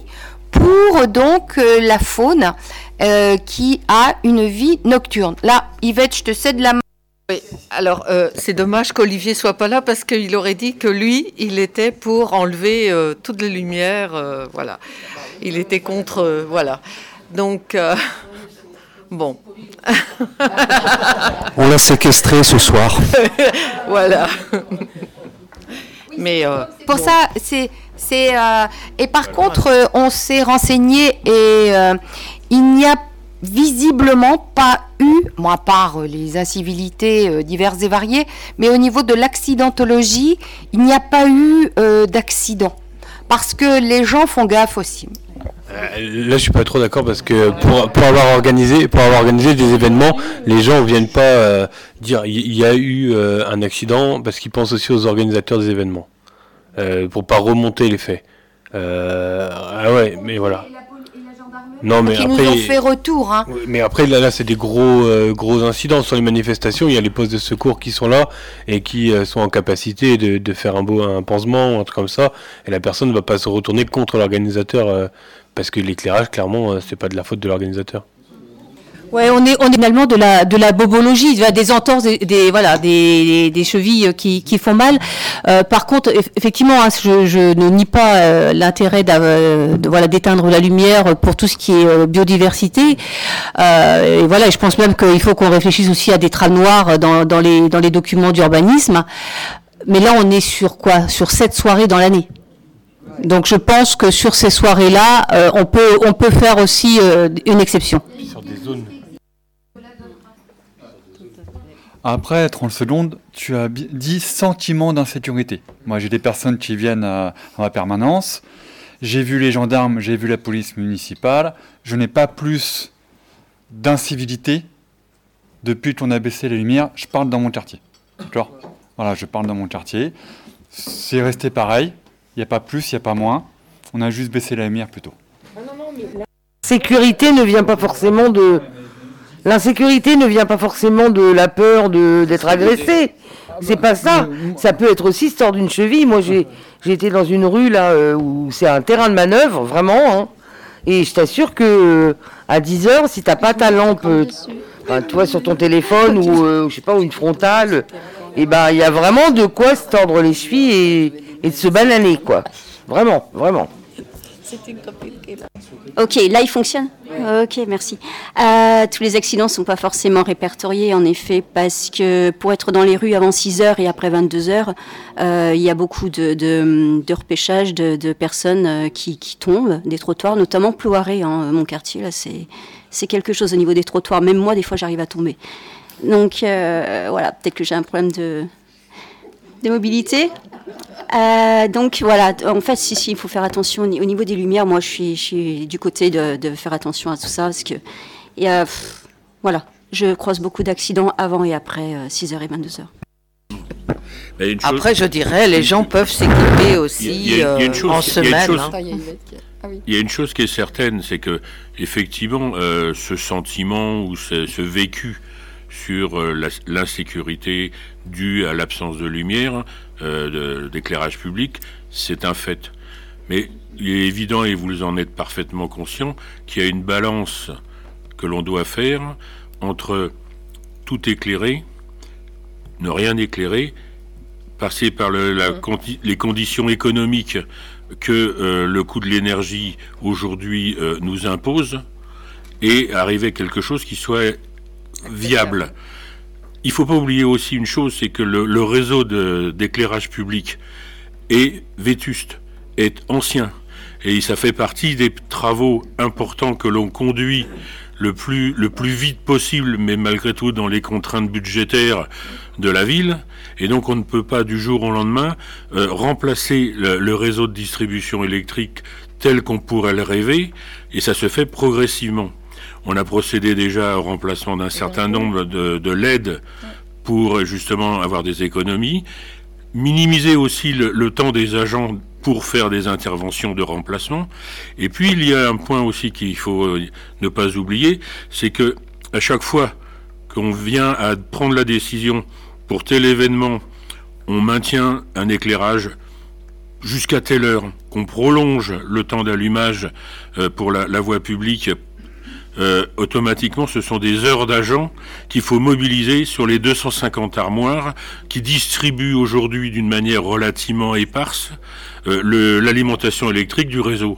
pour donc euh, la faune euh, qui a une vie nocturne. Là, Yvette, je te cède la main. Oui, alors euh, c'est dommage qu'Olivier soit pas là parce qu'il aurait dit que lui, il était pour enlever toutes les lumières, voilà. Il était contre, voilà. Donc, bon. On l'a séquestré ce soir. voilà. Mais pour ça, c'est euh, et par contre, euh, on s'est renseigné et euh, il n'y a visiblement pas eu, moi à part les incivilités diverses et variées, mais au niveau de l'accidentologie, il n'y a pas eu d'accident. Parce que les gens font gaffe aussi. Là, je suis pas trop d'accord parce que pour, pour, avoir organisé pour avoir organisé des événements, les gens viennent pas dire il y, a eu un accident parce qu'ils pensent aussi aux organisateurs des événements. Euh, pour pas remonter les faits. Euh, ah ouais, mais voilà. Non, mais après, nous ont fait retour. Hein. Mais après, là, là c'est des gros, euh, gros incidents sur les manifestations. Il y a les postes de secours qui sont là et qui sont en capacité de, de, faire un beau un pansement, un truc comme ça. Et la personne ne va pas se retourner contre l'organisateur parce que l'éclairage, clairement, c'est pas de la faute de l'organisateur. Ouais, on est on est finalement de la de la bobologie, des entorses, des, voilà, des, des, chevilles qui, qui font mal. Euh, par contre, effectivement, hein, je, je, ne nie pas euh, l'intérêt de, voilà d'éteindre la lumière pour tout ce qui est euh, biodiversité. et voilà, je pense même qu'il faut qu'on réfléchisse aussi à des trames noires dans, dans les dans les documents d'urbanisme. Mais là, on est sur quoi? Sur sept soirées dans l'année. Donc je pense que sur ces soirées-là, on peut on peut faire aussi une exception. Sur des zones Après 30 secondes, tu as dit sentiment d'insécurité. Moi, j'ai des personnes qui viennent à, ma permanence. J'ai vu les gendarmes, j'ai vu la police municipale. Je n'ai pas plus d'incivilité depuis qu'on a baissé les lumières. Je parle dans mon quartier. D'accord? Voilà, je parle dans mon quartier. C'est resté pareil. Il n'y a pas plus, il n'y a pas moins. On a juste baissé la lumière plutôt. Sécurité ne vient pas forcément de, L'insécurité ne vient pas forcément de la peur d'être agressé. C'est pas ça. Ça peut être aussi sort d'une cheville. Moi, j'ai été dans une rue là euh, où c'est un terrain de manœuvre, vraiment. Hein. Et je t'assure que euh, à 10 heures, si t'as pas ta lampe, euh, toi sur ton téléphone ou je sais pas ou une frontale, et eh ben il y a vraiment de quoi se tordre les chevilles et, et de se bananer quoi. Vraiment, vraiment. Ok, là il fonctionne Ok, merci. Euh, tous les accidents ne sont pas forcément répertoriés, en effet, parce que pour être dans les rues avant 6 heures et après 22 heures, euh, il y a beaucoup de, de, repêchage de, personnes euh, qui, tombent des trottoirs, notamment Ploiré, hein, mon quartier, là, c'est quelque chose au niveau des trottoirs. Même moi, des fois, j'arrive à tomber. Donc voilà, peut-être que j'ai un problème de, de mobilité. donc voilà, en fait, si, si, il faut faire attention au niveau des lumières. Moi, je suis, je suis du côté de, de, faire attention à tout ça parce que, et, voilà, je croise beaucoup d'accidents avant et après 6h et 22h. Après, je dirais, les gens peuvent s'équiper aussi en semaine. Il y a une chose qui est certaine, c'est que effectivement, euh, ce sentiment ou ce, vécu sur euh, l'insécurité due à l'absence de lumière, euh, d'éclairage public, c'est un fait. Mais il est évident, et vous en êtes parfaitement conscient, qu'il y a une balance que l'on doit faire entre tout éclairer, ne rien éclairer, passer par les conditions économiques que euh, le coût de l'énergie aujourd'hui euh, nous impose et arriver à quelque chose qui soit viable. Il ne faut pas oublier aussi une chose, c'est que le, réseau d'éclairage public est vétuste, est ancien. Et ça fait partie des travaux importants que l'on conduit le plus, le vite possible, mais malgré tout dans les contraintes budgétaires de la ville. Et donc on ne peut pas du jour au lendemain euh, remplacer le, réseau de distribution électrique tel qu'on pourrait le rêver, et ça se fait progressivement. On a procédé déjà au remplacement d'un certain nombre de, de LED pour justement avoir des économies, minimiser aussi le, temps des agents pour faire des interventions de remplacement. Et puis il y a un point aussi qu'il faut euh, ne pas oublier, c'est que à chaque fois qu'on vient à prendre la décision pour tel événement, on maintient un éclairage jusqu'à telle heure, qu'on prolonge le temps d'allumage euh, pour la, voie publique, euh, automatiquement, ce sont des heures d'agents qu'il faut mobiliser sur les 250 armoires qui distribuent aujourd'hui d'une manière relativement éparse euh, l'alimentation électrique du réseau.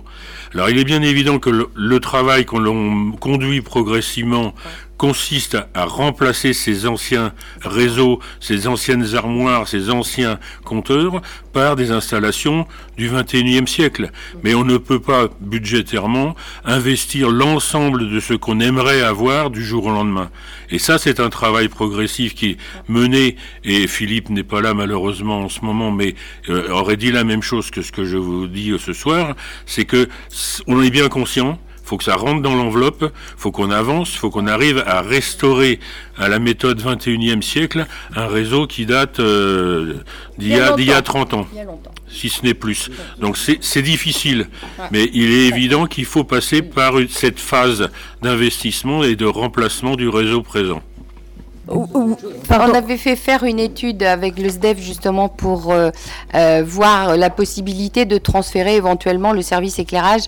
Alors il est bien évident que le, le travail qu'on conduit progressivement consiste à remplacer ces anciens réseaux, ces anciennes armoires, ces anciens compteurs par des installations du 21e siècle. Mais on ne peut pas budgétairement investir l'ensemble de ce qu'on aimerait avoir du jour au lendemain. Et ça, c'est un travail progressif qui est mené, et Philippe n'est pas là malheureusement en ce moment, mais euh, aurait dit la même chose que ce que je vous dis ce soir, c'est que on est bien conscient faut que ça rentre dans l'enveloppe, faut qu'on avance, faut qu'on arrive à restaurer à la méthode 21e siècle un réseau qui date euh, d'il y, a 30 ans, si ce n'est plus. Donc c'est difficile, mais il est évident qu'il faut passer par cette phase d'investissement et de remplacement du réseau présent. On avait fait faire une étude avec le SDEF justement pour euh, euh, voir la possibilité de transférer éventuellement le service éclairage.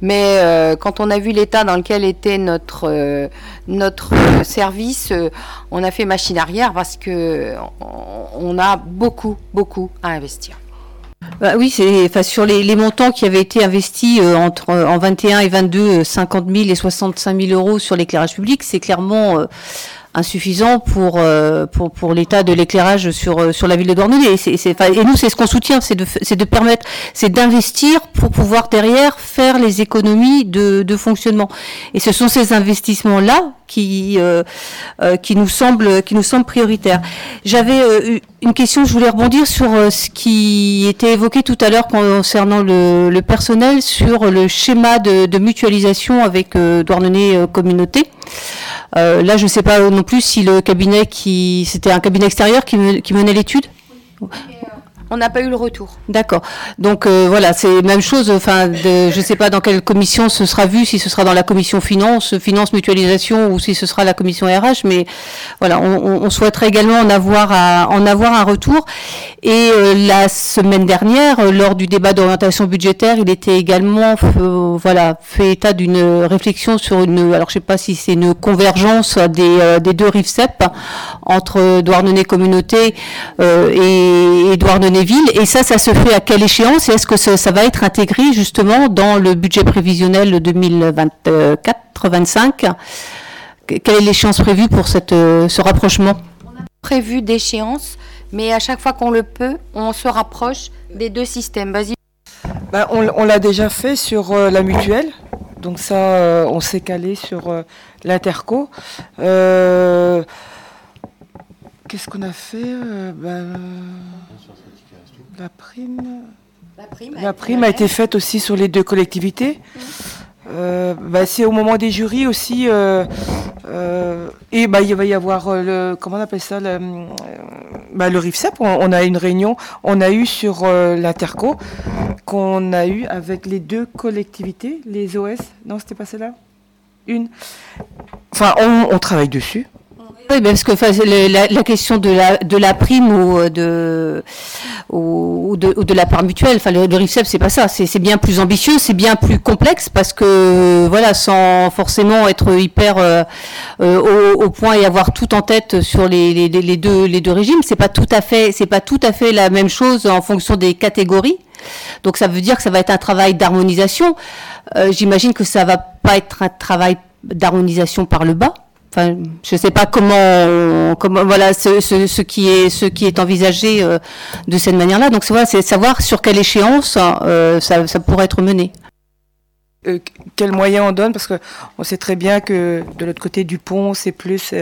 Mais euh, quand on a vu l'état dans lequel était notre, notre service, on a fait machine arrière parce que on a beaucoup, beaucoup à investir. Bah oui, c'est enfin, sur les, les, montants qui avaient été investis entre en 21 et 22, 50 000 et 65 000 euros sur l'éclairage public, c'est clairement insuffisant pour, euh, pour, pour l'état de l'éclairage sur, euh, sur la ville de Douarnenez. Et, et nous, c'est ce qu'on soutient, c'est de, de permettre, c'est d'investir pour pouvoir derrière faire les économies de, de fonctionnement. Et ce sont ces investissements-là qui, euh, qui, nous semblent, qui nous semblent prioritaires. J'avais une question, je voulais rebondir sur ce qui était évoqué tout à l'heure concernant le, le, personnel, sur le schéma de, de mutualisation avec Douarnenez Communauté. Euh, là, je ne sais pas non plus si le cabinet qui, c'était un cabinet extérieur qui, menait l'étude. On n'a pas eu le retour. D'accord. Donc euh, voilà, c'est même chose. Enfin, je ne sais pas dans quelle commission ce sera vu, si ce sera dans la commission finance, finance mutualisation, ou si ce sera la commission RH. Mais voilà, on, souhaiterait également en avoir en avoir un retour. Et euh, la semaine dernière, euh, lors du débat d'orientation budgétaire, il était également voilà fait état d'une réflexion sur une. Alors je sais pas si c'est une convergence des, des deux RIFSEP entre Douarnenez Communauté et, et Douarnenez villes. Et ça, ça se fait à quelle échéance Et est-ce que ça, va être intégré justement dans le budget prévisionnel 2024-25 Quelle est l'échéance prévue pour cette, euh, ce rapprochement? On a prévu d'échéance, mais à chaque fois qu'on le peut, on se rapproche des deux systèmes. Vas-y. Ben, on, l'a déjà fait sur euh, la mutuelle. Donc ça, euh, on s'est calé sur l'interco. Qu'est-ce qu'on a fait euh, ben, La prime. La prime, a, été faite aussi sur les deux collectivités. Euh, bah, c'est au moment des jurys aussi. Euh, euh, et bah, il va y avoir le. Comment on appelle ça Le, bah, le RIFSEP. On, a une réunion. On a eu sur l'Interco qu'on a eu avec les deux collectivités, les OS. Non, c'était pas celle-là? Une. Enfin, on travaille dessus. Oui, parce que la, question de la, de la prime ou euh, de, ou, de, ou de la part mutuelle, enfin, le, le RIFSEP, c'est pas ça. C'est bien plus ambitieux, c'est bien plus complexe parce que, voilà, sans forcément être hyper euh, euh, au, point et avoir tout en tête sur les, les, les deux, les deux régimes, c'est pas tout à fait, c'est pas tout à fait la même chose en fonction des catégories. Donc, ça veut dire que ça va être un travail d'harmonisation. J'imagine que ça va pas être un travail d'harmonisation par le bas Enfin, je ne sais pas comment, comment voilà, ce, ce, qui est, ce qui est envisagé euh, de cette manière-là. Donc, c'est savoir sur quelle échéance euh, ça, ça, pourrait être mené. Euh, quels moyens on donne? Parce qu'on sait très bien que de l'autre côté du pont, c'est plus.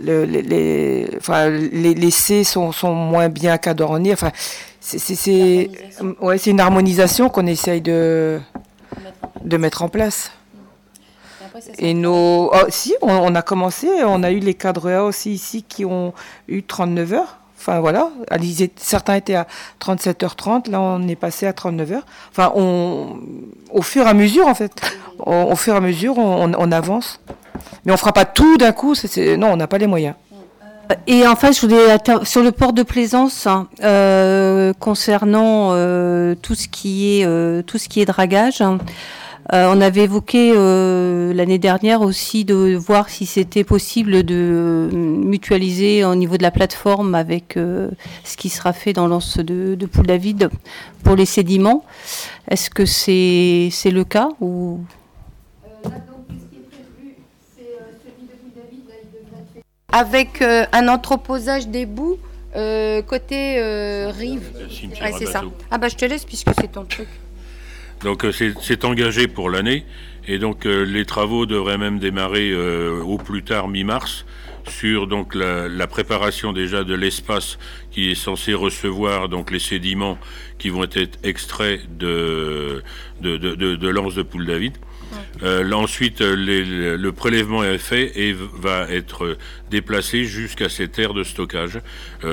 Le, les, les, enfin, les, les C sont, sont, moins bien cadronnés. Enfin, c'est ouais, une harmonisation qu'on essaye de, de mettre en place. Et nos. Oh, si, on, a commencé, on a eu les cadres A aussi ici qui ont eu 39 heures. Enfin voilà, certains étaient à 37h30, là on est passé à 39 heures. Enfin, on, au fur et à mesure en fait, au, fur et à mesure on, avance. Mais on fera pas tout d'un coup, non, on n'a pas les moyens. Et enfin, je voulais sur le port de plaisance hein, euh, concernant euh, tout ce qui est euh, tout ce qui est dragage. Hein, euh, on avait évoqué euh, l'année dernière aussi de voir si c'était possible de euh, mutualiser au niveau de la plateforme avec ce qui sera fait dans l'anse de, de Poule David pour les sédiments. Est-ce que c'est c'est le cas ou? Avec un entreposage des bouts côté rive. c'est ça. Ah bah je te laisse puisque c'est ton truc. Donc euh, c'est engagé pour l'année et donc euh, les travaux devraient même démarrer euh, au plus tard mi-mars sur donc la, préparation déjà de l'espace qui est censé recevoir donc les sédiments qui vont être extraits de de, de, de, l'anse de Poule David. ensuite, le prélèvement est fait et va être déplacé jusqu'à cette aire de stockage,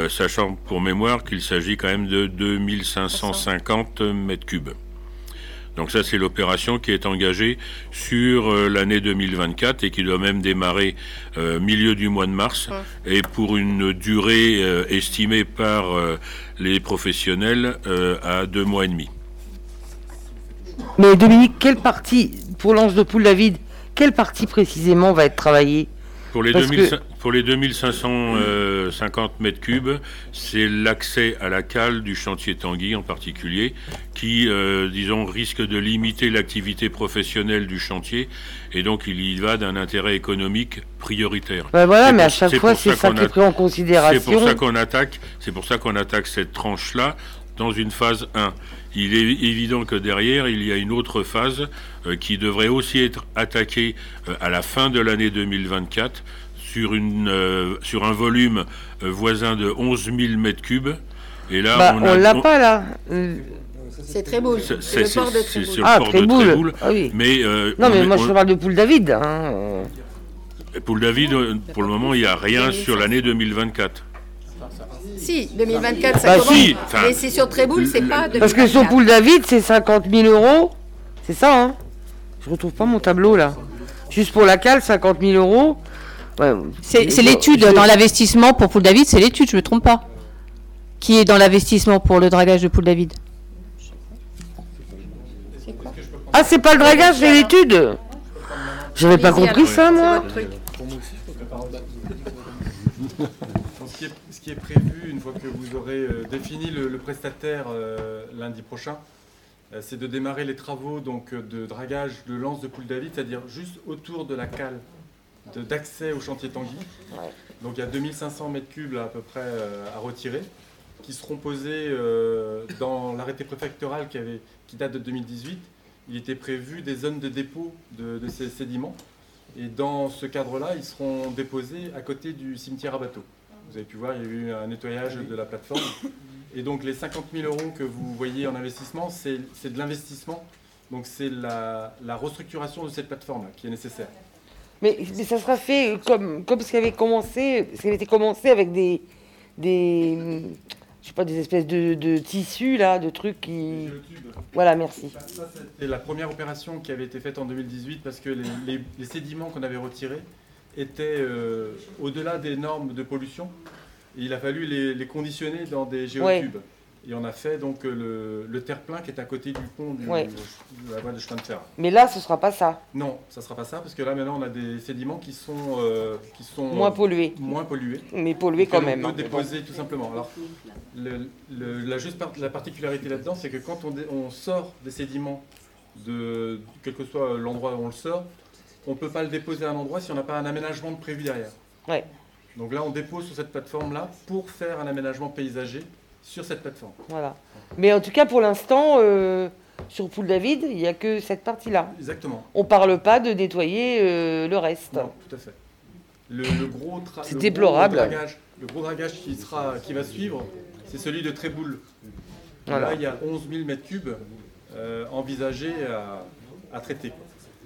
sachant pour mémoire qu'il s'agit quand même de 2550 mètres cubes. Donc ça, c'est l'opération qui est engagée sur euh, l'année 2024 et qui doit même démarrer euh, milieu du mois de mars. Et pour une durée euh, estimée par les professionnels à deux mois et demi. Mais Dominique, quelle partie, pour l'ange de poule David, quelle partie précisément va être travaillée? Pour les, pour les 2550 mètres cubes, c'est l'accès à la cale du chantier Tanguy en particulier, qui, euh, disons, risque de limiter l'activité professionnelle du chantier, et donc il y va d'un intérêt économique prioritaire. Ben voilà, mais à chaque fois, c'est ça, qui est pris en considération. C'est pour ça qu'on attaque, c'est pour ça qu'on attaque cette tranche-là dans une phase 1. Il est évident que derrière, il y a une autre phase euh, qui devrait aussi être attaquée euh, à la fin de l'année 2024 sur, une, euh, sur un volume voisin de 11 000 mètres cubes. Et là, bah, on, l'a pas là. C'est très beau. C'est le port de Tréboul. Ah, Tréboul. Ah, oui. Mais, non, mais moi je parle de Poule David. Hein. Poule David, pour le moment, il n'y a rien sur l'année 2024. Si, 2024, ça bah, commence. Si, mais c'est sur Tréboul, c'est pas 2024. Parce que sur Poule David, c'est 50 000 euros. C'est ça, hein Je retrouve pas mon tableau, là. Juste pour la cale, 50 000 euros. C'est l'étude dans l'investissement pour Poule David, c'est l'étude, je me trompe pas. Qui est dans l'investissement pour le dragage de Poule David. Ah, c'est pas le dragage, c'est l'étude. J'avais pas compris ça, moi. qui est prévu, une fois que vous aurez euh, défini le, prestataire euh, lundi prochain, euh, c'est de démarrer les travaux donc, de dragage de lance de poule David, c'est-à-dire juste autour de la cale d'accès au chantier Tanguy. Donc il y a 2500 mètres cubes à peu près à retirer, qui seront posés dans l'arrêté préfectoral qui, avait, qui date de 2018. Il était prévu des zones de dépôt de, de ces sédiments. Et dans ce cadre-là, ils seront déposés à côté du cimetière à bateaux. Vous avez pu voir, il y a eu un nettoyage de la plateforme. Et donc les 50 000 euros que vous voyez en investissement, c'est de l'investissement. Donc c'est la, restructuration de cette plateforme qui est nécessaire. Mais, ça sera fait comme, comme ce qui avait commencé, ce qui avait été commencé avec des, des, je sais pas, des espèces de, tissus là, de trucs qui. Voilà, merci. C'est la première opération qui avait été faite en 2018 parce que les, sédiments qu'on avait retirés étaient euh, au-delà des normes de pollution. il a fallu les, conditionner dans des géotubes. Et on a fait donc euh, le, terre-plein qui est à côté du pont du, de la voie de chemin de fer. Mais là, ce ne sera pas ça. Non, ça ne sera pas ça, parce que là, maintenant, on a des sédiments qui sont, euh, qui sont moins pollués. moins pollués. Mais pollués quand même. On peut hein, déposer tout simplement. Alors, la, juste la particularité là-dedans, c'est que quand on, on, sort des sédiments, de, quel que soit l'endroit où on le sort, on ne peut pas le déposer à un endroit si on n'a pas un aménagement de prévu derrière. Ouais. Donc là, on dépose sur cette plateforme-là pour faire un aménagement paysager sur cette plateforme. Voilà. Mais en tout cas, pour l'instant, euh, sur Poule David, il n'y a que cette partie-là. Exactement. On ne parle pas de nettoyer euh, le reste. Non, tout à fait. Le, gros, c'est déplorable. dragage, le gros dragage qui, sera, qui va suivre, c'est celui de Tréboul. Là, il y a 11 000 m3 euh, envisagés à, à traiter.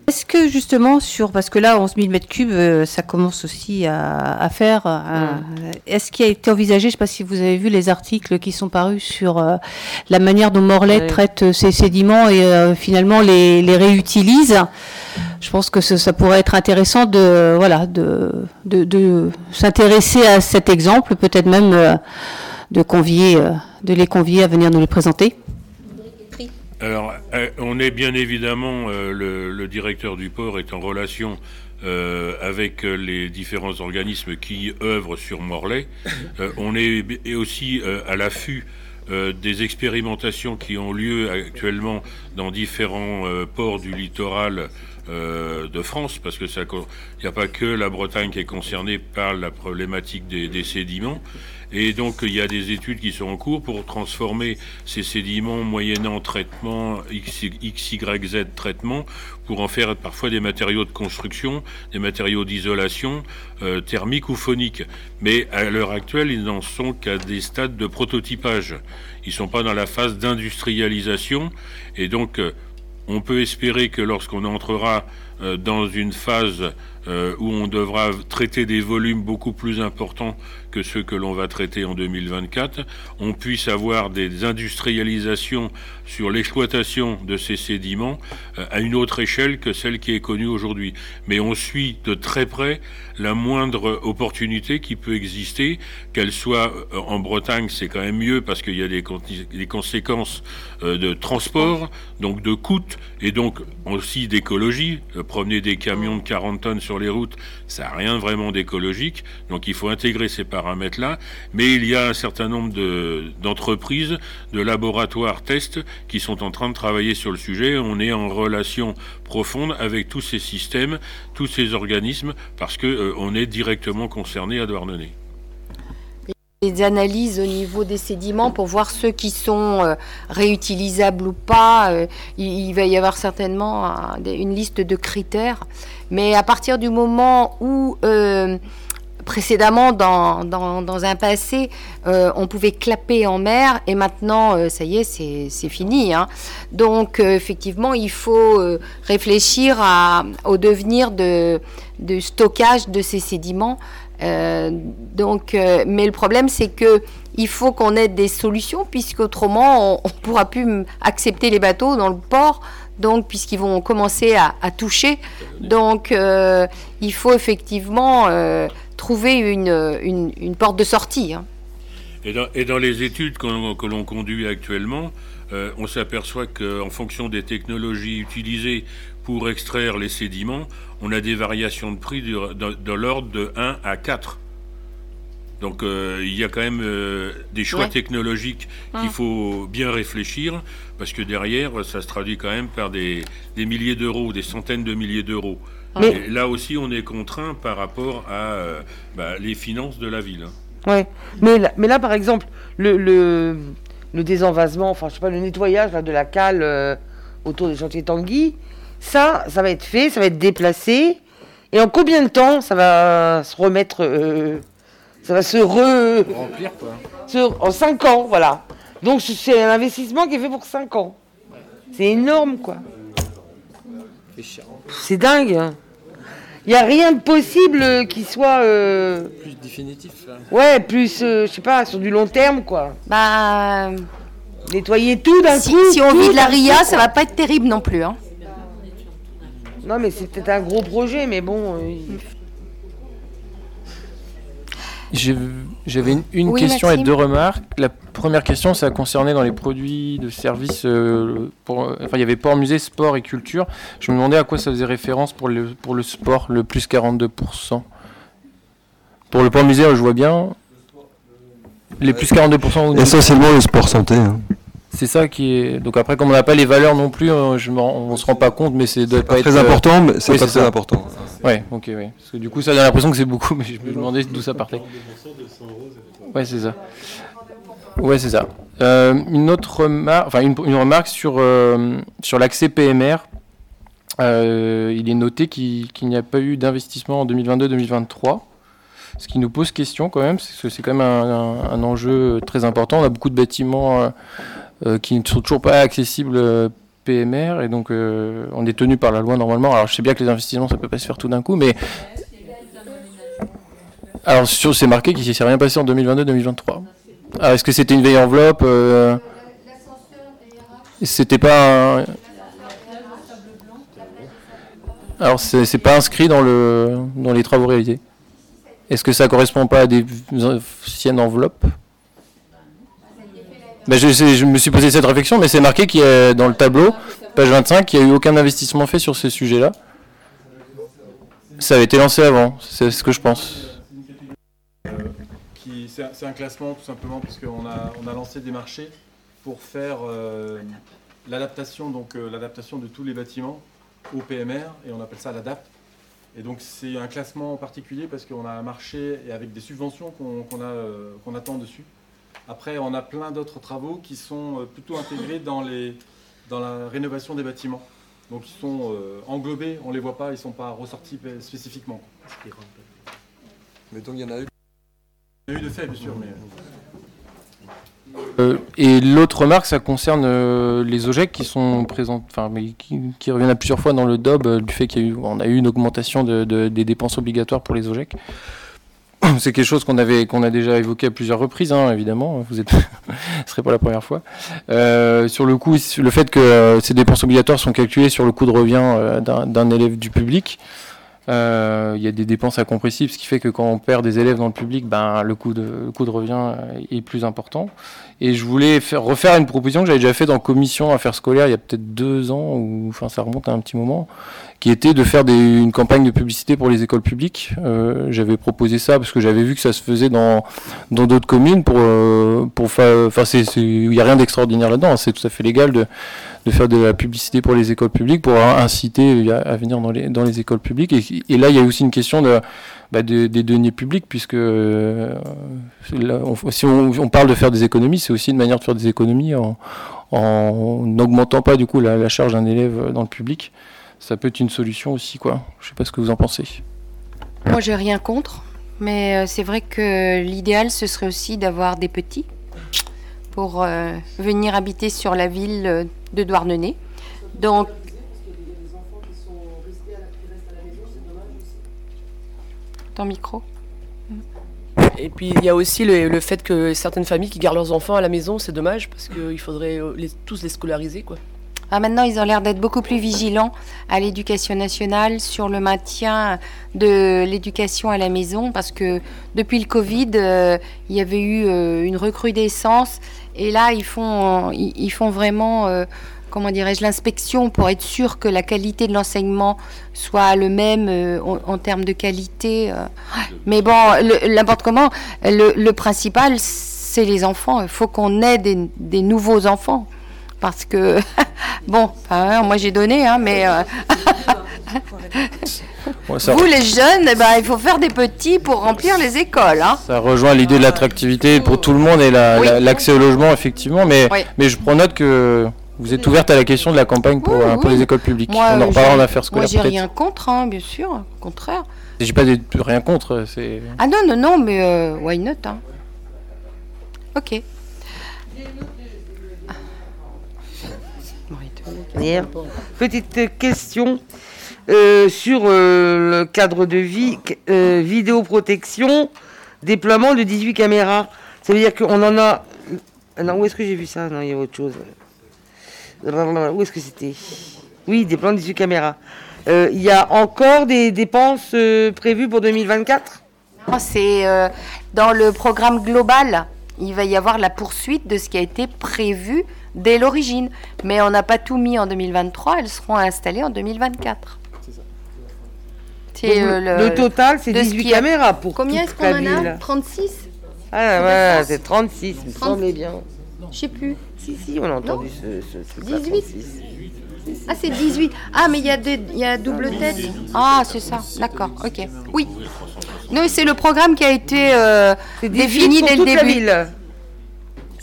Est-ce que justement sur, parce que là 11 000 mètres cubes, euh, ça commence aussi à, faire, euh, est-ce qu'il a été envisagé, je ne sais pas si vous avez vu les articles qui sont parus sur euh, la manière dont Morlaix traite ces sédiments et finalement les, réutilise. Je pense que ça, pourrait être intéressant de, voilà, de, de, s'intéresser à cet exemple, peut-être même de, convier, de les convier à venir nous les présenter. Alors, euh, on est bien évidemment, euh, le, directeur du port est en relation euh, avec les différents organismes qui œuvrent sur Morlaix. on est aussi à l'affût des expérimentations qui ont lieu actuellement dans différents ports du littoral de France, parce que il n'y a pas que la Bretagne qui est concernée par la problématique des sédiments. Et donc il y a des études qui sont en cours pour transformer ces sédiments moyennant traitement XYZ traitement pour en faire parfois des matériaux de construction, des matériaux d'isolation euh, thermique ou phonique. Mais à l'heure actuelle, ils n'en sont qu'à des stades de prototypage. Ils ne sont pas dans la phase d'industrialisation. Et donc, euh, on peut espérer que lorsqu'on entrera dans une phase euh, où on devra traiter des volumes beaucoup plus importants que ceux que l'on va traiter en 2024, on puisse avoir des industrialisations sur l'exploitation de ces sédiments euh, à une autre échelle que celle qui est connue aujourd'hui. Mais on suit de très près la moindre opportunité qui peut exister, qu'elle soit euh, en Bretagne, c'est quand même mieux parce qu'il y a des, conséquences de transport, donc de coûts et donc aussi d'écologie. Promener des camions de 40 tonnes sur les routes, ça n'a rien vraiment d'écologique, donc il faut intégrer ces paramètres-là. Mais il y a un certain nombre d'entreprises, de, laboratoires tests qui sont en train de travailler sur le sujet. On est en relation profonde avec tous ces systèmes, tous ces organismes, parce qu'on euh, est directement concerné à Douarnenez des analyses au niveau des sédiments pour voir ceux qui sont euh, réutilisables ou pas. Euh, il, va y avoir certainement une liste de critères. Mais à partir du moment où, euh, précédemment, dans, dans, un passé, on pouvait clapper en mer et maintenant, ça y est, c'est fini. Hein. Donc, effectivement, il faut réfléchir au devenir de, de stockage de ces sédiments euh, donc, euh, mais le problème, c'est que il faut qu'on ait des solutions, puisqu'autrement, on ne pourra plus accepter les bateaux dans le port, donc puisqu'ils vont commencer à, toucher. Donc, euh, il faut effectivement trouver une, porte de sortie. Hein. Et, dans, et, dans, les études que l'on conduit actuellement, on s'aperçoit qu'en fonction des technologies utilisées pour extraire les sédiments, on a des variations de prix de, l'ordre de 1 à 4. Donc euh, il y a quand même euh, des choix technologiques qu'il faut bien réfléchir, parce que derrière, ça se traduit quand même par des, milliers d'euros, des centaines de milliers d'euros. Mais là aussi, on est contraint par rapport à euh, bah, les finances de la ville. Hein. Ouais. Mais, là, mais là, par exemple, le, le, désenvasement, enfin, je sais pas, le nettoyage de la cale autour des chantiers Tanguy, ça, ça va être fait, ça va être déplacé. Et en combien de temps ça va se remettre euh, Ça va se re... Remplir, quoi. se- en 5 ans, voilà. Donc c'est un investissement qui est fait pour 5 ans. C'est énorme, quoi. C'est dingue. hein. Il n'y a rien de possible qui soit... euh, Plus définitif. là. Ouais, plus, euh, je sais pas, sur du long terme, quoi. Bah, Nettoyer tout d'un si, coup. si on vit de la RIA, coup, ça va pas être terrible non plus. Hein. Non, mais c'est peut-être un gros projet, mais bon... euh, il- J'ai- J'avais une, une Oui, question Maxime. et deux remarques. La première question, ça concernait dans les produits de service. euh, pour, euh, enfin, il y avait port, musée, sport et culture. Je me demandais à quoi ça faisait référence pour le, pour le sport, le plus 42%. Pour le port musée, je vois bien. Les plus 42%. au- Essentiellement le sport santé. hein. C'est ça qui est. Donc après, comme on n'a pas les valeurs non plus, euh, je on se rend pas compte, mais c'est doit pas pas très être, euh, important, mais c'est oui, pas très ça. important. Ouais, ok, ouais. Parce que du coup, ça donne l'impression que c'est beaucoup, mais je me demandais d'où ça partait. Ouais, c'est ça. Ouais, c'est ça. Euh, une autre remarque, enfin une, une remarque sur euh, sur l'accès PMR. Euh, il est noté qu'il n'y a pas eu d'investissement en 2022-2023. Ce qui nous pose question quand même, parce que c'est quand même un, un- un enjeu très important. On a beaucoup de bâtiments qui ne sont toujours pas accessibles euh, PMR, et donc euh, on est tenu par la loi normalement. Alors je sais bien que les investissements, ça peut pas se faire tout d'un coup, mais alors sur c'est marqué qu'il ne s'est rien passé en 2022-2023. Ah, Est-ce que c'était une vieille enveloppe euh, C'était pas un... Alors c'est c'est pas inscrit dans le dans les travaux réalisés. Est-ce que ça correspond pas à des anciennes enveloppes? Ben, je, me suis posé cette réflexion, mais c'est marqué qu'il y dans le tableau, page 25, qu'il n'y a eu aucun investissement fait sur ces sujets-là. Ça avait été lancé avant, c'est ce que je pense. qui- C'est un, classement tout simplement parce qu'on a, lancé des marchés pour faire euh, l'adaptation donc euh, l'adaptation de tous les bâtiments au PMR et on appelle ça l'ADAP. Et donc c'est un classement en particulier parce qu'on a un marché et avec des subventions euh, qu'on attend dessus. Après on a plein d'autres travaux qui sont euh, plutôt intégrés dans, les, dans la rénovation des bâtiments. Donc ils sont euh, englobés, on ne les voit pas, ils ne sont pas ressortis spécifiquement. Mais donc il y en a eu. Il y a eu de fait, bien sûr, mais. Euh, et l'autre remarque, ça concerne euh, les OGEC qui sont présents, enfin, mais qui, qui reviennent à plusieurs fois dans le DOB euh, du fait qu'il y a eu, on a eu une augmentation de- de- des dépenses obligatoires pour les OGEC. C'est quelque chose qu'on avait, qu'on a déjà évoqué à plusieurs reprises, hein, évidemment. Vous êtes, ce serait pas la première fois. Euh, sur le coup, le fait que euh, ces dépenses obligatoires sont calculées sur le coût de revient euh, d'un élève du public. Euh, Il y a des dépenses incompressibles, ce qui fait que quand on perd des élèves dans le public, ben, le, coût de, le coût de revient euh, est plus important. Et je voulais faire, refaire une proposition que j'avais déjà faite en commission affaires scolaires il y a peut-être deux ans, ou enfin ça remonte à un petit moment, qui était de faire une campagne de publicité pour les écoles publiques. Euh, j'avais proposé ça parce que j'avais vu que ça se faisait dans dans d'autres communes pour euh, pour. Enfin, il n'y a rien d'extraordinaire là-dedans. hein. C'est tout à fait légal de de faire de la publicité pour les écoles publiques pour inciter à, à venir dans les dans les écoles publiques. Et, là, il y a aussi une question de bah, de- des deniers publics, puisque euh, on- si on, parle de faire des économies, c'est aussi une manière de faire des économies en en n'augmentant pas du coup la, charge d'un élève dans le public. Ça peut être une solution aussi, quoi. Je sais pas ce que vous en pensez. Moi, j'ai rien contre, mais euh, c'est vrai que l'idéal, ce serait aussi d'avoir des petits pour euh, venir habiter sur la ville euh, de Douarnenez. Donc, ton micro. Et puis il y a aussi le, le fait que certaines familles qui gardent leurs enfants à la maison, c'est dommage parce qu'il faudrait euh, tous les scolariser. Quoi. Ah, maintenant, ils ont l'air d'être beaucoup plus vigilants à l'éducation nationale sur le maintien de l'éducation à la maison parce que depuis le Covid, euh, il y avait eu euh, une recrudescence et là, ils font, font vraiment, euh, comment dirais-je, l'inspection pour être sûr que la qualité de l'enseignement soit le même en, termes de qualité. Mais bon, n'importe comment, le, principal, c'est les enfants. Il faut qu'on ait des nouveaux enfants. Parce que, bon, enfin, moi j'ai donné, hein, mais euh, vous les jeunes, eh ben, il faut faire des petits pour remplir les écoles. Hein. Ça rejoint l'idée de l'attractivité pour tout le monde et la- Oui. la- l'accès au logement, effectivement. Mais, Oui. mais je prends note que vous êtes ouverte à la question de la campagne pour, euh, pour les écoles publiques. Moi, On en reparlera en j'ai- affaires Moi scolaires j'ai peut-être. rien contre, hein, bien sûr, au contraire. J'ai pas de, rien contre. C'est. Ah non, non, non, mais euh, why not hein. Ok. Petite question euh, sur euh, le cadre de vie, euh, vidéoprotection, déploiement de 18 caméras. Ça veut dire qu'on en a. Non, où est-ce que j'ai vu ça? Non, il y a autre chose. Où est-ce que c'était? Oui, déploiement de 18 caméras. Il y a encore des dépenses prévues pour 2024 C'est dans le programme global. Il va y avoir la poursuite de ce qui a été prévu dès l'origine. Mais on n'a pas tout mis en 2023, elles seront installées en 2024. C'est le, le, total, c'est 18 caméras pour Combien est-ce qu'on en a 36 Ah ouais, c'est 36, il me semblait bien. Je sais plus. Si, si, on a entendu ce, ce, 18 Ah, c'est 18. Ah, mais il y, a y a double tête. Ah, c'est ça. D'accord, ok. Oui. Non, c'est le programme qui a été euh, défini dès le début.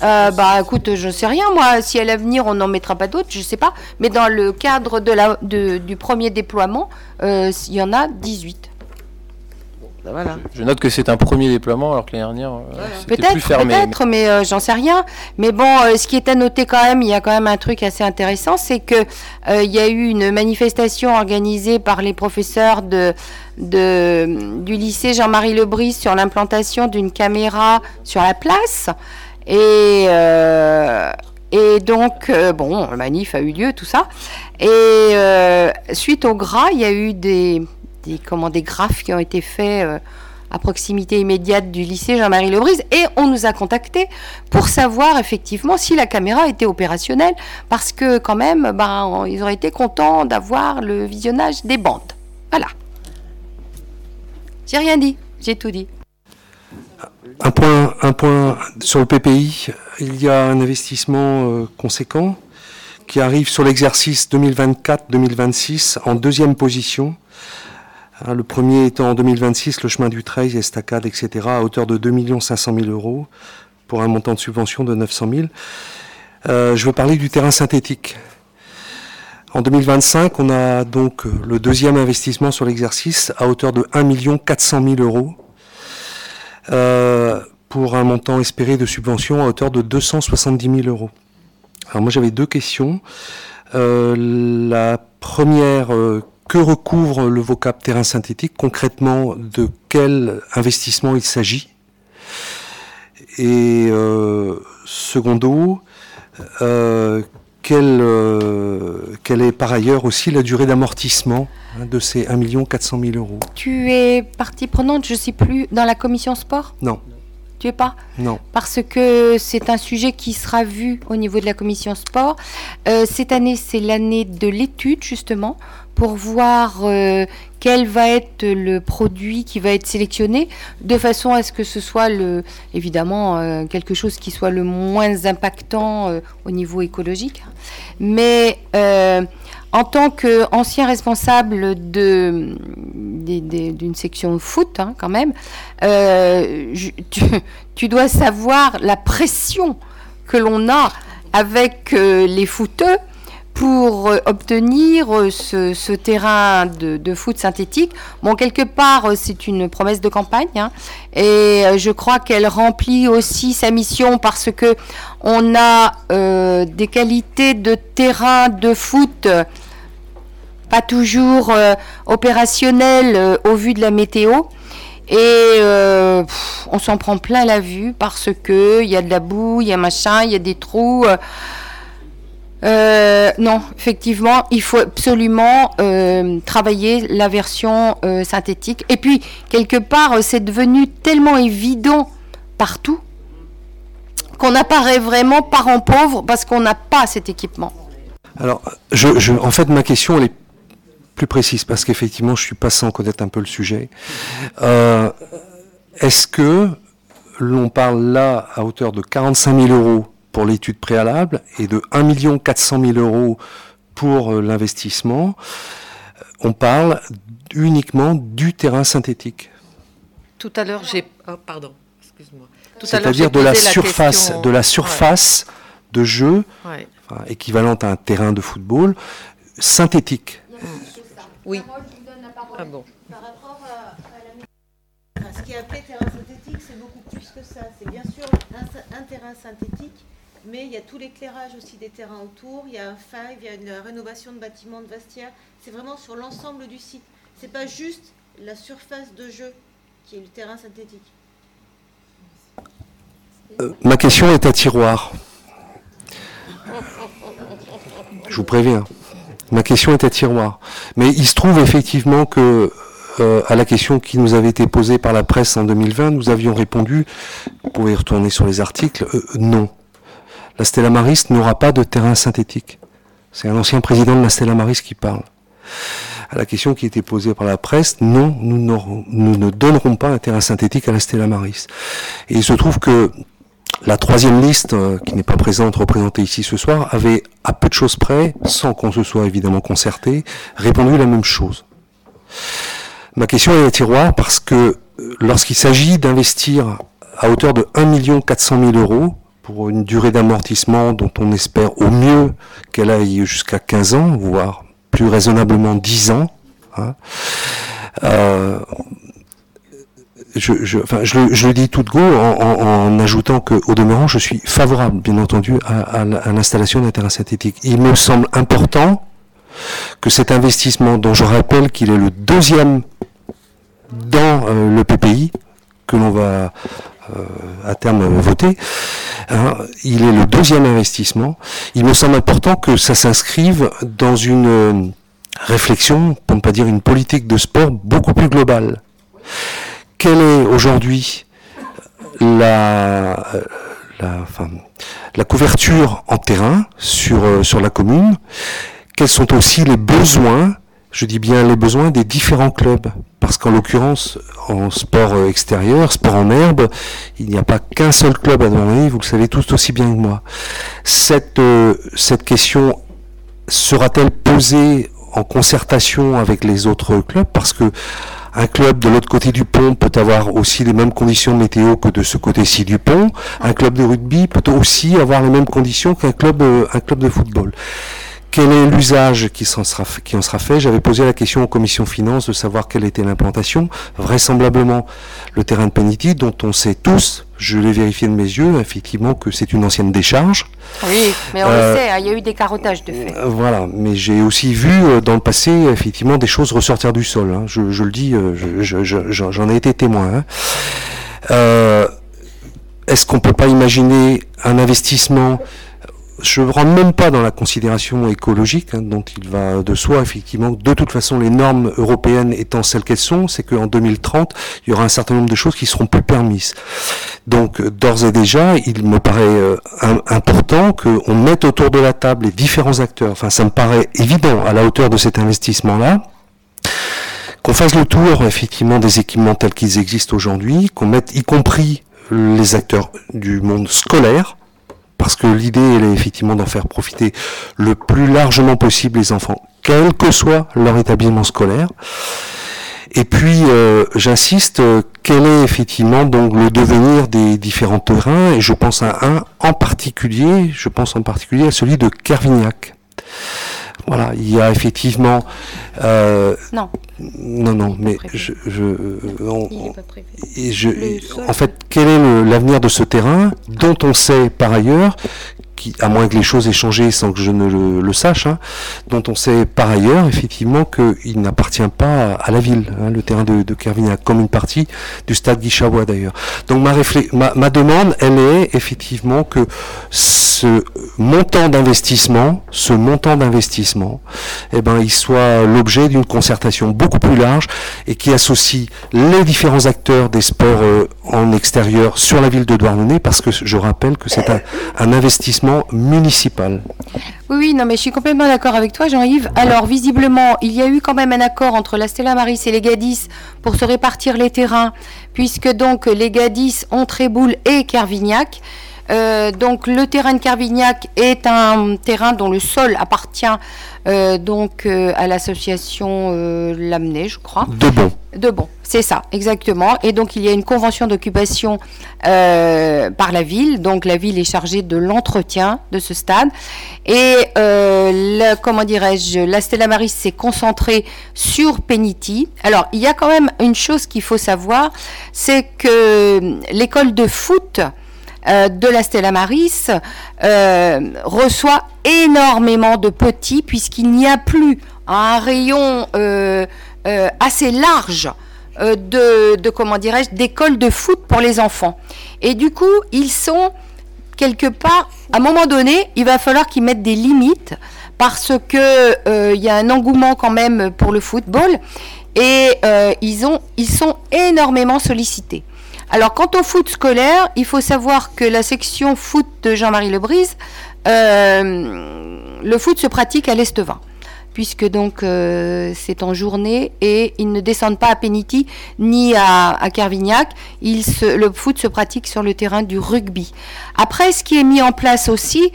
Euh, bah écoute, je sais rien moi. Si à l'avenir on n'en mettra pas d'autres, je sais pas. Mais dans le cadre de la, de, du premier déploiement, euh, il y en a 18. Bah, voilà. Je, note que c'est un premier déploiement alors que l'année dernière euh, c'était plus fermé. Peut-être, mais euh, j'en sais rien. Mais bon, euh, ce qui est à noter quand même, il y a quand même un truc assez intéressant, c'est que euh, il y a eu une manifestation organisée par les professeurs de, de du lycée Jean-Marie Lebris sur l'implantation d'une caméra sur la place. Et, euh, et donc, euh, bon, le manif a eu lieu, tout ça. Et euh, suite au gras, il y a eu des, des, comment, des graphes qui ont été faits à proximité immédiate du lycée Jean-Marie Lebrise. Et on nous a contactés pour savoir effectivement si la caméra était opérationnelle. Parce que quand même, ben, ils auraient été contents d'avoir le visionnage des bandes. Voilà. J'ai rien dit, j'ai tout dit. Un point, sur le PPI, il y a un investissement euh, conséquent qui arrive sur l'exercice 2024-2026 en deuxième position. Hein, le premier étant en 2026 le chemin du Treil, estacade, etc. à hauteur de 2 500 000 euros pour un montant de subvention de 900 000. Euh, je veux parler du terrain synthétique. En 2025, on a donc le deuxième investissement sur l'exercice à hauteur de 1 400 000 euros euh, pour un montant espéré de subvention à hauteur de 270 000 euros. Alors moi j'avais deux questions. Euh, la première, euh, que recouvre le vocable terrain synthétique Concrètement, de quel investissement il s'agit? Et secondo, quelle, euh, quelle, est par ailleurs aussi la durée d'amortissement hein, de ces 1 400 000 euros Tu es partie prenante, je ne sais plus, dans la commission sport? Non. Tu es pas? Non. Parce que c'est un sujet qui sera vu au niveau de la commission sport. Euh, cette année, c'est l'année de l'étude, justement, pour voir euh, quel va être le produit qui va être sélectionné, de façon à ce que ce soit évidemment euh, quelque chose qui soit le moins impactant euh, au niveau écologique. Mais euh, en tant qu'ancien responsable de, d'une section foot, hein, quand même, tu, dois savoir la pression que l'on a avec les footeux pour euh, obtenir euh, ce, terrain de, foot synthétique. Bon, quelque part, euh, c'est une promesse de campagne, hein, et je crois qu'elle remplit aussi sa mission parce que on a des qualités de terrain de foot pas toujours euh, opérationnelles au vu de la météo. Et on s'en prend plein la vue parce que il y a de la boue, il y a machin, il y a des trous. Euh, non, effectivement, il faut absolument euh, travailler la version euh, synthétique. Et puis, quelque part, c'est devenu tellement évident partout qu'on apparaît vraiment parent pauvre parce qu'on n'a pas cet équipement. Alors, je, en fait, ma question, elle est plus précise parce qu'effectivement, je suis pas sans connaître un peu le sujet. Euh, Est-ce que l'on parle là à hauteur de 45 000 euros pour l'étude préalable et de 1 400 000 euros pour euh, l'investissement, on parle uniquement du terrain synthétique. Tout à l'heure, j'ai. Oh, pardon, excuse-moi. C'est-à-dire de la surface, question... de la surface ouais. de jeu, ouais. enfin, équivalente à un terrain de football, synthétique. Oui. Ah bon. Par rapport à, est appelé terrain synthétique, c'est beaucoup plus que ça. C'est bien sûr un, terrain synthétique, mais il y a tout l'éclairage aussi des terrains autour. Il y a un five, il y a une rénovation de bâtiments, de vestiaires. C'est vraiment sur l'ensemble du site. C'est pas juste la surface de jeu qui est le terrain synthétique. Euh, ma question est à tiroir. Je vous préviens. Ma question est à tiroir. Mais il se trouve effectivement que euh, à la question qui nous avait été posée par la presse en 2020, nous avions répondu, vous pouvez retourner sur les articles, euh, non. La Stella Maris n'aura pas de terrain synthétique. C'est un ancien président de la Stella Maris qui parle. À la question qui était posée par la presse, non, nous, ne donnerons pas un terrain synthétique à la Stella Maris. Et il se trouve que la troisième liste, euh, qui n'est pas présente, représentée ici ce soir, avait, à peu de choses près, sans qu'on se soit évidemment concerté, répondu la même chose. Ma question est à tiroir parce que euh, lorsqu'il s'agit d'investir à hauteur de 1 400 000 euros pour une durée d'amortissement dont on espère au mieux qu'elle aille jusqu'à 15 ans, voire plus raisonnablement 10 ans, hein, euh, je, le, dis tout de go en, ajoutant que, au demeurant, je suis favorable, bien entendu, à, l'installation d'un terrain synthétique. Il me semble important que cet investissement, dont je rappelle qu'il est le deuxième dans euh, le PPI, que l'on va à terme voter, hein, il est le deuxième investissement. Il me semble important que ça s'inscrive dans une euh, réflexion, pour ne pas dire une politique de sport beaucoup plus globale quelle est aujourd'hui la, la, couverture en terrain sur, euh, sur la commune? Quels sont aussi les besoins, je dis bien les besoins des différents clubs Parce qu'en l'occurrence, en sport euh, extérieur, sport en herbe, il n'y a pas qu'un seul club à demander, vous le savez tous aussi bien que moi. Cette, euh, cette question sera-t-elle posée en concertation avec les autres clubs? Parce que un club de l'autre côté du pont peut avoir aussi les mêmes conditions météo que de ce côté-ci du pont. Un club de rugby peut aussi avoir les mêmes conditions qu'un club, euh, un club de football. Quel est l'usage qui, en sera, qui en sera fait? J'avais posé la question aux commissions finances de savoir quelle était l'implantation. Vraisemblablement, le terrain de Penity, dont on sait tous, je l'ai vérifié de mes yeux, effectivement, que c'est une ancienne décharge. Oui, mais on le euh, sait, hein, il y a eu des carottages de fait. Euh, voilà, mais j'ai aussi vu euh, dans le passé, effectivement, des choses ressortir du sol. Hein. Je, le dis, j'en ai été témoin. Hein. Est-ce qu'on ne peut pas imaginer un investissement je ne rentre même pas dans la considération écologique, hein, dont il va de soi, effectivement. De toute façon, les normes européennes étant celles qu'elles sont, c'est qu'en 2030, il y aura un certain nombre de choses qui seront plus permises. Donc, d'ores et déjà, il me paraît euh, important qu'on mette autour de la table les différents acteurs. Enfin, ça me paraît évident à la hauteur de cet investissement-là qu'on fasse le tour effectivement des équipements tels qu'ils existent aujourd'hui, qu'on mette y compris les acteurs du monde scolaire, parce que l'idée, elle est effectivement d'en faire profiter le plus largement possible les enfants, quel que soit leur établissement scolaire. Et puis, euh, j'insiste, quel est effectivement donc le devenir des différents terrains Et je pense à un en particulier, je pense en particulier à celui de Kervignac. Voilà, il y a effectivement. Euh, non. Non, non, mais je, je, et je, en fait, quel est l'avenir de ce terrain dont on sait par ailleurs à moins que les choses aient changé sans que je ne le, sache, hein, dont on sait par ailleurs effectivement qu'il n'appartient pas à la ville, hein, le terrain de, de Kervignac, comme une partie du stade Guichabois d'ailleurs. Donc ma, ma, demande, elle est effectivement que ce montant d'investissement, ce montant d'investissement, eh ben, il soit l'objet d'une concertation beaucoup plus large et qui associe les différents acteurs des sports euh, en extérieur sur la ville de Douarnenez, parce que je rappelle que c'est un investissement municipal. Oui, oui, non, mais je suis complètement d'accord avec toi, Jean-Yves. Alors, visiblement, il y a eu quand même un accord entre la Stella Maris et les Gadis pour se répartir les terrains, puisque donc les Gadis ont Tréboul et Kervignac. Euh, donc le terrain de Carvignac est un terrain dont le sol appartient euh, donc euh, à l'association euh, Lamennais, je crois. De bon. De bon, c'est ça, exactement. Et donc il y a une convention d'occupation euh, par la ville. Donc la ville est chargée de l'entretien de ce stade. Et euh, la- comment dirais-je, la Stella Maris s'est concentrée sur Penity. Alors il y a quand même une chose qu'il faut savoir, c'est que l'école de foot euh, de la Stella Maris euh, reçoit énormément de petits puisqu'il n'y a plus un rayon euh, assez large de, de comment dirais-je d'écoles de foot pour les enfants. Et du coup, ils sont quelque part, à un moment donné, il va falloir qu'ils mettent des limites parce que il y a un engouement quand même pour le football et ils, ont, ils sont énormément sollicités. Alors, quant au foot scolaire, il faut savoir que la section foot de Jean-Marie Lebrise, euh, le foot se pratique à l'Estevin puisque donc euh, c'est en journée et ils ne descendent pas à Penity ni à, à se- le foot se pratique sur le terrain du rugby. Après, ce qui est mis en place aussi,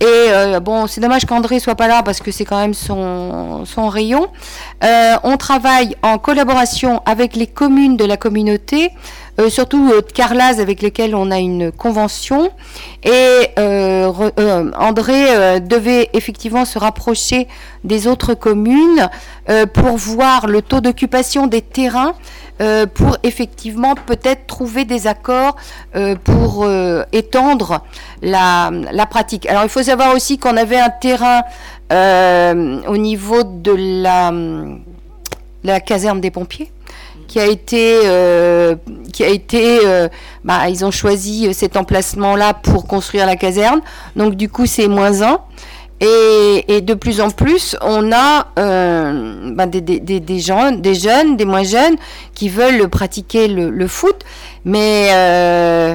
et euh, bon, c'est dommage qu'André soit pas là parce que c'est quand même son, son rayon. Euh, on travaille en collaboration avec les communes de la communauté, euh, surtout euh, Carlaz avec lesquelles on a une convention. Et euh, euh, André euh, devait effectivement se rapprocher des autres communes pour voir le taux d'occupation des terrains. pour effectivement peut-être trouver des accords pour étendre la, pratique. Alors il faut savoir aussi qu'on avait un terrain au niveau de la caserne des pompiers qui a été, euh, qui a été, euh, bah, ils ont choisi cet emplacement-là pour construire la caserne. Donc du coup, c'est moins un. Et, de plus en plus, on a euh, bah, des, des, des, gens, des jeunes, des moins jeunes, qui veulent pratiquer le, foot, mais euh,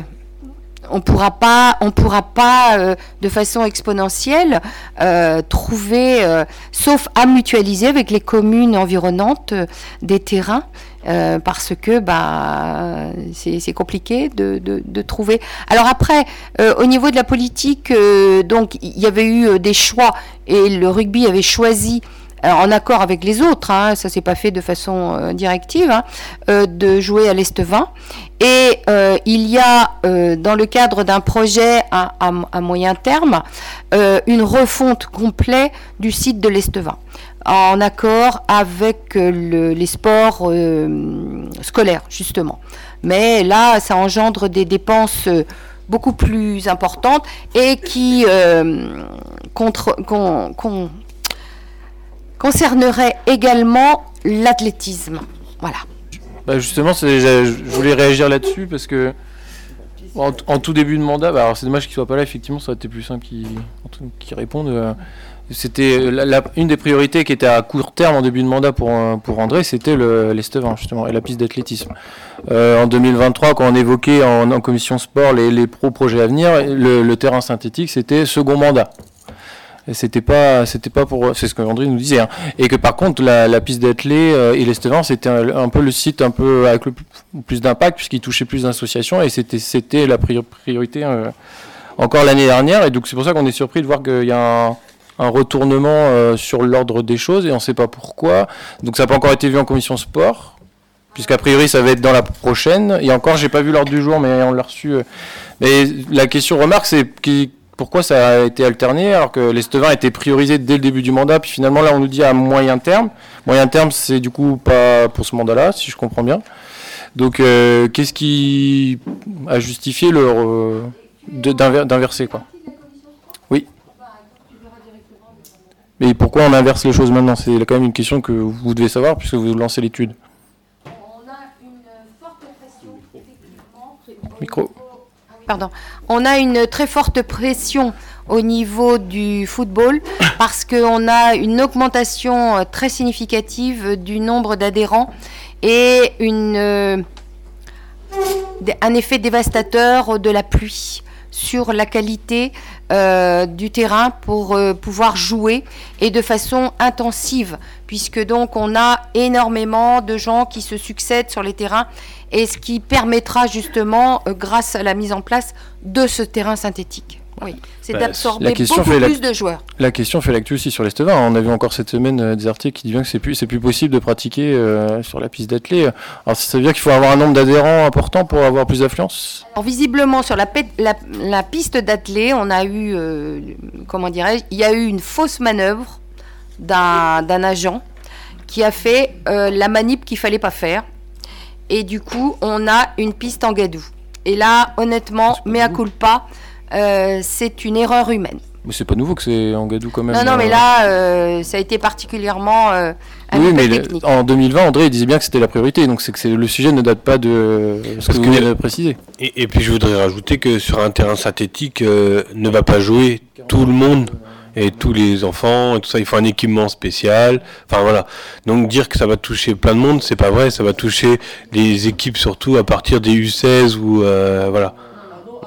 on pourra pas, on pourra pas euh, de façon exponentielle euh, trouver, euh, sauf à mutualiser avec les communes environnantes euh, des terrains. Euh, parce que bah c'est compliqué de, de, trouver. Alors après, euh, au niveau de la politique, euh, donc il y avait eu des choix et le rugby avait choisi en accord avec les autres, hein, ça s'est pas fait de façon directive, hein, de jouer à l'Est-20. Et il y a, dans le cadre d'un projet à, à- moyen terme, une refonte complète du site de l'Est-20, en accord avec euh, le- les sports euh, scolaires, justement. Mais là, ça engendre des dépenses euh, beaucoup plus importantes et qui contre, con- con- concernerait également l'athlétisme. Voilà. Bah justement, je voulais réagir là-dessus parce que en, tout début de mandat, bah c'est dommage qu'il soit pas là. Effectivement, ça aurait été plus simple qu'il qu'il réponde. C'était la- une des priorités qui était à court terme en début de mandat pour, euh, André, c'était le- l'Estevin justement et la piste d'athlétisme. Euh, en 2023, quand on évoquait en, commission sport les, les pro projets à venir, le, terrain synthétique c'était second mandat. C'était pas, c'était pas pour, c'est ce que André nous disait, hein. et que par contre la, piste d'athlé euh, et l'Estevin c'était un, peu le site un peu avec le plus, d'impact puisqu'il touchait plus d'associations et c'était, c'était la prior- priorité euh, encore l'année dernière et donc c'est pour ça qu'on est surpris de voir qu'il y a un, un retournement euh, sur l'ordre des choses et on sait pas pourquoi. Donc ça n'a pas encore été vu en commission sport puisqu'a priori ça va être dans la prochaine. Et encore, j'ai pas vu l'ordre du jour, mais on l'a reçu. euh. Mais la question remarque, c'est pourquoi ça a été alterné alors que l'Estevin était priorisé dès le début du mandat, puis finalement là on nous dit à moyen terme. Moyen terme, c'est du coup pas pour ce mandat-là, si je comprends bien. Donc euh, qu'est-ce qui a justifié le d'inverser quoi Oui. Mais pourquoi on inverse les choses maintenant? C'est quand même une question que vous devez savoir puisque vous lancez l'étude. Micro. Pardon. On a une très forte pression au niveau du football parce qu'on a une augmentation euh, très significative du nombre d'adhérents et une, euh, un effet dévastateur de la pluie. Sur la qualité euh, du terrain pour euh, pouvoir jouer et de façon intensive, puisque donc on a énormément de gens qui se succèdent sur les terrains et ce qui permettra justement, euh, grâce à la mise en place de ce terrain synthétique. Oui, c'est Bah, d'absorber beaucoup fait plus de joueurs. La question fait l'actu aussi sur l'Estevin. On a vu encore cette semaine euh, des articles qui disent que c'est plus, plus possible de pratiquer euh, sur la piste d'athlée. Alors ça veut dire qu'il faut avoir un nombre d'adhérents important pour avoir plus d'affluence? Alors, visiblement, sur la, pe- la- la piste d'athlée, on a eu, euh, comment dirais-je, il y a eu une fausse manœuvre d'un agent qui a fait euh, la manip qu'il fallait pas faire. Et du coup, on a une piste en gadou. Et là, honnêtement, mea culpa, euh, c'est une erreur humaine. Mais c'est pas nouveau que c'est en gadou quand même. Non, non, mais euh. là, euh, ça a été particulièrement euh, un Oui, peu mais le- technique. en 2020, André il disait bien que c'était la priorité, donc c'est que le sujet ne date pas de ce que vous venez de préciser. Et, et puis je voudrais rajouter que sur un terrain synthétique, euh, ne va pas jouer tout le monde et tous les enfants et tout ça. Il faut un équipement spécial. Enfin voilà. Donc dire que ça va toucher plein de monde, c'est pas vrai. Ça va toucher les équipes surtout à partir des U16 ou euh, voilà.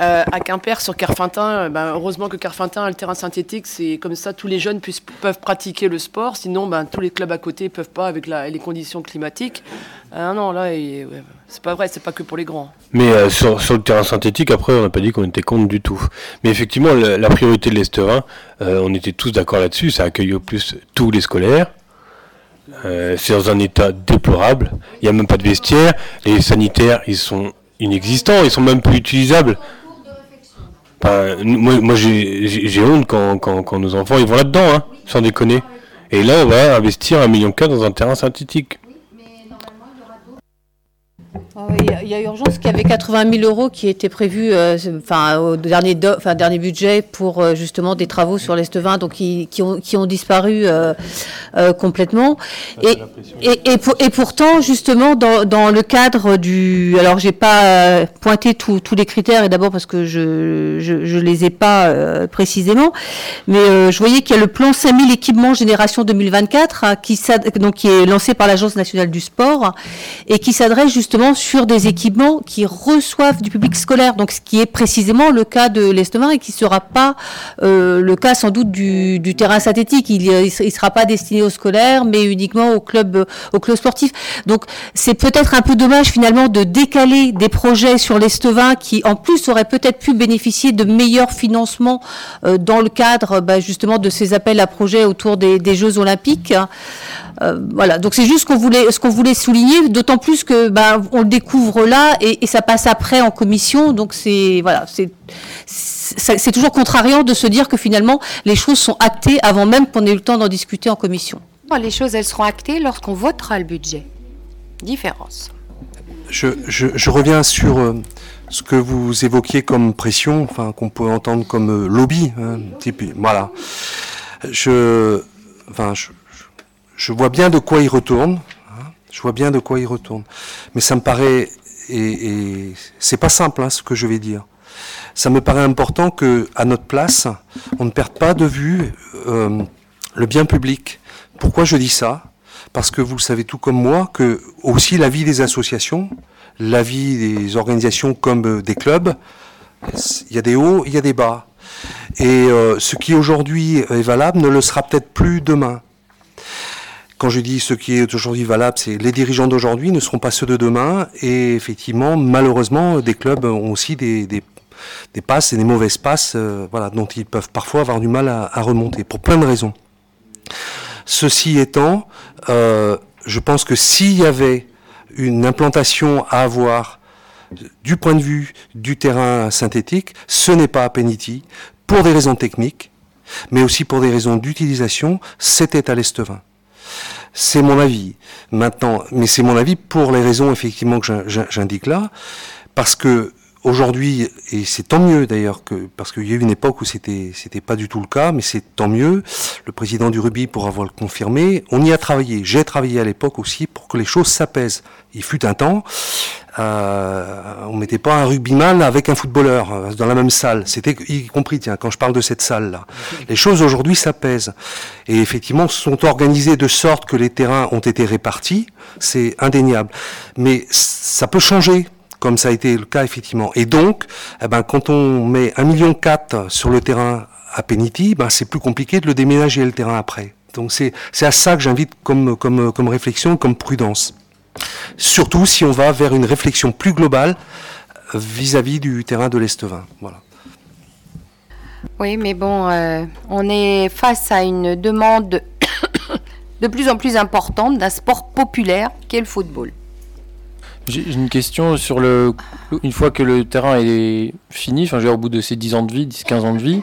Euh, à Quimper, sur Carfintin, euh, ben, heureusement que Carfintin a le terrain synthétique, c'est comme ça tous les jeunes puissent, peuvent pratiquer le sport. Sinon, ben, tous les clubs à côté peuvent pas avec les conditions climatiques. Ah non, là, ouais, c'est pas vrai, c'est pas que pour les grands. Mais euh, sur, le terrain synthétique, après, on n'a pas dit qu'on était contre du tout. Mais effectivement, la, priorité de l'Esterin, euh, on était tous d'accord là-dessus, ça accueille au plus tous les scolaires. C'est dans un état déplorable. Il n'y a même pas de vestiaire. Les sanitaires, ils sont inexistants, ils sont même plus utilisables. Enfin, moi, moi j'ai honte quand, quand, quand nos enfants ils vont là-dedans, hein, sans déconner. Et là, on va investir un million quatre dans un terrain synthétique. Ah Il y a- urgence qu'il y avait 80 000 euros qui étaient prévus euh, enfin, au dernier, do- enfin, dernier budget pour euh, justement des travaux sur l'Est-Vin, donc qui, qui ont, qui ont disparu euh, complètement. Et, et, et, pour- et pourtant, justement, dans, dans le cadre du... Alors, j'ai pas pointé tous les critères, et d'abord parce que je je, je les ai pas précisément, mais je voyais qu'il y a le plan 5000 équipements génération 2024, hein, qui, donc, qui est lancé par l'Agence nationale du sport, et qui s'adresse justement sur des équipements qui reçoivent du public scolaire, donc ce qui est précisément le cas de l'Estemin et qui ne sera pas euh, le cas sans doute du, terrain synthétique. Il ne sera pas destiné aux scolaires, mais uniquement aux clubs, sportifs. Donc c'est peut-être un peu dommage finalement de décaler des projets sur l'Estevin qui en plus auraient peut-être pu bénéficier de meilleurs financements euh, dans le cadre bah, justement de ces appels à projets autour des Jeux olympiques. Euh, voilà, donc c'est juste ce qu'on voulait, ce qu'on voulait souligner, d'autant plus que ben, on le découvre là et, et ça passe après en commission, donc c'est voilà, c'est c'est toujours contrariant de se dire que finalement les choses sont actées avant même qu'on ait eu le temps d'en discuter en commission. Les choses, elles seront actées lorsqu'on votera le budget. Différence. Je, je- je reviens sur euh, ce que vous évoquiez comme pression, enfin qu'on peut entendre comme euh, lobby. hein, type- voilà. Je, enfin, je, je- vois bien de quoi il retourne. hein, je vois bien de quoi il retourne. Mais ça me paraît et, et c'est pas simple hein, ce que je vais dire. Ça me paraît important que, à notre place, on ne perde pas de vue euh, le bien public. Pourquoi je dis ça? Parce que vous savez tout comme moi que aussi la vie des associations, la vie des organisations comme euh, des clubs, il y a des hauts, il y a des bas. Et euh, ce qui aujourd'hui est valable ne le sera peut-être plus demain. Quand je dis ce qui est aujourd'hui valable, c'est les dirigeants d'aujourd'hui ne seront pas ceux de demain. Et effectivement, malheureusement, des clubs ont aussi des, passes et des mauvaises passes euh, voilà, dont ils peuvent parfois avoir du mal à, remonter, pour plein de raisons. Ceci étant, euh, je pense que s'il y avait une implantation à avoir du point de vue du terrain synthétique, ce n'est pas à Penity, pour des raisons techniques, mais aussi pour des raisons d'utilisation, c'était à l'Estevin. C'est mon avis. Maintenant, mais c'est mon avis pour les raisons effectivement que j'in- j'in- j'indique là, parce que aujourd'hui, et c'est tant mieux d'ailleurs, que, parce qu'il y a eu une époque où c'était, c'était pas du tout le cas, mais c'est tant mieux. Le président du rugby pourra avoir le confirmé. On y a travaillé. J'ai travaillé à l'époque aussi pour que les choses s'apaisent. Il fut un temps, euh, on mettait pas un rugbyman avec un footballeur euh, dans la même salle. C'était y compris, tiens, quand je parle de cette salle-là. Les choses aujourd'hui s'apaisent. Et effectivement, sont organisées de sorte que les terrains ont été répartis. C'est indéniable. Mais ça peut changer comme ça a été le cas effectivement. Et donc, eh ben, quand on met 1,4 million sur le terrain à Penity, ben, c'est plus compliqué de le déménager le terrain après. Donc c'est à ça que j'invite comme, comme, comme réflexion, comme prudence. Surtout si on va vers une réflexion plus globale vis-à-vis du terrain de l'Estevin. Voilà. Oui, mais bon, euh, on est face à une demande de plus en plus importante d'un sport populaire qu'est le football. J'ai une question sur le. Une fois que le terrain est fini, enfin, au bout de ces 10 ans de vie, 10-15 ans de vie,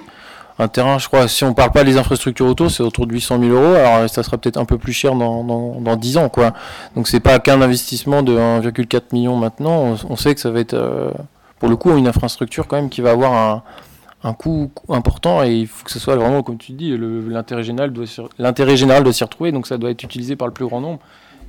un terrain, je crois, si on parle pas des infrastructures autour, c'est autour de 800 000 euros. Alors, ça sera peut-être un peu plus cher dans, dans, 10 ans, quoi. Donc, c'est pas qu'un investissement de 1,4 million maintenant. On, sait que ça va être, euh, pour le coup, une infrastructure quand même qui va avoir un, un coût important et il faut que ce soit vraiment, comme tu dis, l'intérêt général, doit s'y retrouver, donc ça doit être utilisé par le plus grand nombre.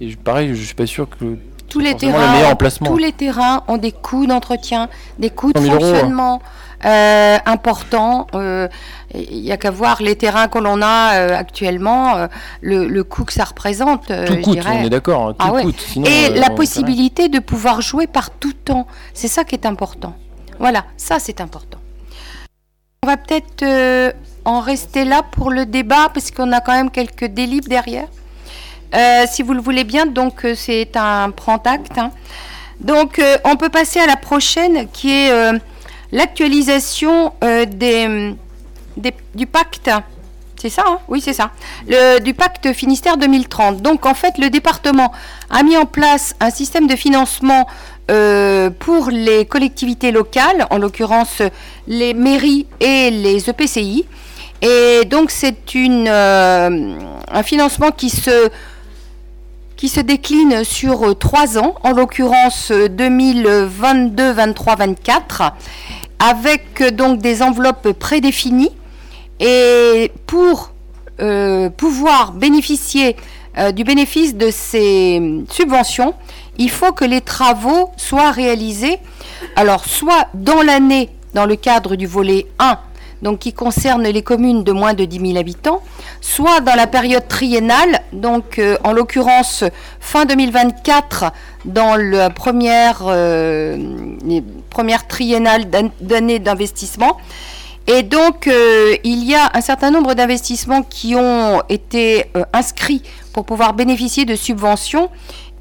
Et pareil, je suis pas sûr que tous les terrains, tous les terrains ont des coûts d'entretien, des coûts de fonctionnement euh, importants. Euh, il n'y a qu'à voir les terrains que l'on a euh, actuellement, le, coût que ça représente. Tout coûte, on est d'accord. Hein, ah Et la possibilité de pouvoir jouer par tout temps, c'est ça qui est important. Voilà, ça c'est important. On va peut-être en rester là pour le débat, parce qu'on a quand même quelques délibres derrière. Euh, si vous le voulez bien, donc euh, c'est un prend acte. Hein. Donc euh, on peut passer à la prochaine qui est l'actualisation des, du pacte. C'est ça, hein? Oui, c'est ça. Du pacte Finistère 2030. Donc, en fait, le département a mis en place un système de financement pour les collectivités locales, en l'occurrence les mairies et les EPCI. Et donc, c'est un financement qui se qui se décline sur euh, trois ans, en l'occurrence 2022, 23, 24, avec euh, donc des enveloppes prédéfinies. Et pour euh, pouvoir bénéficier du bénéfice de ces subventions, il faut que les travaux soient réalisés, alors soit dans l'année, dans le cadre du volet 1 donc qui concerne les communes de moins de 10 000 habitants, soit dans la période triennale, donc euh, en l'occurrence fin 2024 dans la première, euh, première triennale d'année d'investissement. Et donc, euh, il y a un certain nombre d'investissements qui ont été inscrits pour pouvoir bénéficier de subventions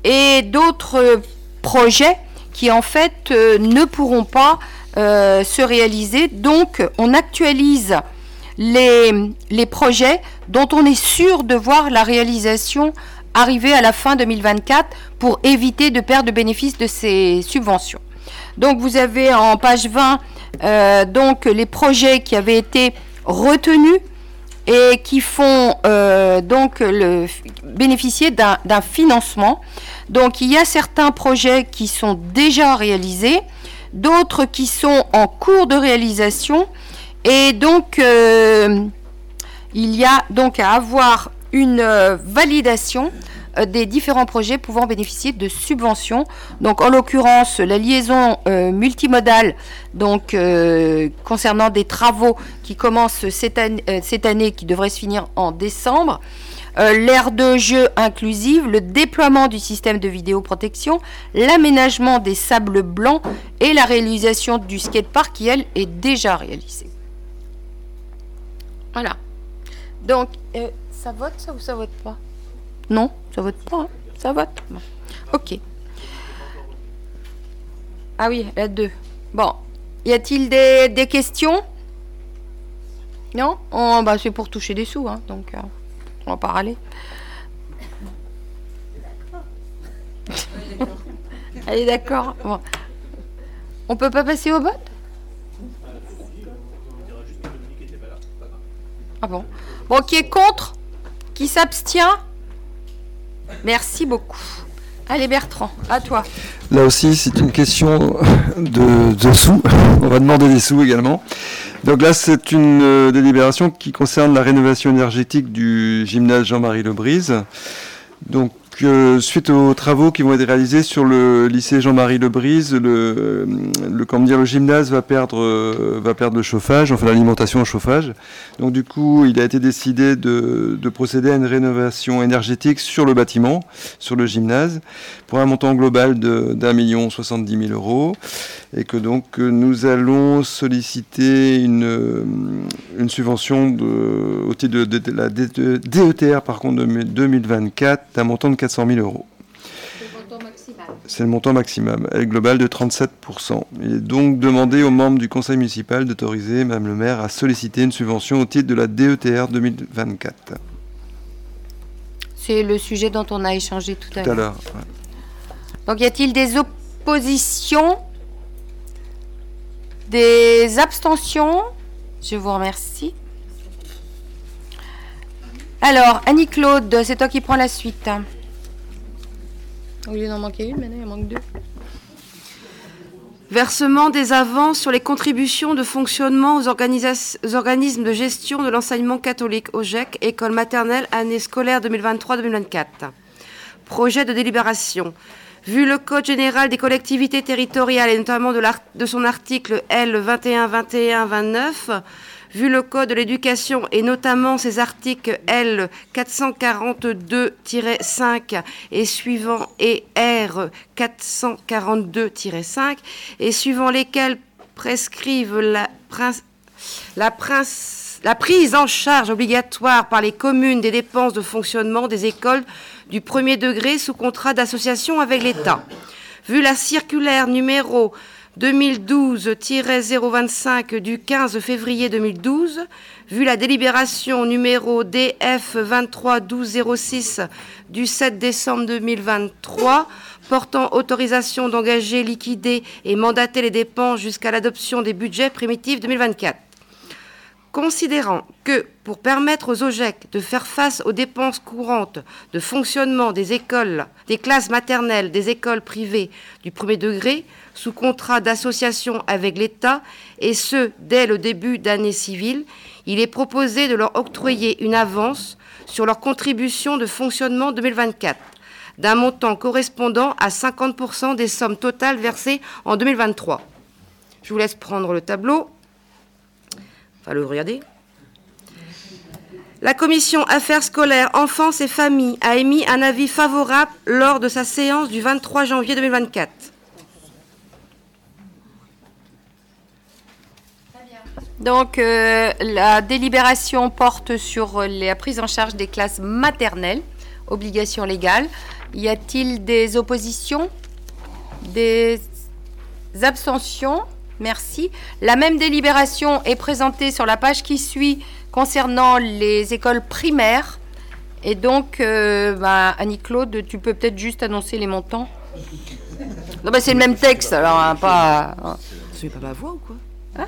et d'autres projets qui, en fait, ne pourront pas euh, se réaliser. Donc, on actualise les, projets dont on est sûr de voir la réalisation arriver à la fin 2024 pour éviter de perdre le bénéfice de ces subventions. Donc, vous avez en page 20 euh, donc les projets qui avaient été retenus et qui font euh, donc bénéficier d'un financement. Donc il y a certains projets qui sont déjà réalisés, d'autres qui sont en cours de réalisation. Et donc, euh, il y a donc à avoir une euh, validation euh, des différents projets pouvant bénéficier de subventions. Donc, en l'occurrence, la liaison multimodale, donc concernant des travaux qui commencent cette année, cette année, qui devrait se finir en décembre. Euh, l'aire de jeu inclusive, le déploiement du système de vidéoprotection, l'aménagement des sables blancs et la réalisation du skatepark qui, elle, est déjà réalisée. Voilà. Donc, euh, ça vote ça ou ça vote pas? Non, ça vote pas. Hein. ça vote. Ok. Ah oui, la 2. Bon. Y a-t-il des, questions? Non? Oh, bah, C'est pour toucher des sous, hein, donc... Euh. On va parler. Allez, d'accord. Bon. On peut pas passer au vote? Ah bon? Bon, qui est contre? Qui s'abstient? Merci beaucoup. Allez Bertrand, à toi. Là aussi, c'est une question de, sous. On va demander des sous également. Donc là, c'est une euh, délibération qui concerne la rénovation énergétique du gymnase Jean-Marie Lebrise. Donc suite aux travaux qui vont être réalisés sur le lycée Jean-Marie Lebrise, le, le, gymnase va perdre, euh, va perdre le chauffage, enfin l'alimentation au chauffage. Donc du coup, il a été décidé de, de procéder à une rénovation énergétique sur le bâtiment, sur le gymnase, pour un montant global d'un million soixante-dix mille euros. Et que donc nous allons solliciter une, une subvention de, au titre de, la DETR par contre de 2024 d'un montant de 400 000 euros. C'est le montant maximum, global de 37%. Il est donc demandé aux membres du conseil municipal d'autoriser Mme le maire à solliciter une subvention au titre de la DETR 2024. C'est le sujet dont on a échangé tout à l'heure. Donc y a-t-il des oppositions? Des abstentions? Je vous remercie. Alors, Annie-Claude, c'est toi qui prends la suite. Au lieu d'en manquer une, maintenant il en manque deux. Versement des avances sur les contributions de fonctionnement aux, organismes de gestion de l'enseignement catholique au GEC, école maternelle, année scolaire 2023-2024. Projet de délibération. Vu le Code général des collectivités territoriales et notamment de, de son article L 21 21 29, vu le Code de l'éducation et notamment ses articles L 442-5 et suivant et R 442-5 et suivant lesquels prescrivent la, la, la prise en charge obligatoire par les communes des dépenses de fonctionnement des écoles du premier degré sous contrat d'association avec l'État. Vu la circulaire numéro 2012-025 du 15 février 2012, vu la délibération numéro DF 231206 du 7 décembre 2023 portant autorisation d'engager, liquider et mandater les dépenses jusqu'à l'adoption des budgets primitifs 2024. Considérant que pour permettre aux OGEC de faire face aux dépenses courantes de fonctionnement des écoles, des classes maternelles, des écoles privées du premier degré, sous contrat d'association avec l'État, et ce, dès le début d'année civile, il est proposé de leur octroyer une avance sur leur contribution de fonctionnement 2024, d'un montant correspondant à 50% des sommes totales versées en 2023. Je vous laisse prendre le tableau. Enfin, le regarder. La commission Affaires scolaires, enfance et familles a émis un avis favorable lors de sa séance du 23 janvier 2024. Donc, euh, la délibération porte sur la prise en charge des classes maternelles, obligation légale. Y a-t-il des oppositions Des abstentions? Merci. La même délibération est présentée sur la page qui suit concernant les écoles primaires. Et donc, euh, bah, Annie-Claude, tu peux peut-être juste annoncer les montants Non, bah, c'est le même texte, alors hein, pas. C'est pas ma voix ou quoi? Hein?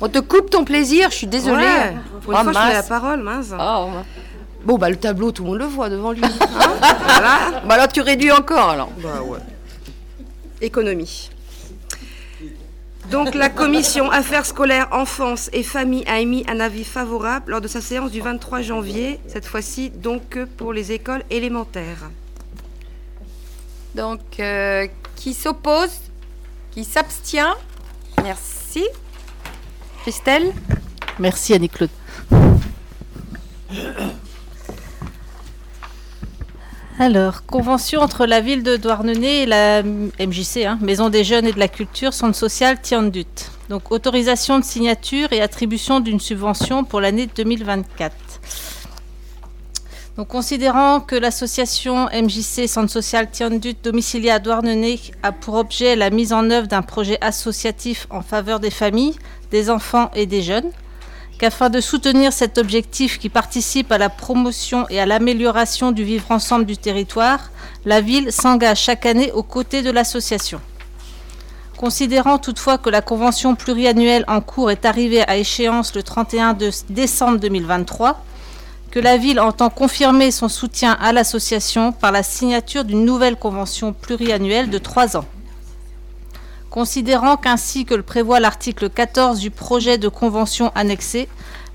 On te coupe ton plaisir, je suis désolée. Ouais, pour une oh, fois, je la parole, mince. Oh, bon, bah le tableau, tout le monde le voit devant lui. Hein? Voilà. Bah alors tu réduis encore, alors. Bah ouais. Économie. Donc la commission Affaires scolaires, enfance et famille a émis un avis favorable lors de sa séance du 23 janvier, cette fois-ci donc pour les écoles élémentaires. Donc euh, qui s'oppose Qui s'abstient? Merci. Christelle? Merci Annie-Claude. Alors, convention entre la ville de Douarnenez et la MJC, hein, Maison des Jeunes et de la Culture, Centre social Tiandut. Donc, autorisation de signature et attribution d'une subvention pour l'année 2024. Donc, considérant que l'association MJC Centre social Tiandut domicilié à Douarnenez a pour objet la mise en œuvre d'un projet associatif en faveur des familles, des enfants et des jeunes, qu'afin de soutenir cet objectif qui participe à la promotion et à l'amélioration du vivre ensemble du territoire, la ville s'engage chaque année aux côtés de l'association. Considérant toutefois que la convention pluriannuelle en cours est arrivée à échéance le 31 décembre 2023, que la ville entend confirmer son soutien à l'association par la signature d'une nouvelle convention pluriannuelle de trois ans. Considérant qu'ainsi que le prévoit l'article 14 du projet de convention annexé,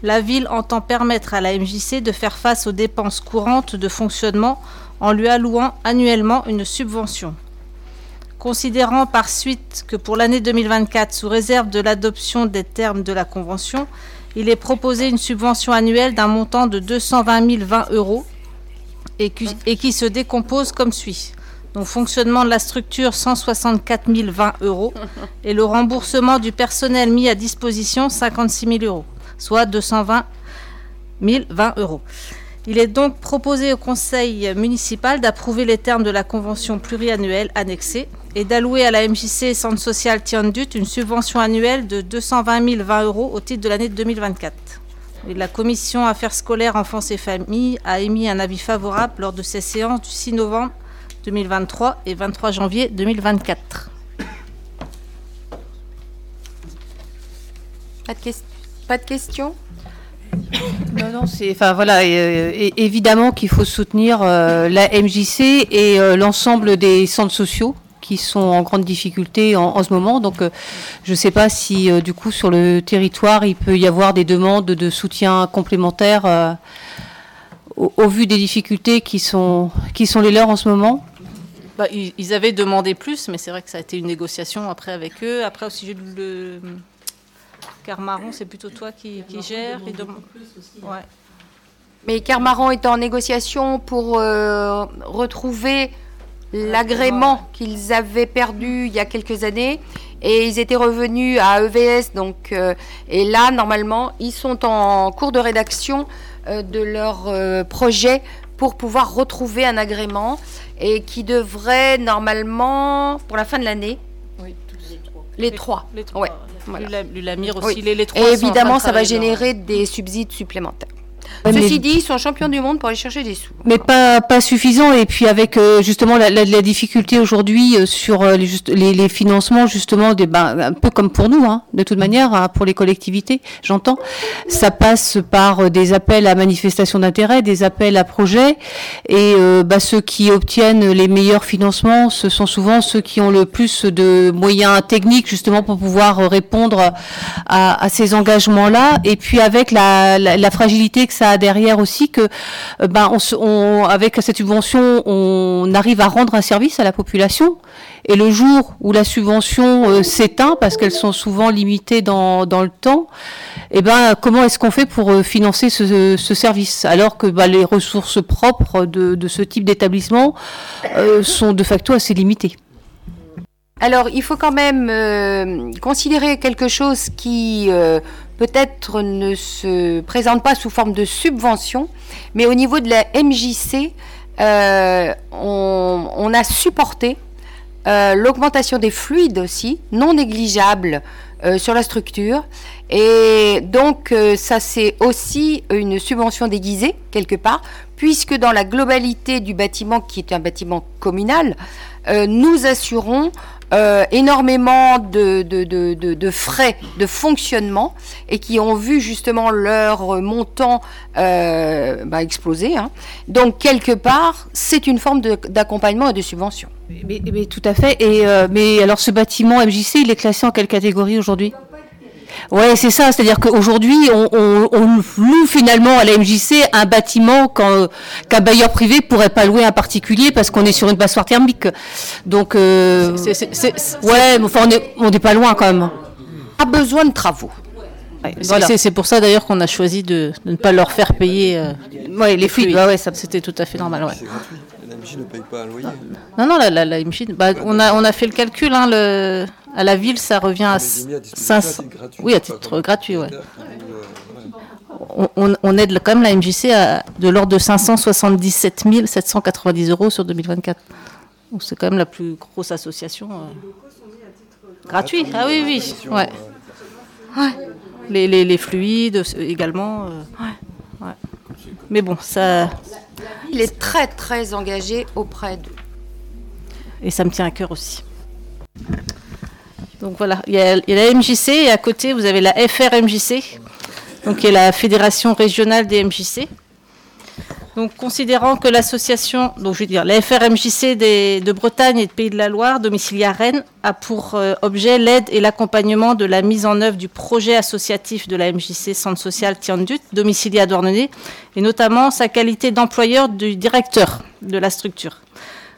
la ville entend permettre à la MJC de faire face aux dépenses courantes de fonctionnement en lui allouant annuellement une subvention. Considérant par suite que pour l'année 2024, sous réserve de l'adoption des termes de la Convention, il est proposé une subvention annuelle d'un montant de 220 020 euros et qui, et qui se décompose comme suit. Donc fonctionnement de la structure 164 020 euros et le remboursement du personnel mis à disposition 56 000 euros, soit 220 020 euros. Il est donc proposé au Conseil municipal d'approuver les termes de la convention pluriannuelle annexée et d'allouer à la MJC Centre social Tiandut une subvention annuelle de 220 020 euros au titre de l'année 2024. Et la commission Affaires scolaires, enfance et familles a émis un avis favorable lors de ses séances du 6 novembre 2023 et 23 janvier 2024. Pas de, ques- pas de questions? Non, non, c'est, enfin voilà, euh, évidemment qu'il faut soutenir euh, la MJC et euh, l'ensemble des centres sociaux qui sont en grande difficulté en, ce moment. Donc, je ne sais pas si du coup sur le territoire il peut y avoir des demandes de soutien complémentaires euh, au, au vu des difficultés qui sont qui sont les leurs en ce moment. Bah, ils, ils avaient demandé plus, mais c'est vrai que ça a été une négociation après avec eux. Après, au sujet de le... Carmaron, c'est plutôt toi qui, qui gère. ils demandent- Ouais. Mais Carmaran est en négociation pour euh, retrouver l'agrément qu'ils avaient perdu il y a quelques années et ils étaient revenus à EVS donc euh, et là normalement ils sont en cours de rédaction euh, de leur euh, projet pour pouvoir retrouver un agrément et qui devrait normalement pour la fin de l'année les trois Les trois. Ouais, Voilà. voilà. L'Ula- L'Ulamir aussi, Oui. les, les trois et évidemment ça va dans- générer des subsides supplémentaires Ouais, mais- ceci dit ils sont champions du monde pour aller chercher des sous Mais pas, pas suffisant. Et puis avec euh, justement la, la- la difficulté aujourd'hui euh, sur euh, les, juste- les, les financements, justement, des, ben, un peu comme pour nous, hein, de toute manière, hein, pour les collectivités, j'entends, ça passe par euh, des appels à manifestation d'intérêt, des appels à projets. Et euh, bah, ceux qui obtiennent les meilleurs financements, ce sont souvent ceux qui ont le plus de moyens techniques, justement, pour pouvoir répondre à, à ces engagements-là. Et puis avec la, la, la fragilité que ça derrière aussi, que euh, ben, on, avec cette subvention, on arrive à rendre un service à la population. Et le jour où la subvention euh, s'éteint, parce qu'elles sont souvent limitées dans, dans le temps, eh ben, comment est-ce qu'on fait pour euh, financer ce, ce service? Alors que bah, les ressources propres de, de ce type d'établissement sont de facto assez limitées. Alors, il faut quand même considérer quelque chose qui peut-être ne se présente pas sous forme de subvention, mais au niveau de la MJC, euh, on, a supporté euh, l'augmentation des fluides aussi, non négligeable euh, sur la structure. Et donc, ça c'est aussi une subvention déguisée, quelque part, puisque dans la globalité du bâtiment, qui est un bâtiment communal, nous assurons euh, énormément de, de, de, de- frais de fonctionnement et qui ont vu justement leur montant euh, bah, exploser. hein. Donc, quelque part, c'est une forme d'accompagnement et de subvention. Mais, mais tout à fait. Et euh, mais alors ce bâtiment MJC, il est classé en quelle catégorie aujourd'hui? Ouais, c'est ça. C'est-à-dire qu'aujourd'hui, on, on, on loue finalement à la MJC un bâtiment qu'un bailleur privé pourrait pas louer à un particulier parce qu'on est sur une passoire thermique. Donc, euh, ouais, mais enfin, on est, on n'est pas loin quand même. Pas besoin de travaux. C'est- Voilà. C'est c'est pour ça d'ailleurs qu'on a choisi de, de ne pas leur faire payer euh, Ouais, les fluides, ouais, ça- c'était tout à fait normal. ouais. MJ ne paye pas un loyer. Non, non, la, la, la MJ, bah, on, a, on a fait le calcul. Hein, le, à la ville, ça revient à les mis à disposition à 500. titre gratuit, Oui, à titre gratuit, ouais. Euh, On, on- aide quand même la MJC à de l'ordre de 577 790 euros sur 2024. Donc c'est quand même la plus grosse association. euh, Gratuit Ah oui, oui. Ouais. Ouais. Les, les, les fluides euh, également. euh, ouais. Ouais. Mais bon, ça. Il est très, très engagé auprès d'eux. Et ça me tient à cœur aussi. Donc voilà, il y, a, la MJC et à côté vous avez la FRMJC, donc qui est la Fédération régionale des MJC. Donc, considérant que l'association, donc je veux dire, la FRMJC de Bretagne et de Pays de la Loire, domiciliée à Rennes, a pour euh, objet l'aide et l'accompagnement de la mise en œuvre du projet associatif de la MJC Centre Social Tiandut, domicilié à Douarnenez, et notamment sa qualité d'employeur du directeur de la structure.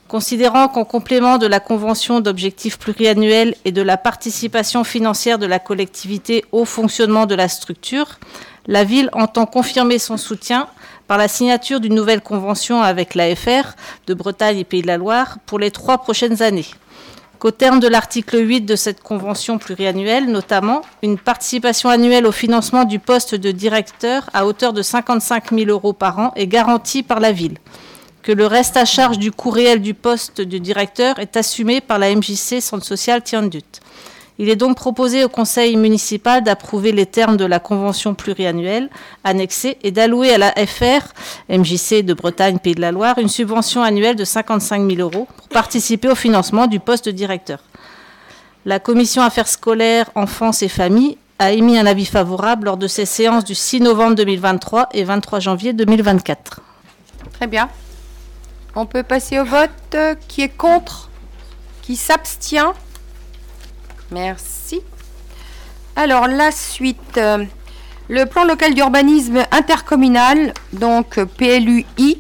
Considérant qu'en complément de la convention d'objectifs pluriannuels et de la participation financière de la collectivité au fonctionnement de la structure, la ville entend confirmer son soutien par la signature d'une nouvelle convention avec l'AFR de Bretagne et Pays de la Loire pour les trois prochaines années. Qu'au terme de l'article 8 de cette convention pluriannuelle, notamment, une participation annuelle au financement du poste de directeur à hauteur de 55 000 euros par an est garantie par la ville que le reste à charge du coût réel du poste de directeur est assumé par la MJC Centre Social Tiandut. Il est donc proposé au conseil municipal d'approuver les termes de la convention pluriannuelle annexée et d'allouer à la FR, MJC de Bretagne Pays de la Loire, une subvention annuelle de 55 000 euros pour participer au financement du poste de directeur. La commission affaires scolaires, enfance et famille a émis un avis favorable lors de ses séances du 6 novembre 2023 et 23 janvier 2024. Très bien. On peut passer au vote. Qui est contre? Qui s'abstient? Merci. Alors, la suite. euh, Le plan local d'urbanisme intercommunal, donc euh, PLUI,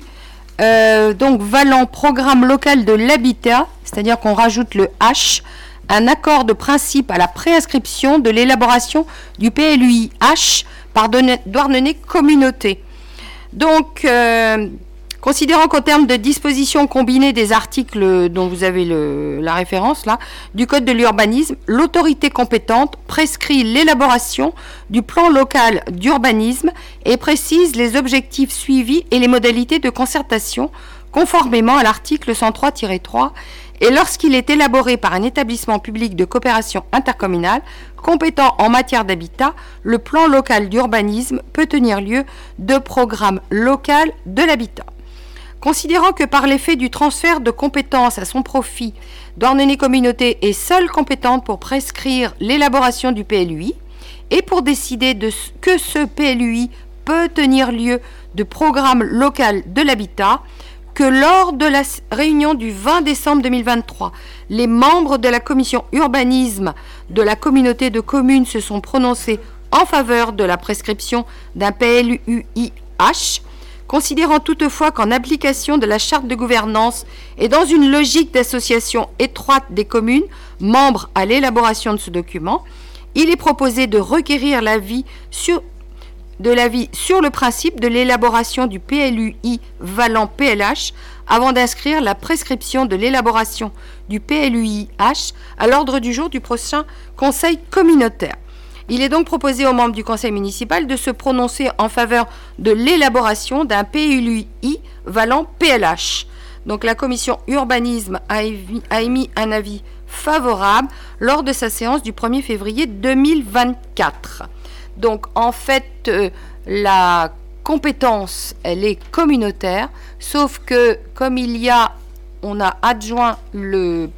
euh, donc valant programme local de l'habitat, c'est-à-dire qu'on rajoute le H, un accord de principe à la préinscription de l'élaboration du PLUI H par Douarnenez Communauté. Donc, considérant qu'au terme de dispositions combinées des articles dont vous avez le- la référence là, du Code de l'urbanisme, l'autorité compétente prescrit l'élaboration du plan local d'urbanisme et précise les objectifs suivis et les modalités de concertation conformément à l'article 103-3 et lorsqu'il est élaboré par un établissement public de coopération intercommunale compétent en matière d'habitat, le plan local d'urbanisme peut tenir lieu de programme local de l'habitat. Considérant que par l'effet du transfert de compétences à son profit, Douarnenez Communauté est seule compétente pour prescrire l'élaboration du PLUI et pour décider de ce- que ce PLUI peut tenir lieu de programme local de l'habitat, que lors de la réunion du 20 décembre 2023, les membres de la commission urbanisme de la communauté de communes se sont prononcés en faveur de la prescription d'un PLUIH, considérant toutefois qu'en application de la charte de gouvernance et dans une logique d'association étroite des communes, membres à l'élaboration de ce document, il est proposé de requérir l'avis sur le principe de l'élaboration du PLUI valant PLH avant d'inscrire la prescription de l'élaboration du PLUIH à l'ordre du jour du prochain Conseil communautaire. Il est donc proposé aux membres du Conseil municipal de se prononcer en faveur de l'élaboration d'un PLUI valant PLH. Donc la commission urbanisme a émis un avis favorable lors de sa séance du 1er février 2024. Donc en fait, euh, la compétence, elle est communautaire, sauf que comme il y a, on a adjoint le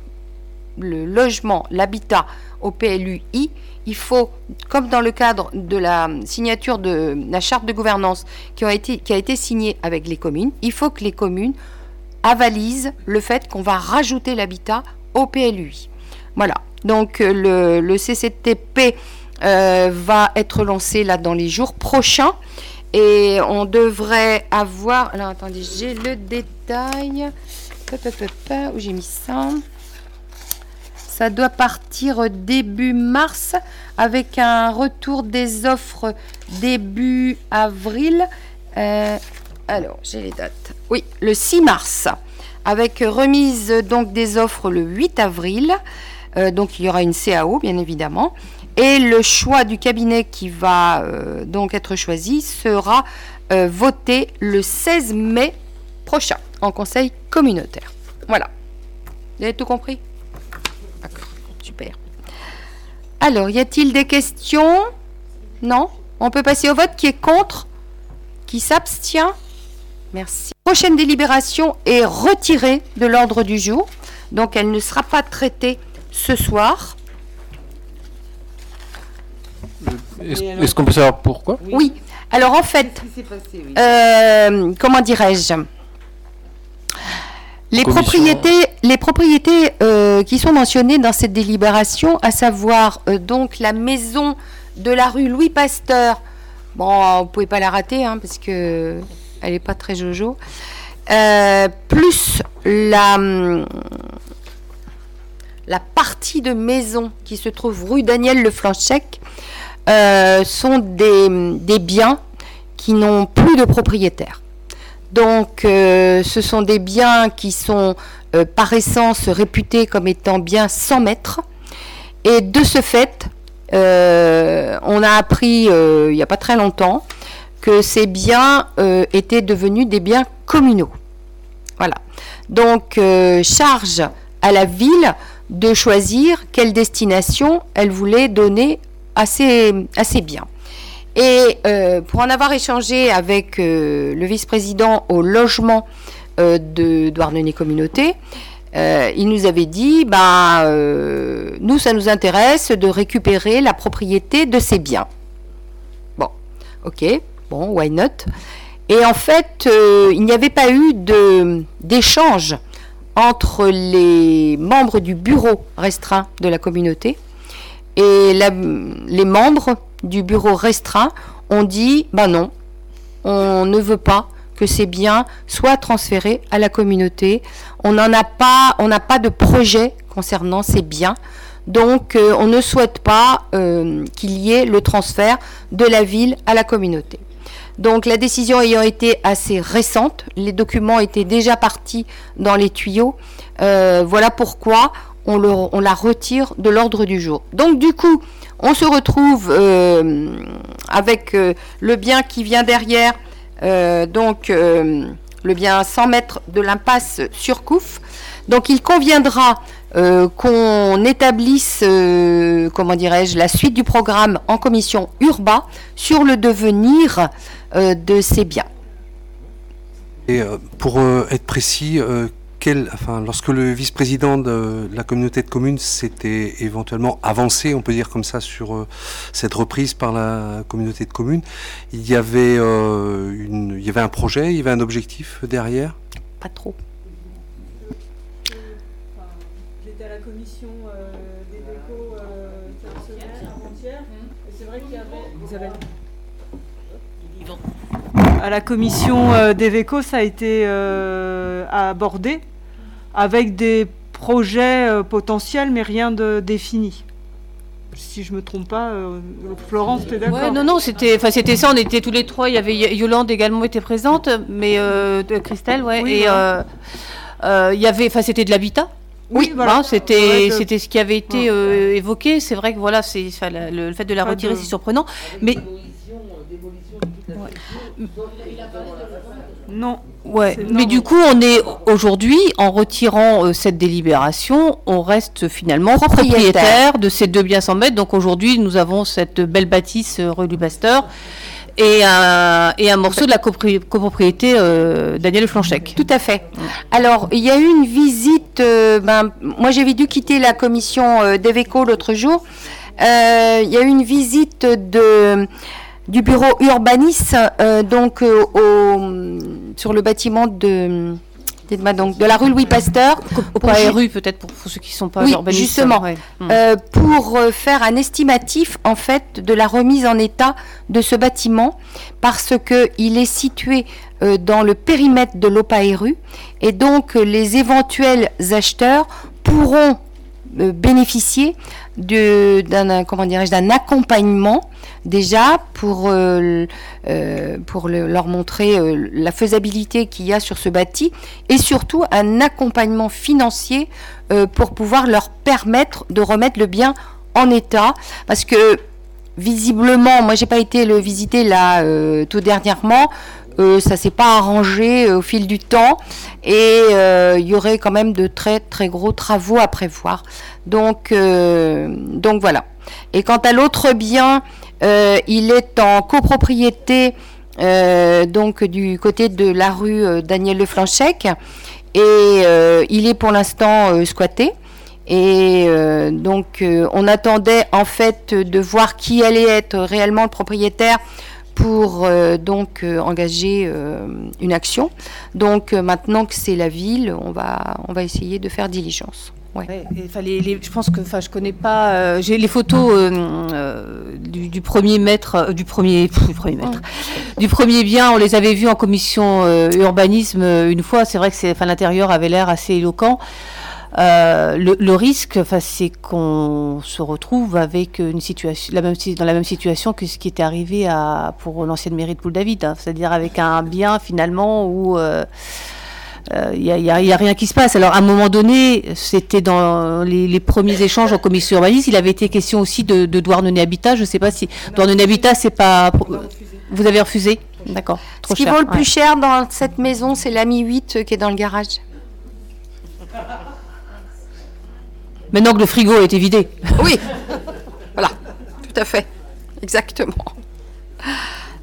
logement, l'habitat au PLUI, il faut, comme dans le cadre de la signature de la charte de gouvernance qui, a été, qui a été signée avec les communes, il faut que les communes avalisent le fait qu'on va rajouter l'habitat au PLUI. Voilà. Donc euh, le, CCTP euh, va être lancé là dans les jours prochains et on devrait avoir. Alors attendez, j'ai le détail. Où j'ai mis ça? Ça doit partir début mars avec un retour des offres début avril. Euh, alors, j'ai les dates. Oui, le 6 mars, avec remise donc des offres le 8 avril. Euh, donc, il y aura une CAO, bien évidemment. Et le choix du cabinet qui va euh, donc être choisi sera voté le 16 mai prochain en conseil communautaire. Voilà. Vous avez tout compris D'accord, super. Alors, y a-t-il des questions? Non? On peut passer au vote. Qui est contre? Qui s'abstient? Merci. Prochaine délibération est retirée de l'ordre du jour, donc elle ne sera pas traitée ce soir. Est-ce est-ce qu'on peut savoir pourquoi? Oui. Alors en fait, euh, comment dirais-je? Les propriétés, les propriétés euh, qui sont mentionnées dans cette délibération, à savoir euh, donc la maison de la rue Louis Pasteur, bon, vous pouvez pas la rater hein, parce que elle est pas très jojo, plus la la partie de maison qui se trouve rue Daniel Le Flanchec sont des, des biens qui n'ont plus de propriétaire. Donc, euh, ce sont des biens qui sont euh, par essence réputés comme étant bien sans mètres. Et de ce fait, euh, on a appris il n'y a pas très longtemps que ces biens étaient devenus des biens communaux. Voilà. Donc, charge à la ville de choisir quelle destination elle voulait donner à à ces biens. Et euh, pour en avoir échangé avec euh, le vice-président au logement euh, de Douarnenez Communauté, il nous avait dit, bah, nous, ça nous intéresse de récupérer la propriété de ces biens. Bon, ok, bon, why not? Et en fait, il n'y avait pas eu d'échange entre les membres du bureau restreint de la communauté et les membres du bureau restreint ont dit ben non, on ne veut pas que ces biens soient transférés à la communauté. On n'en a pas, on n'a pas de projet concernant ces biens. Donc, euh, on ne souhaite pas euh, qu'il y ait le transfert de la ville à la communauté. Donc, la décision ayant été assez récente, les documents étaient déjà partis dans les tuyaux. Euh, voilà pourquoi on, la retire de l'ordre du jour. Donc, du coup, on se retrouve euh, avec euh, le bien qui vient derrière, euh, donc le bien 100 mètres de l'impasse sur Couf. Donc il conviendra qu'on établisse, comment dirais-je, la suite du programme en commission urba sur le devenir de ces biens. Et pour être précis, enfin, lorsque le vice-président de la communauté de communes s'était éventuellement avancé, on peut dire comme ça, sur euh, cette reprise par la communauté de communes, il y avait, euh, une, il y avait un projet, il y avait un objectif derrière? Pas trop. J'étais à la commission euh, des décos semaine, avant-hier, et c'est vrai qu'il y avait... À la commission des VECO, ça a été abordé avec des projets euh, potentiels, mais rien de défini. Si je me trompe pas, euh, Florence, tu es d'accord Non, non, c'était, enfin, c'était ça. On était tous les trois. Il y avait Yolande également était présente, mais euh, Christelle, ouais. et il y avait, enfin, c'était de l'habitat. Oui, voilà. Hein, c'était, c'était ce qui avait été évoqué. C'est vrai que voilà, c'est, le, le, fait de la retirer, c'est surprenant, mais. Non. Ouais, mais du coup, on est aujourd'hui, en retirant euh, cette délibération, on reste finalement propriétaire. de ces deux biens sans mètres. Donc aujourd'hui, nous avons cette belle bâtisse euh, rue du Pasteur et un, et un morceau de la copropriété euh, Daniel Flanchec. Tout à fait. Alors, il y a eu une visite, ben, moi j'avais dû quitter la commission d'Eveco l'autre jour. il y a eu une visite de du bureau urbanisme euh, donc euh, au, sur le bâtiment de donc, de la rue Louis Pasteur. Au rue peut-être pour, ceux qui ne sont pas oui, justement, euh, pour faire un estimatif en fait de la remise en état de ce bâtiment parce qu'il est situé dans le périmètre de l'OPAERU et donc les éventuels acheteurs pourront bénéficier d'un accompagnement déjà pour, euh, euh, leur montrer euh, la faisabilité qu'il y a sur ce bâti et surtout un accompagnement financier pour pouvoir leur permettre de remettre le bien en état. Parce que visiblement moi j'ai pas été le visiter là tout dernièrement euh, ça s'est pas arrangé au fil du temps et il y aurait quand même de très très gros travaux à prévoir. Donc donc voilà. Et quant à l'autre bien euh, il est en copropriété euh, donc du côté de la rue euh, Daniel Leflanchec et il est pour l'instant squatté. Et donc on attendait en fait de voir qui allait être réellement le propriétaire pour euh, donc euh, engager euh, une action. Donc maintenant que c'est la ville, on va, on va essayer de faire diligence. Ouais. je pense que, enfin, je connais pas. J'ai les photos du, premier maître, du premier, du premier maître, du premier bien. On les avait vus en commission urbanisme une fois. C'est vrai que l'intérieur avait l'air assez éloquent. Euh, le, risque, c'est qu'on se retrouve avec une situation, la même, dans la même situation que ce qui était arrivé à, pour l'ancienne mairie de Poule-David, hein. c'est-à-dire avec un bien finalement où il euh, n'y euh, a, rien qui se passe. Alors à un moment donné, c'était dans les, premiers échanges en commission urbanisme, il avait été question aussi de, de Douarnenez Habitat. Je ne sais pas si Douarnenez Habitat, c'est pas. Vous avez refusé D'accord. Ce qui vaut le plus cher dans cette maison, c'est l'ami 8 qui est dans le garage. Maintenant que le frigo a été vidé. Oui, voilà, tout à fait, exactement.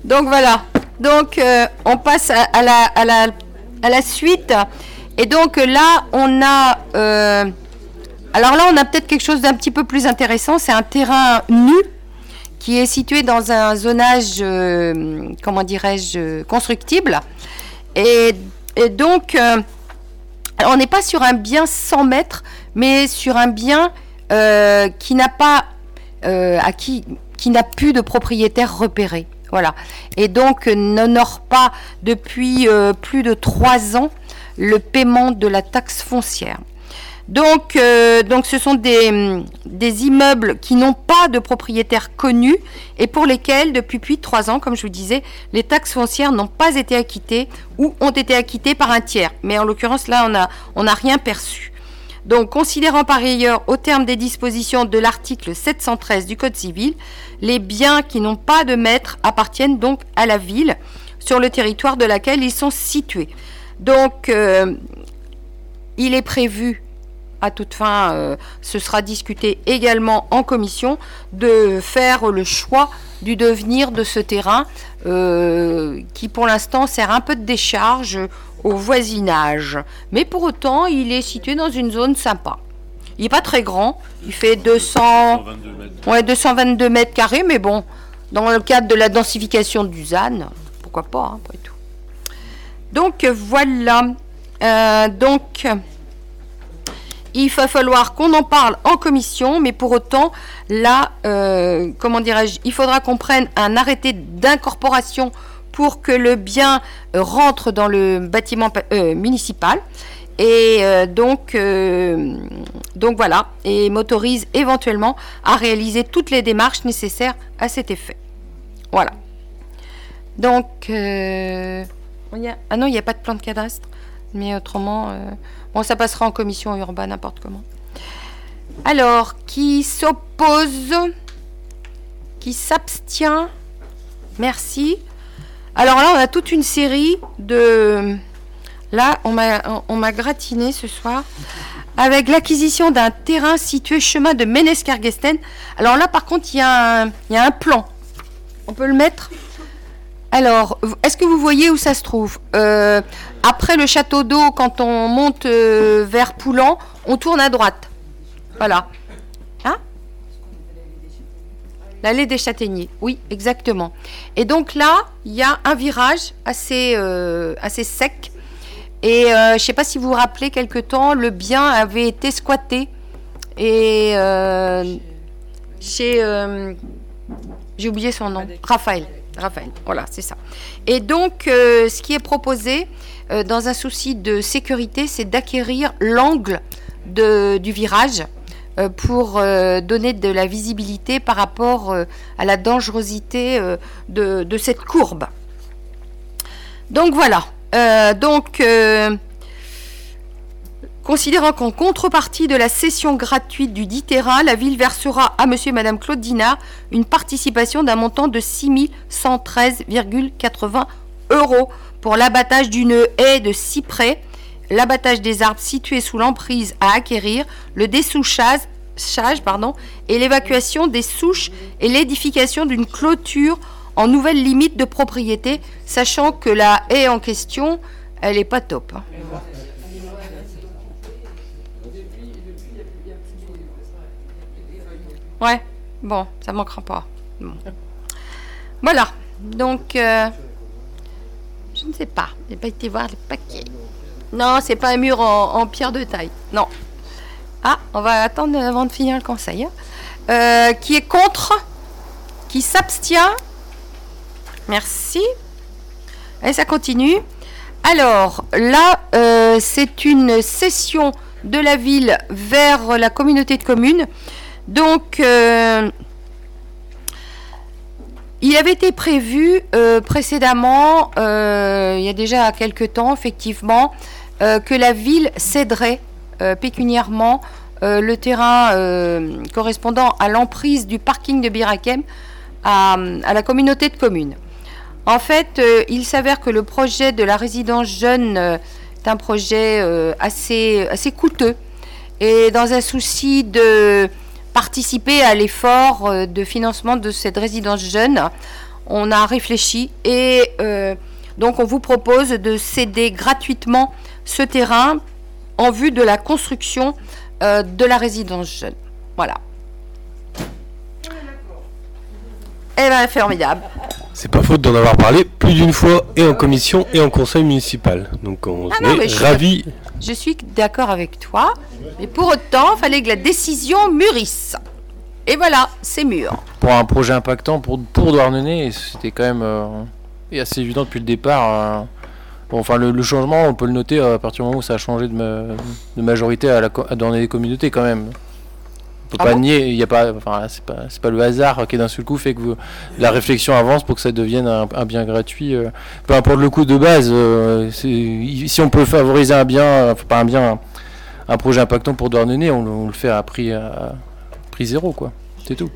Donc voilà, donc euh, on passe à, la, à, la, à, la, suite. Et donc là, on a... Euh, alors là, on a peut-être quelque chose d'un petit peu plus intéressant. C'est un terrain nu qui est situé dans un zonage, euh, comment dirais-je, constructible. Et, et donc, on n'est pas sur un bien 100 mètres, mais sur un bien euh, qui n'a pas euh, qui, n'a plus de propriétaire repéré. Voilà. Et donc n'honore pas depuis euh, plus de trois ans le paiement de la taxe foncière. Donc, ce sont des, immeubles qui n'ont pas de propriétaire connu et pour lesquels, depuis plus de trois ans, comme je vous disais, les taxes foncières n'ont pas été acquittées ou ont été acquittées par un tiers. Mais en l'occurrence, là, on n'a on rien perçu. Donc, considérant par ailleurs, au terme des dispositions de l'article 713 du Code civil, les biens qui n'ont pas de maître appartiennent donc à la ville sur le territoire de laquelle ils sont situés. Donc, euh, il est prévu à toute fin, euh, ce sera discuté également en commission, de faire le choix du devenir de ce terrain euh, qui pour l'instant sert un peu de décharge au voisinage. Mais pour autant, il est situé dans une zone sympa. Il n'est pas très grand, il fait 200, 222 mètres. Ouais, 222 mètres carrés, mais bon, dans le cadre de la densification du ZAN, pourquoi pas, hein, après tout. Donc voilà. Euh, donc il va falloir qu'on en parle en commission, mais pour autant, là, euh, comment dirais-je, il faudra qu'on prenne un arrêté d'incorporation pour que le bien rentre dans le bâtiment euh, municipal. Et euh, donc, donc voilà, et m'autorise éventuellement à réaliser toutes les démarches nécessaires à cet effet. Voilà. Donc, ah non, il n'y a pas de plan de cadastre, mais autrement, Bon, ça passera en commission urbaine, n'importe comment. Alors, qui s'oppose Qui s'abstient? Merci. Alors là, on a toute une série de... Là, on m'a gratiné ce soir avec l'acquisition d'un terrain situé chemin de Ménescarguesten. Alors là, par contre, il y, a un plan. On peut le mettre alors, est-ce que vous voyez où ça se trouve? Euh, Après le château d'eau, quand on monte euh, vers Poulan, on tourne à droite. Voilà. Hein L'allée des châtaigniers. Oui, exactement. Et donc là, il y a un virage assez, euh, assez sec. Et je ne sais pas si vous vous rappelez, quelque temps, le bien avait été squatté. Et chez... J'ai oublié son nom. Raphaël. Raphaël, voilà, c'est ça. Et donc, euh, ce qui est proposé, euh, dans un souci de sécurité, c'est d'acquérir l'angle du virage euh, pour donner de la visibilité par rapport à la dangerosité de, cette courbe. Donc voilà. Considérant qu'en contrepartie de la cession gratuite du dit terrain, la ville versera à monsieur et madame Claude Dinard une participation d'un montant de 6113,80 euros pour l'abattage d'une haie de cyprès, l'abattage des arbres situés sous l'emprise à acquérir, le dessouchage et l'évacuation des souches et l'édification d'une clôture en nouvelle limite de propriété, sachant que la haie en question, elle n'est pas top. Ouais, bon, ça manquera pas. Voilà. Donc, euh, je ne sais pas. Je n'ai pas été voir les paquets. Non, c'est pas un mur en, pierre de taille. Non. Ah, on va attendre avant de finir le conseil. hein. Euh, qui est contre Qui s'abstient Merci. Et ça continue. Alors, là, euh, c'est une cession de la ville vers la communauté de communes. Donc, euh, il avait été prévu précédemment, il y a déjà quelques temps, effectivement, que la ville céderait euh, pécuniairement euh, le terrain euh, correspondant à l'emprise du parking de Birakem à, la communauté de communes. En fait, euh, il s'avère que le projet de la résidence jeune euh, est un projet euh, assez, coûteux. Et dans un souci de participer à l'effort euh, de financement de cette résidence jeune, on a réfléchi et euh, donc on vous propose de céder gratuitement ce terrain en vue de la construction euh, de la résidence jeune. Voilà. Eh bien, formidable. C'est pas faute d'en avoir parlé plus d'une fois et en commission et en conseil municipal. Donc on Ah non, est ravis. Je suis d'accord avec toi, mais pour autant, il fallait que la décision mûrisse. Et voilà, c'est mûr. Pour un projet impactant pour, pour Douarnenez, c'était quand même euh, assez évident depuis le départ. euh. Bon, enfin, le, le changement, on peut le noter à partir du moment où ça a changé de, ma- de majorité à, la, à Douarnenez communautés quand même. On peut Ah pas bon nier, il y a pas, enfin, c'est pas, c'est pas le hasard qui d'un seul coup fait que vous- la réflexion avance pour que ça devienne un, un bien gratuit. euh. peu importe le coût de base, euh, si on peut favoriser un bien, enfin, pas un bien, un, un projet impactant pour Douarnenez, on, le- on le fait à prix, à prix zéro, quoi. C'est tout.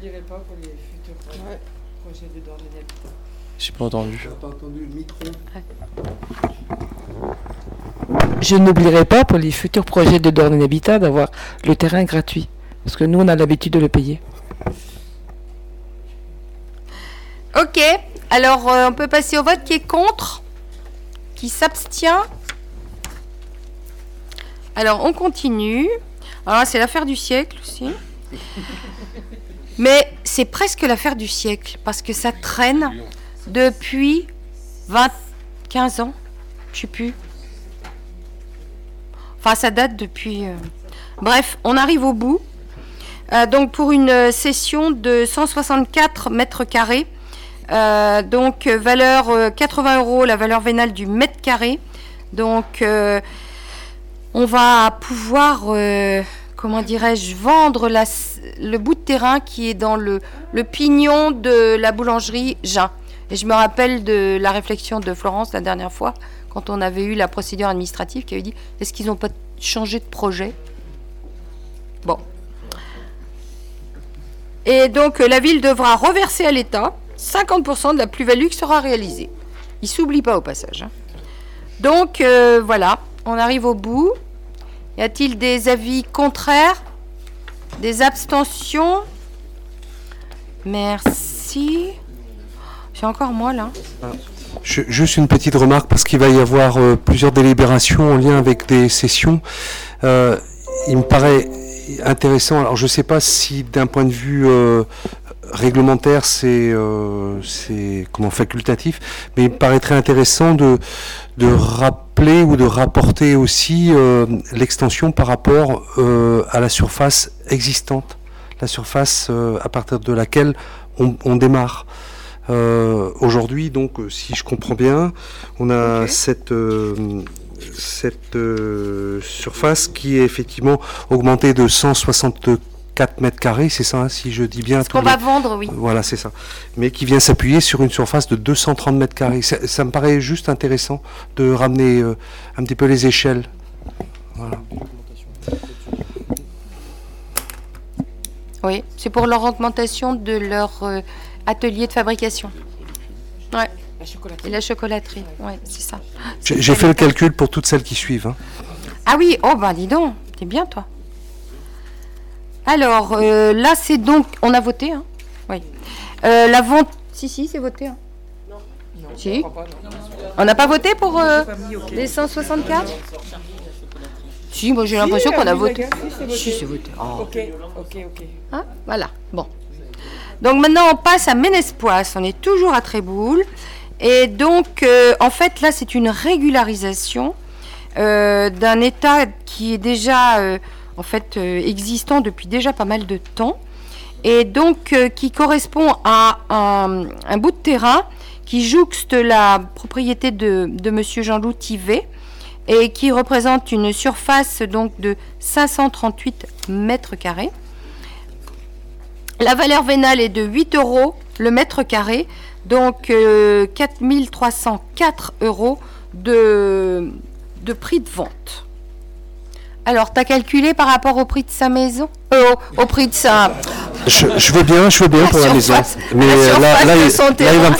J'ai pas entendu. Je n'oublierai pas pour les futurs projets de Dorne Habitat d'avoir le terrain gratuit. Parce que nous, on a l'habitude de le payer. Ok, alors euh, on peut passer au vote qui est contre, qui s'abstient? Alors on continue. Alors là, c'est l'affaire du siècle aussi. Mais c'est presque l'affaire du siècle parce que ça traîne depuis 20, 15 ans, je sais plus. Enfin, ça date depuis. euh, Bref, on arrive au bout. Euh, donc pour une euh, session de 164 mètres carrés. Donc valeur euh, 80 euros, la valeur vénale du mètre carré. Donc on va pouvoir, comment dirais-je, vendre le bout de terrain qui est dans le, le pignon de la boulangerie Jean. Et je me rappelle de la réflexion de Florence la dernière fois, quand on avait eu la procédure administrative, qui avait dit est-ce qu'ils n'ont pas changé de projet? Bon. Et donc euh, la ville devra reverser à l'État 50% de la plus-value qui sera réalisée. Il s'oublie pas au passage. hein. Donc euh, voilà, on arrive au bout. Y a-t-il des avis contraires? Des abstentions? Merci. C'est encore moi là. Juste une petite remarque parce qu'il va y avoir euh, plusieurs délibérations en lien avec des sessions. Euh, il me paraît intéressant. Alors je ne sais pas si d'un point de vue euh, réglementaire c'est comment facultatif, mais il me paraîtrait intéressant de de rappeler ou de rapporter aussi l'extension par rapport à la surface existante, la surface à partir de laquelle on démarre. Euh, Aujourd'hui, donc, euh, si je comprends bien, on a cette, euh, cette euh, surface qui est effectivement augmentée de 164 mètres carrés, c'est ça, hein, si je dis bien. Ce qu'on va vendre, oui. Voilà, c'est ça. Mais qui vient s'appuyer sur une surface de 230 mètres carrés. Ça, ça me paraît juste intéressant de ramener un petit peu les échelles. Voilà. Oui, c'est pour leur augmentation de leur euh, atelier de fabrication. Ouais. Et la chocolaterie, ouais, c'est ça. J'ai fait le calcul pour toutes celles qui suivent. hein. Ah oui, oh bah dis donc, t'es bien toi. Alors euh, là c'est donc, on a voté, hein Oui. Euh, la vente, si si c'est voté. Hein. Non. Si. On n'a pas voté pour euh, les 164 Si, moi j'ai l'impression qu'on a voté. Si c'est voté. Oh. Ok, ok, ok. Hein voilà, bon. Donc maintenant, on passe à Ménespois. On est toujours à Tréboul. Et donc, euh, en fait, là, c'est une régularisation euh, d'un état qui est déjà, euh, en fait, existant depuis déjà pas mal de temps. Et donc, qui correspond à un, bout de terrain qui jouxte la propriété de, de Monsieur Jean-Loup Tivet et qui représente une surface donc de 538 mètres carrés. La valeur vénale est de 8 euros le mètre carré, donc 4304 euh, euros de, de prix de vente. Alors, tu as calculé par rapport au prix de sa maison? Euh, au, prix de sa... Je, veux bien, je veux bien pour la maison. Mais là,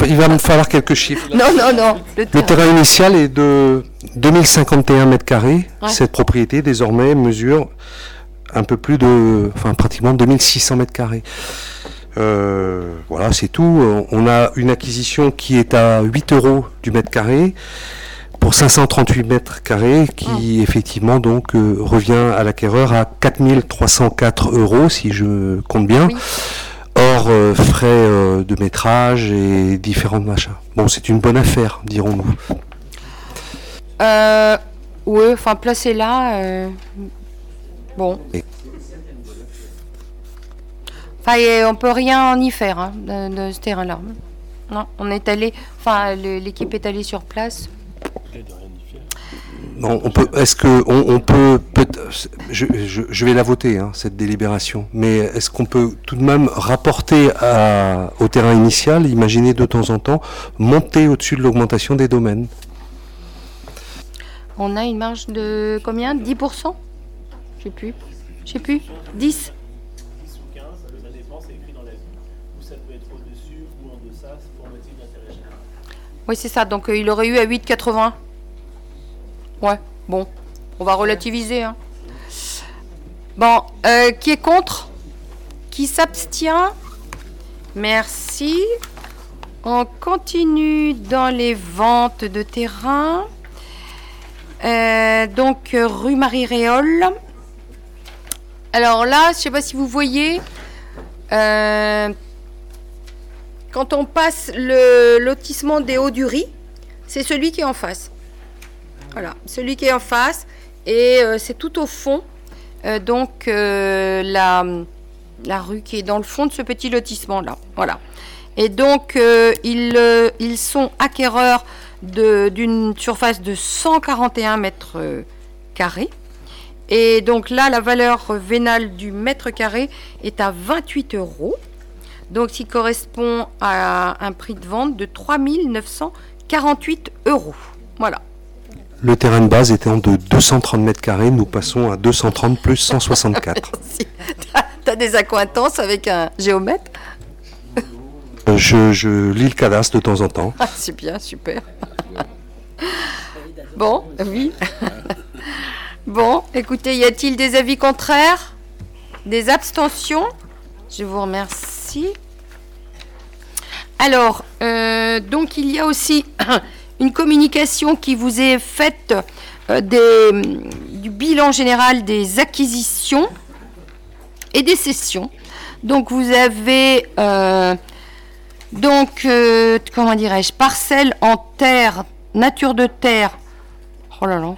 il, va, me falloir quelques chiffres. Non, non, non. Le, terrain. initial est de 2051 mètres carrés. Cette propriété, désormais, mesure un peu plus de... Enfin, pratiquement 2600 mètres carrés. Euh, voilà, c'est tout. On a une acquisition qui est à 8 euros du mètre carré pour 538 mètres carrés qui ah. effectivement donc euh, revient à l'acquéreur à 4304 euros si je compte bien. Hors euh, frais de métrage et différents machins. Bon, c'est une bonne affaire, dirons-nous. oui, enfin, placé là. Bon. Enfin, on peut rien y faire hein, de, ce terrain-là. Non, on est allé, enfin, l'équipe est allée sur place. Non, on peut. Est-ce que on, peut, peut je, vais la voter hein, cette délibération, mais est-ce qu'on peut tout de même rapporter au terrain initial, imaginer de temps en temps, monter au-dessus de l'augmentation des domaines? On a une marge de combien? 10 Je sais plus. Je sais plus. 10 Oui, c'est ça. Donc euh, il aurait eu à 8,80. Ouais, bon. On va relativiser. Hein. Bon, euh, qui est contre? Qui s'abstient? Merci. On continue dans les ventes de terrain. Euh, donc, rue Marie-Réole. Alors là, je ne sais pas si vous voyez, quand on passe le lotissement des Hauts du Riz, c'est celui qui est en face. Voilà, celui qui est en face. Et euh, c'est tout au fond. Euh, donc euh, la, rue qui est dans le fond de ce petit lotissement-là. Voilà. Et donc ils, ils sont acquéreurs d'une surface de 141 mètres carrés. Et donc là, la valeur vénale du mètre carré est à 28 euros donc qui correspond à un prix de vente de 3 948 euros. Voilà. Le terrain de base étant de 230 mètres carrés, nous passons à 230 plus 164. Tu as des accointances avec un géomètre? Euh, je, lis le cadastre de temps en temps. Ah, c'est bien, super. bon, oui. bon, écoutez, y a-t-il des avis contraires? Des abstentions? Je vous remercie. Alors, euh, donc il y a aussi une communication qui vous est faite euh, du bilan général des acquisitions et des cessions. Donc vous avez euh, donc comment dirais-je parcelle en terre, nature de terre. Oh là là.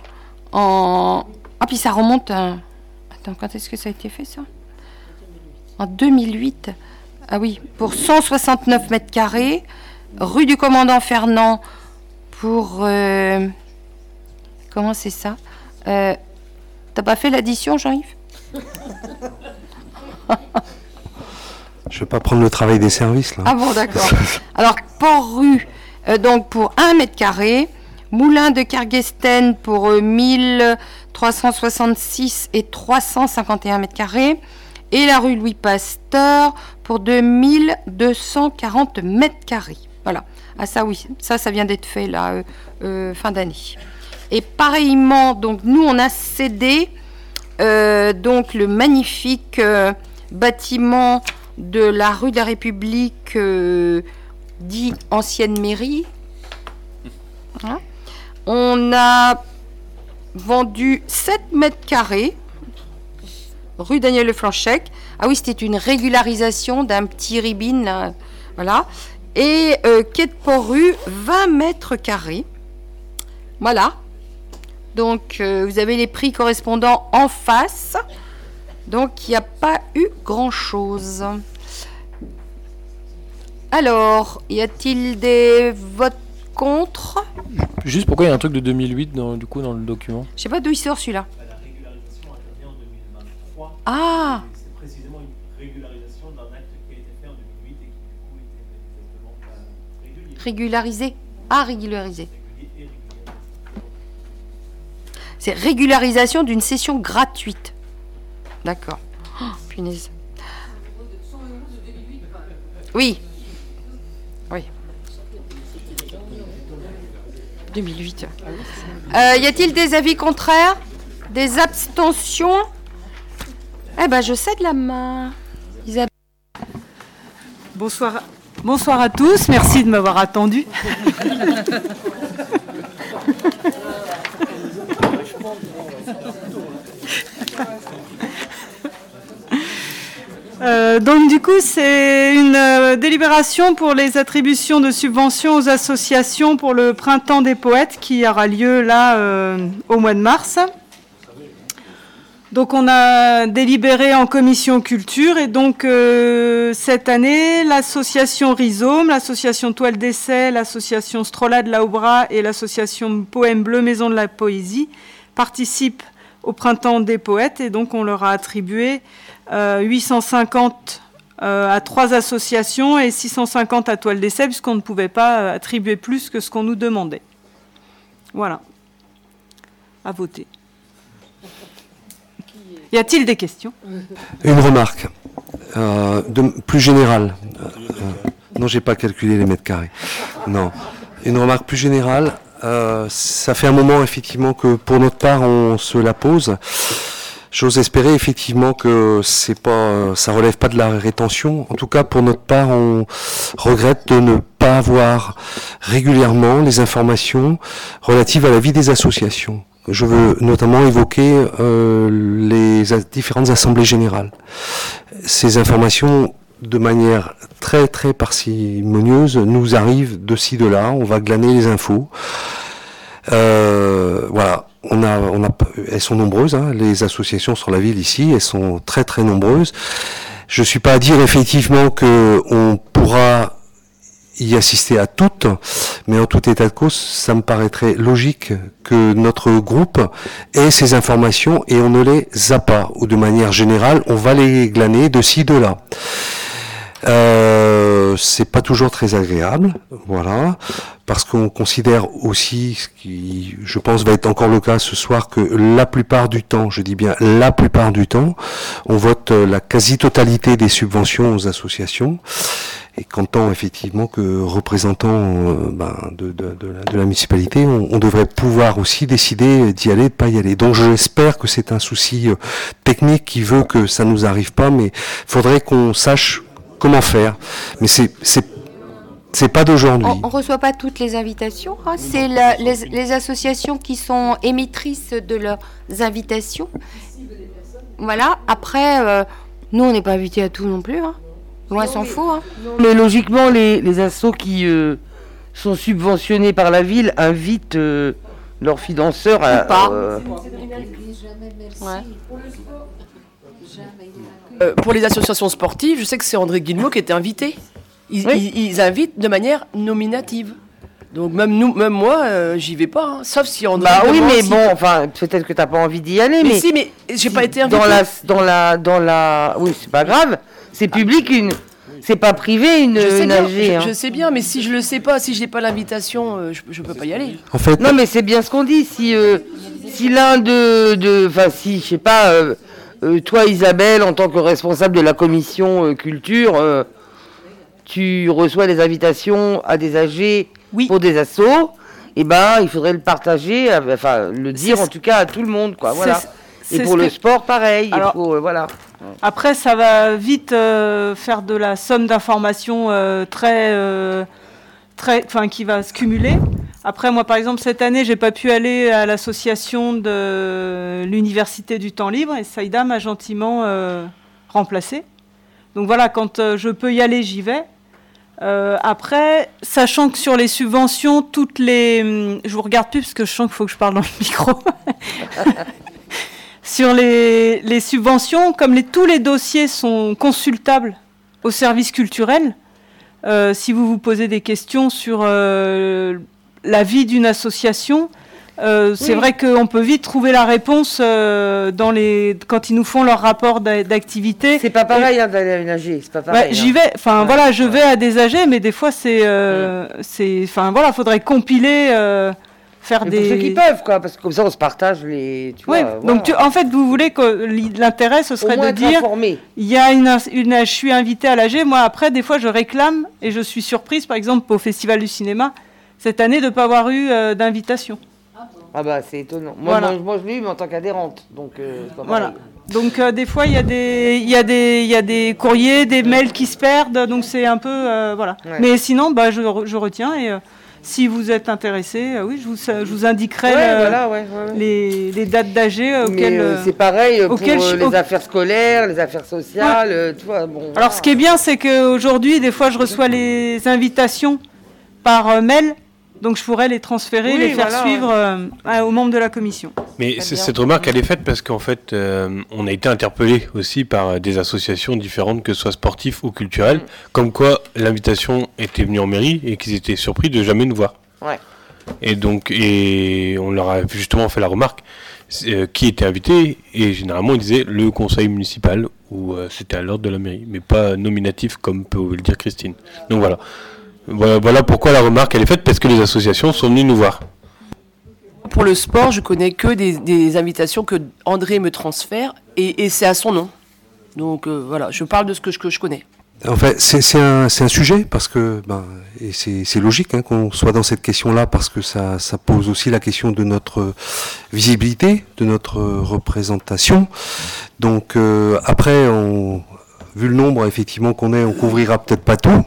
En ah puis ça remonte. Attends, quand est-ce que ça a été fait ça En 2008. Ah oui, pour 169 mètres carrés, rue du commandant Fernand, pour. Euh, comment c'est ça euh, T'as pas fait l'addition, Jean-Yves? Je vais pas prendre le travail des services là. Ah bon, d'accord. Alors, Port-Rue, euh, donc pour 1 mètre carré. Moulin de Kerguesten pour 1366 et 351 mètres carrés. Et la rue Louis Pasteur pour 2240 mètres carrés. Voilà. Ah ça oui, ça ça vient d'être fait là, euh, euh, fin d'année. Et pareillement, donc nous on a cédé euh, donc le magnifique bâtiment de la rue de la République dit ancienne mairie. Hein? On a vendu 7 mètres carrés rue Daniel Leflanchec. Ah oui, c'était une régularisation d'un petit ribine, là, voilà. Et euh, quai de Port-Rue, 20 mètres carrés. Voilà. Donc, euh, vous avez les prix correspondants en face. Donc, il n'y a pas eu grand-chose. Alors, y a-t-il des votes contre? Juste pourquoi il y a un truc de 2008 dans, du coup dans le document Je sais pas d'où il sort celui-là. Ah C'est précisément une régularisation d'un acte qui a été fait en 2008 et qui du coup était manifestement régulier. Régularisé. Ah, régularisé. C'est régularisation d'une session gratuite. D'accord. Oh, punaise. Oui. Oui. 2008. Euh, y a-t-il des avis contraires? Des abstentions? Eh ben, je cède la main. Isabelle. Bonsoir, bonsoir à tous, merci de m'avoir attendu. Euh, donc du coup, c'est une euh, délibération pour les attributions de subventions aux associations pour le printemps des poètes qui aura lieu là euh, au mois de mars. Donc on a délibéré en commission culture et donc cette année l'association Rhizome, l'association Toile d'essai, l'association Strolade Laubra et l'association Poème Bleu Maison de la Poésie participent au printemps des poètes et donc on leur a attribué 850 euh, à trois associations et 650 à Toile d'essai puisqu'on ne pouvait pas euh, attribuer plus que ce qu'on nous demandait. Voilà. À voter. Y a-t-il des questions? Une remarque euh, plus générale. Euh, euh, non, j'ai pas calculé les mètres carrés. Non. Une remarque plus générale. Euh, ça fait un moment effectivement que pour notre part on se la pose. J'ose espérer effectivement que c'est pas, ça relève pas de la rétention. En tout cas, pour notre part, on regrette de ne pas avoir régulièrement les informations relatives à la vie des associations. Je veux notamment évoquer euh, les différentes assemblées générales. Ces informations, de manière très très parcimonieuse, nous arrivent de ci de là. On va glaner les infos. Euh, voilà. On a, on a, elles sont nombreuses, hein, les associations sur la ville ici, elles sont très très nombreuses. Je suis pas à dire effectivement que on pourra y assister à toutes, mais en tout état de cause, ça me paraîtrait logique que notre groupe ait ces informations et on ne les a pas, ou de manière générale, on va les glaner de ci, de là. Euh, c'est pas toujours très agréable, voilà, parce qu'on considère aussi, ce qui, je pense, va être encore le cas ce soir, que la plupart du temps, je dis bien la plupart du temps, on vote la quasi-totalité des subventions aux associations, et qu'entend effectivement que représentant euh, ben, de, de la municipalité, on, on devrait pouvoir aussi décider d'y aller, de pas y aller. Donc j'espère que c'est un souci euh, technique qui veut que ça nous arrive pas, mais faudrait qu'on sache comment faire. Mais c'est c'est c'est pas d'aujourd'hui. On ne reçoit pas toutes les invitations. hein. C'est les, les associations qui sont émettrices de leurs invitations. Voilà. Après, euh, nous, on n'est pas invités à tout non plus. Hein. Loin s'en faut. Hein. Mais logiquement, les, les assos qui euh, sont subventionnés par la ville invitent euh, leurs financeurs à. Ou pas. euh, Euh, pour les associations sportives, je sais que c'est André Guillemot qui était invité. Ils, ils- ils invitent de manière nominative. Donc même nous, même moi, euh, j'y vais pas, hein, sauf si André. Bah oui, mais si- bon, enfin, peut-être que t'as pas envie d'y aller, Mais mais. si, mais j'ai pas été invité. Dans la, dans la, dans la, oui, c'est pas grave. C'est public, une, c'est pas privé, une, Je sais, une bien, AG, je- hein. je sais bien, mais si je le sais pas, si je n'ai pas l'invitation, euh, je, je peux pas y aller. En fait, Non, mais c'est bien ce qu'on dit. Si, euh, si l'un de, de, enfin, si, je sais pas, euh, toi, Isabelle, en tant que responsable de la commission euh, culture, euh, tu reçois des invitations à des AG pour des assos, et ben, il faudrait le partager, enfin, le dire en tout cas à tout le monde, quoi. Voilà. Et pour le sport, pareil. il Alors- voilà. Après, ça va vite faire de la somme d'informations très, très, enfin, qui va se cumuler. Après, moi, par exemple, cette année, j'ai pas pu aller à l'association de l'Université du temps libre et Saïda m'a gentiment euh, remplacé. Donc voilà, quand euh, je peux y aller, j'y vais. Euh, après, sachant que sur les subventions, toutes les. hum, Je vous regarde plus parce que je sens qu'il faut que je parle dans le micro. sur les, les subventions, comme les, tous les dossiers sont consultables au service culturel, si vous vous posez des questions sur la vie d'une association, euh, c'est Oui. vrai qu'on peut vite trouver la réponse euh, dans les, quand ils nous font leur rapport d'a- d'activité. C'est pas pareil hein, d'aller aménager, c'est pas Ouais, pareil. j'y hein. vais. Enfin Ouais, voilà, je vais à des AG, mais des fois c'est, euh, c'est, enfin voilà, faudrait compiler, faire Mais des. Pour ceux qui peuvent, quoi, parce que comme ça on se partage les. Tu Oui, vois, donc voilà. tu- en fait, vous voulez que li- l'intérêt, ce serait de dire, informé. il y a une, une, je suis invité à l'AG, moi après, des fois, je réclame et je suis surprise, par exemple, au Festival du cinéma, cette année, de ne pas avoir eu euh, d'invitation. Ah bah c'est étonnant. Moi, Voilà. moi, moi, je l'ai eu, mais en tant qu'adhérente, donc euh, pas Voilà. Donc euh, des fois, il y, a des- il y, a des- il y a des courriers, des mails qui se perdent, donc c'est un peu... euh, voilà. Ouais. Mais sinon, bah, je, re- je retiens et si vous êtes intéressé, oui, je vous, je vous indiquerai Ouais, voilà, ouais. Les, les dates d'AG auxquelles... c'est pareil pour je- les au- affaires scolaires, les affaires sociales, tu vois. Bon, Alors ce qui est bien, c'est qu'aujourd'hui, des fois, je reçois les invitations par mail, donc je pourrais les transférer, Oui, les faire voilà, suivre euh, aux membres de la commission. Mais cette remarque, elle est faite parce qu'en fait, euh, on a été interpellé aussi par euh, des associations différentes, que ce soit sportives ou culturelles, comme quoi l'invitation était venue en mairie et qu'ils étaient surpris de jamais nous voir. Ouais. Et donc, et on leur a justement fait la remarque euh, qui était invité, et généralement ils disaient le conseil municipal, ou euh, c'était à l'ordre de la mairie, mais pas nominatif comme peut le dire Christine. Donc voilà. Voilà, voilà pourquoi la remarque elle est faite, parce que les associations sont venues nous voir. Pour le sport, je connais que des, des invitations que André me transfère et, et c'est à son nom. Donc euh, voilà, je parle de ce que je, que je connais. En fait, c'est un, sujet parce que, ben, et c'est logique hein, qu'on soit dans cette question-là parce que ça, ça pose aussi la question de notre visibilité, de notre représentation. Donc euh, après, on, vu le nombre effectivement qu'on est, on couvrira peut-être pas tout,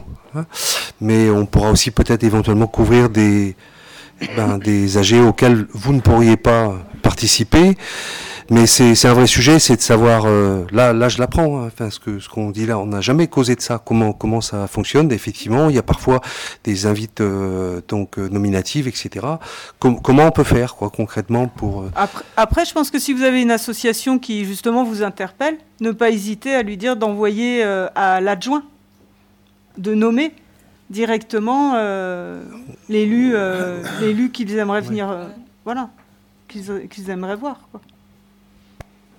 mais on pourra aussi peut-être éventuellement couvrir des, ben, des AG auxquels vous ne pourriez pas participer. Mais c'est un vrai sujet, c'est de savoir, euh, là, là je l'apprends, hein, enfin, ce que ce qu'on dit là, on n'a jamais causé de ça, comment, comment ça fonctionne, effectivement, il y a parfois des invites euh, donc euh, nominatives, etc. Com- comment on peut faire, quoi, concrètement, pour... Après, je pense que si vous avez une association qui justement vous interpelle, ne pas hésiter à lui dire d'envoyer à l'adjoint, de nommer directement euh, l'élu euh, l'élu qu'ils aimeraient venir, euh, voilà, qu'ils qu'ils aimeraient voir. Quoi.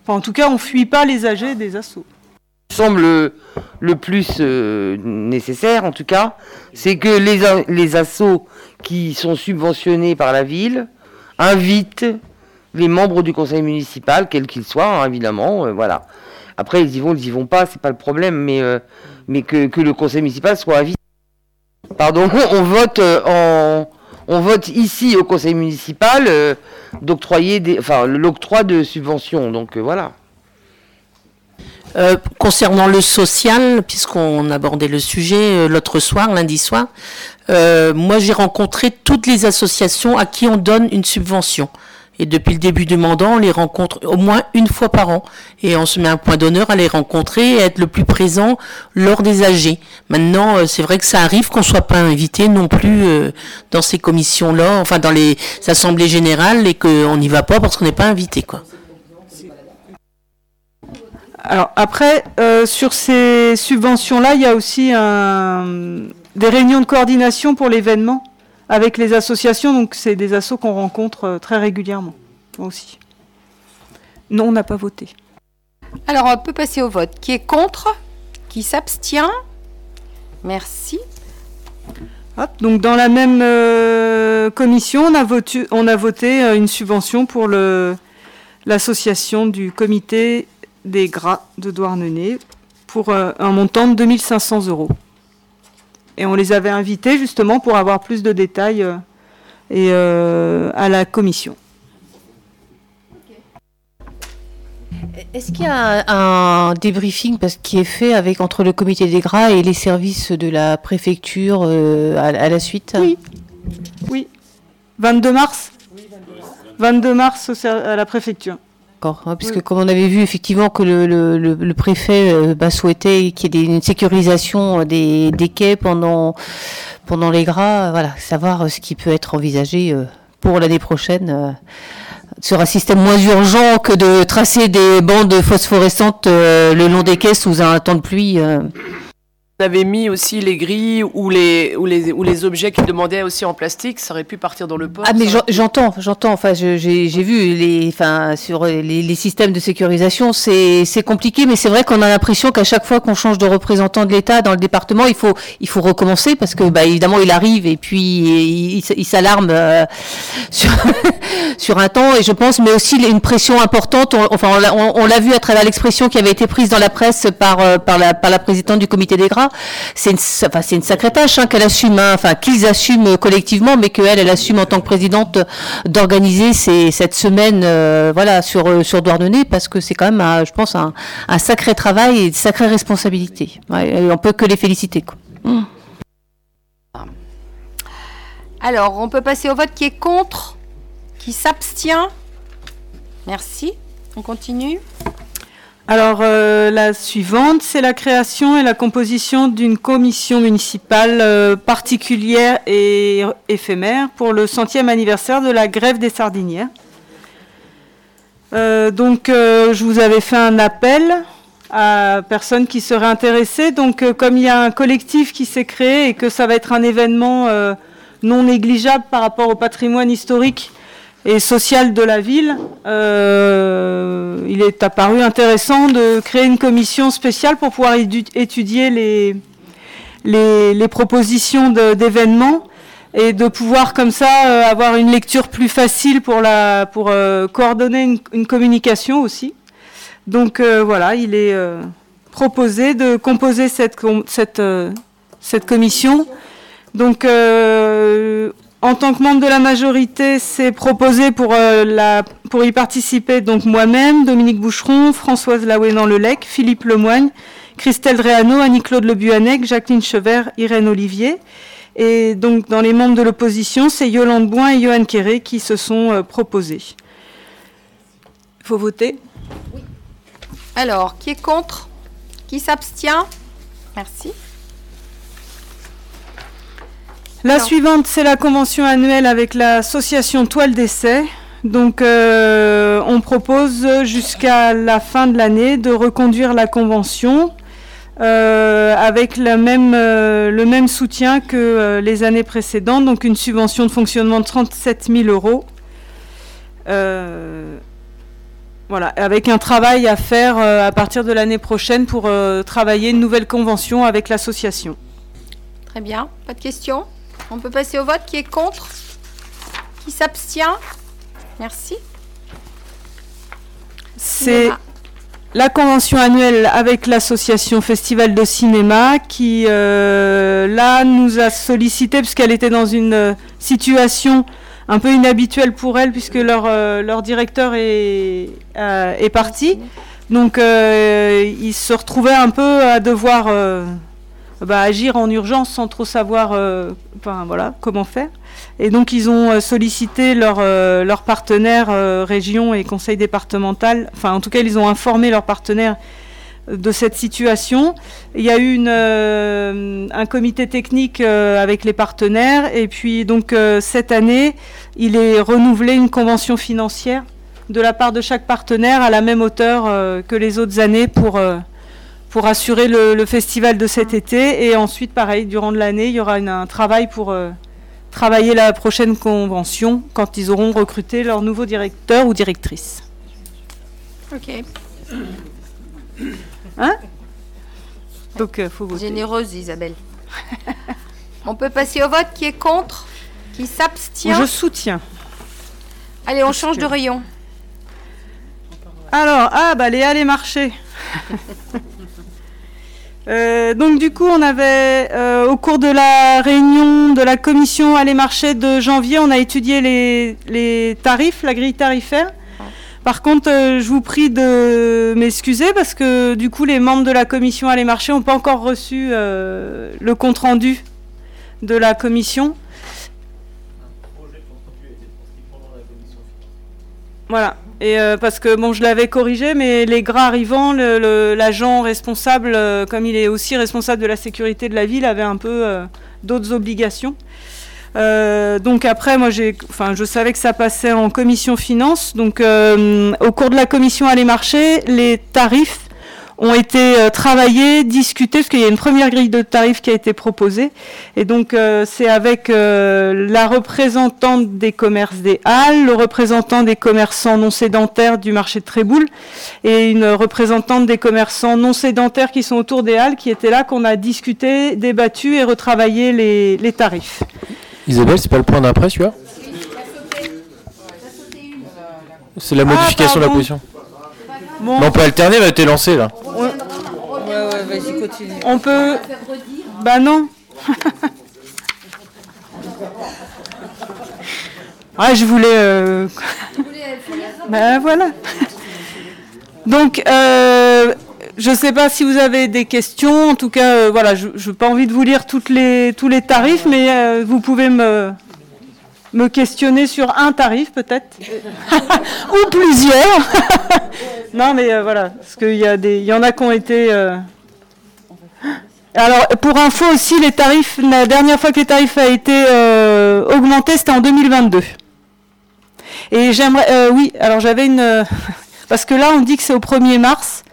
Enfin, en tout cas, on fuit pas les âgés des assos. semble le, plus euh, nécessaire, en tout cas, c'est que les, les assos qui sont subventionnés par la ville invitent les membres du conseil municipal, quels qu'ils soient, hein, évidemment, euh, voilà. Après, ils y vont, ils y vont pas, c'est pas le problème, mais, euh, mais que, le conseil municipal soit invité. Pardon, on vote euh, on vote ici au conseil municipal euh, d'octroyer enfin, l'octroi de subventions, donc euh, voilà. Concernant le social, puisqu'on abordait le sujet l'autre soir, lundi soir, moi j'ai rencontré toutes les associations à qui on donne une subvention. Et depuis le début du mandat, on les rencontre au moins une fois par an. Et on se met un point d'honneur à les rencontrer et à être le plus présent lors des AG. Maintenant, euh, c'est vrai que ça arrive qu'on soit pas invité non plus euh, dans ces commissions-là, enfin dans les assemblées générales, et qu'on n'y va pas parce qu'on n'est pas invité, quoi. Alors après, euh, sur ces subventions-là, il y a aussi des réunions de coordination pour l'événement avec les associations. Donc c'est des assos qu'on rencontre euh, très régulièrement aussi. Non, on n'a pas voté. Alors, on peut passer au vote. Qui est contre? Qui s'abstient? Merci. Hop, donc dans la même euh, commission, on a voté, on a voté euh, une subvention pour l'association du comité des gras de Douarnenez pour euh, un montant de 2500 euros. Et on les avait invités justement pour avoir plus de détails euh, et, euh, à la commission. Est-ce qu'il y a un débriefing parce qui est fait avec entre le comité des gras et les services de la préfecture euh, à, à la suite? Oui. Oui. 22 mars 22 mars à la préfecture. D'accord, hein, puisque comme on avait vu effectivement que le, le, le, préfet euh, bah, souhaitait qu'il y ait une sécurisation des, des, quais pendant, pendant les gras, voilà, savoir ce qui peut être envisagé pour l'année prochaine sur un système moins urgent que de tracer des bandes phosphorescentes le long des quais sous un temps de pluie avait mis aussi les grilles ou les, ou les, ou les objets qu'ils demandaient aussi en plastique, ça aurait pu partir dans le port. Ah mais j'entends, j'entends. Enfin, j'ai vu les, enfin, sur les, les systèmes de sécurisation, c'est compliqué, mais c'est vrai qu'on a l'impression qu'à chaque fois qu'on change de représentant de l'État dans le département, il faut, il faut recommencer parce que, bah, évidemment, il arrive et puis il, il, s'alarme euh, sur, sur un temps. Et je pense, mais aussi une pression importante. enfin, on, l'a vu à travers l'expression qui avait été prise dans la presse par, euh, par, la, par la présidente du comité des gras c'est une, sacrée tâche hein, qu'elle assume, hein, enfin qu'ils assument collectivement, mais qu'elle, elle assume en tant que présidente d'organiser cette semaine, euh, voilà, sur euh, sur Douarnenez, parce que c'est quand même, je pense, un, sacré travail et une sacrée responsabilité. On on peut que les féliciter. Mmh. Alors, on peut passer au vote qui est contre, qui s'abstient. Merci. On continue. Alors euh, la suivante, c'est la création et la composition d'une commission municipale euh, particulière et éphémère pour le centième anniversaire de la grève des sardinières. Euh, donc je vous avais fait un appel à personnes qui seraient intéressées. Donc comme il y a un collectif qui s'est créé et que ça va être un événement non négligeable par rapport au patrimoine historique et social de la ville, euh, il est apparu intéressant de créer une commission spéciale pour pouvoir étudier les, les, propositions d'événements et de pouvoir comme ça euh, avoir une lecture plus facile pour, la, pour euh, coordonner une, communication aussi. Donc voilà, il est proposé de composer cette, cette, cette commission. Donc en tant que membre de la majorité, c'est proposé pour, euh, pour y participer donc moi-même, Dominique Boucheron, Françoise Laouénan-Lelec, Philippe Lemoigne, Christelle Dréano, Annie-Claude Le Buanec, Jacqueline Chevert, Irène Olivier. Et donc dans les membres de l'opposition, c'est Yolande Boin et Johan Kéré qui se sont euh, proposés. Il faut voter? Oui. Alors, qui est contre? Qui s'abstient? Merci. La suivante, c'est la convention annuelle avec l'association Toile d'essai. Donc, euh, on propose jusqu'à la fin de l'année de reconduire la convention euh, avec même, euh, le même soutien que les années précédentes, donc une subvention de fonctionnement de 37 000 euros. voilà, avec un travail à faire à partir de l'année prochaine pour travailler une nouvelle convention avec l'association. Très bien, pas de questions? On peut passer au vote. Qui est contre Qui s'abstient Merci. C'est la convention annuelle avec l'association Festival de cinéma qui, euh, là, nous a sollicité, puisqu'elle était dans une euh, situation un peu inhabituelle pour elle, puisque leur, euh, directeur est, est parti. Donc, ils se retrouvaient un peu à devoir bah, agir en urgence sans trop savoir euh, enfin, voilà, comment faire. Et donc ils ont euh, sollicité leurs euh, partenaires région et conseil départemental, enfin en tout cas ils ont informé leurs partenaires de cette situation. Il y a eu une, un comité technique avec les partenaires et puis donc cette année il est renouvelé une convention financière de la part de chaque partenaire à la même hauteur que les autres années pour pour assurer le, festival de cet été. Et ensuite, pareil, durant l'année, il y aura un travail pour euh, travailler la prochaine convention quand ils auront recruté leur nouveau directeur ou directrice. Ok. Hein? Donc, il euh, faut voter. Généreuse, Isabelle. on peut passer au vote. Qui est contre Qui s'abstient? Je soutiens. Allez, on change de rayon. Alors, ah, bah, Léa, les marchés. Euh, donc du coup, on avait, euh, au cours de la réunion de la commission à les marchés de janvier, on a étudié les, tarifs, la grille tarifaire. Par contre, euh, je vous prie de m'excuser parce que du coup, les membres de la commission à les marchés n'ont pas encore reçu le compte rendu de la commission. Voilà. Et euh, parce que bon, je l'avais corrigé, mais les gras arrivants, l'agent responsable, euh, comme il est aussi responsable de la sécurité de la ville, avait un peu euh, d'autres obligations. donc après, moi, j'ai, enfin, je savais que ça passait en commission finance. Donc, au cours de la commission aller marché, les tarifs ont été euh, travaillés, discutés, parce qu'il y a une première grille de tarifs qui a été proposée. Et donc, euh, c'est avec euh, la représentante des commerces des Halles, le représentant des commerçants non sédentaires du marché de Tréboul et une représentante des commerçants non sédentaires qui sont autour des Halles, qui étaient là, qu'on a discuté, débattu et retravaillé les, les tarifs. Isabelle, c'est pas le point d'après, tu vois C'est la modification de la position. On peut alterner, elle a été lancée là. Ouais, ouais, vas-y, continue. On peut. Bah non. ah, je voulais. Euh... bah voilà. Donc, euh, je ne sais pas si vous avez des questions. En tout cas, euh, voilà, je n'ai pas envie de vous lire toutes les, tous les tarifs, mais vous pouvez me, me questionner sur un tarif peut-être, ou plusieurs. non, mais euh, voilà, parce qu'il y, a des, il y en a qui ont été... Euh, alors, pour info aussi, les tarifs, la dernière fois que les tarifs ont été euh, augmentés, c'était en 2022. Et j'aimerais... oui, alors j'avais une... parce que là, on dit que c'est au 1er mars,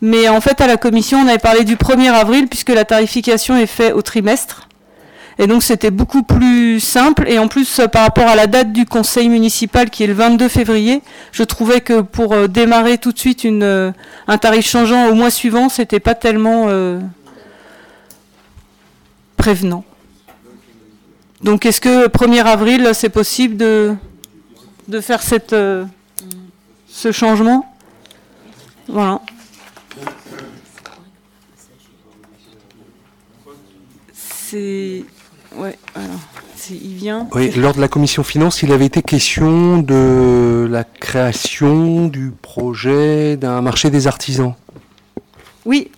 mais en fait, à la commission, on avait parlé du 1er avril, puisque la tarification est faite au trimestre. Et donc c'était beaucoup plus simple. Et en plus, euh, par rapport à la date du conseil municipal qui est le 22 février, je trouvais que pour euh, démarrer tout de suite une, euh, un tarif changeant au mois suivant, c'était pas tellement prévenant. Donc est-ce que 1er avril, c'est possible de, de faire cette, ce changement? Voilà. C'est Ouais, alors, il vient. Oui, lors de la commission finance, il avait été question de la création du projet d'un marché des artisans. Oui.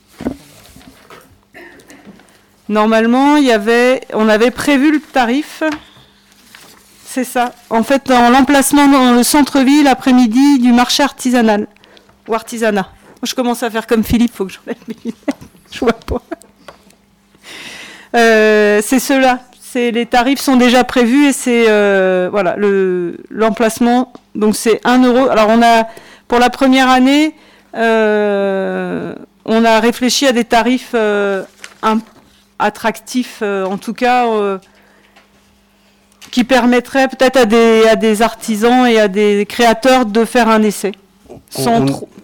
Normalement, il y avait, on avait prévu le tarif. C'est ça. En fait, dans l'emplacement dans le centre-ville, après-midi, du marché artisanal ou artisanat. je commence à faire comme Philippe, faut que j'enlève mes lunettes. Je vois pas. Euh, c'est cela les tarifs sont déjà prévus et c'est euh, voilà l'emplacement. donc c'est 1 euro. Alors on a pour la première année, euh, on a réfléchi à des tarifs attractifs, en tout cas, qui permettraient peut-être à des, à des artisans et à des créateurs de faire un essai.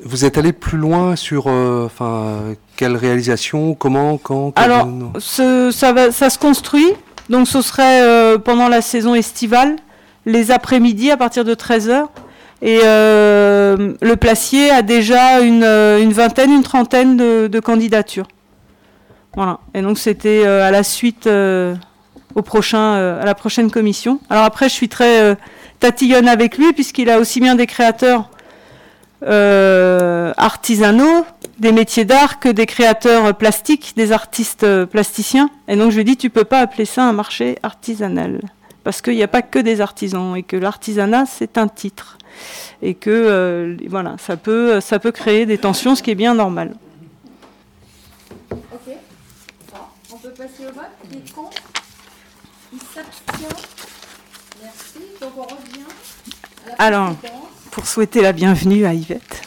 Vous êtes allé plus loin sur enfin, quelle réalisation, comment, quand Alors, ça, va, ça se construit. Donc ce serait euh, pendant la saison estivale, les après-midi à partir de 13h. Et euh, le placier a déjà une, euh, vingtaine, une trentaine de, candidatures. Voilà. Et donc c'était à la suite, au prochain, à la prochaine commission. Alors après, je suis très tatillonne avec lui puisqu'il a aussi bien des créateurs artisanaux des métiers d'art que des créateurs plastiques, des artistes plasticiens. Et donc je lui dis, tu peux pas appeler ça un marché artisanal. Parce qu'il n'y a pas que des artisans et que l'artisanat, c'est un titre. Et que euh, voilà, ça peut, ça peut créer des tensions, ce qui est bien normal. Ok. on peut passer au vote. Qui est contre? Il s'abstient? Merci. Donc on revient. Alors, pour souhaiter la bienvenue à Yvette.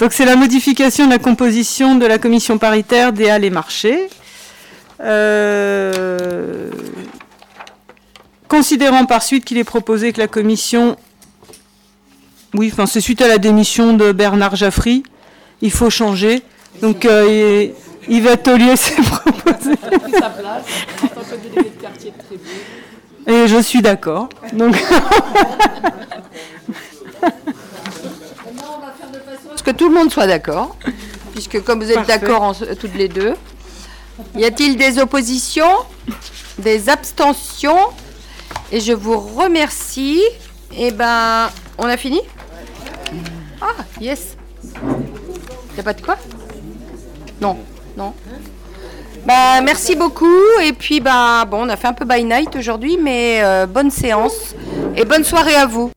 Donc c'est la modification de la composition de la commission paritaire des Halles et Marchés. Euh, considérant par suite qu'il est proposé que la commission, oui, enfin c'est suite à la démission de Bernard Jaffry, il faut changer. Donc euh, Yvette Ollier s'est proposé. Et je suis d'accord. Donc que tout le monde soit d'accord, puisque comme vous êtes d'accord toutes les deux, y a-t-il des oppositions, des abstentions? Et je vous remercie. Et eh ben, on a fini? Ah, yes. Y a pas de quoi? Non, non. Bah, merci beaucoup. Et puis, bah, bon, on a fait un peu by night aujourd'hui, mais euh, bonne séance et bonne soirée à vous.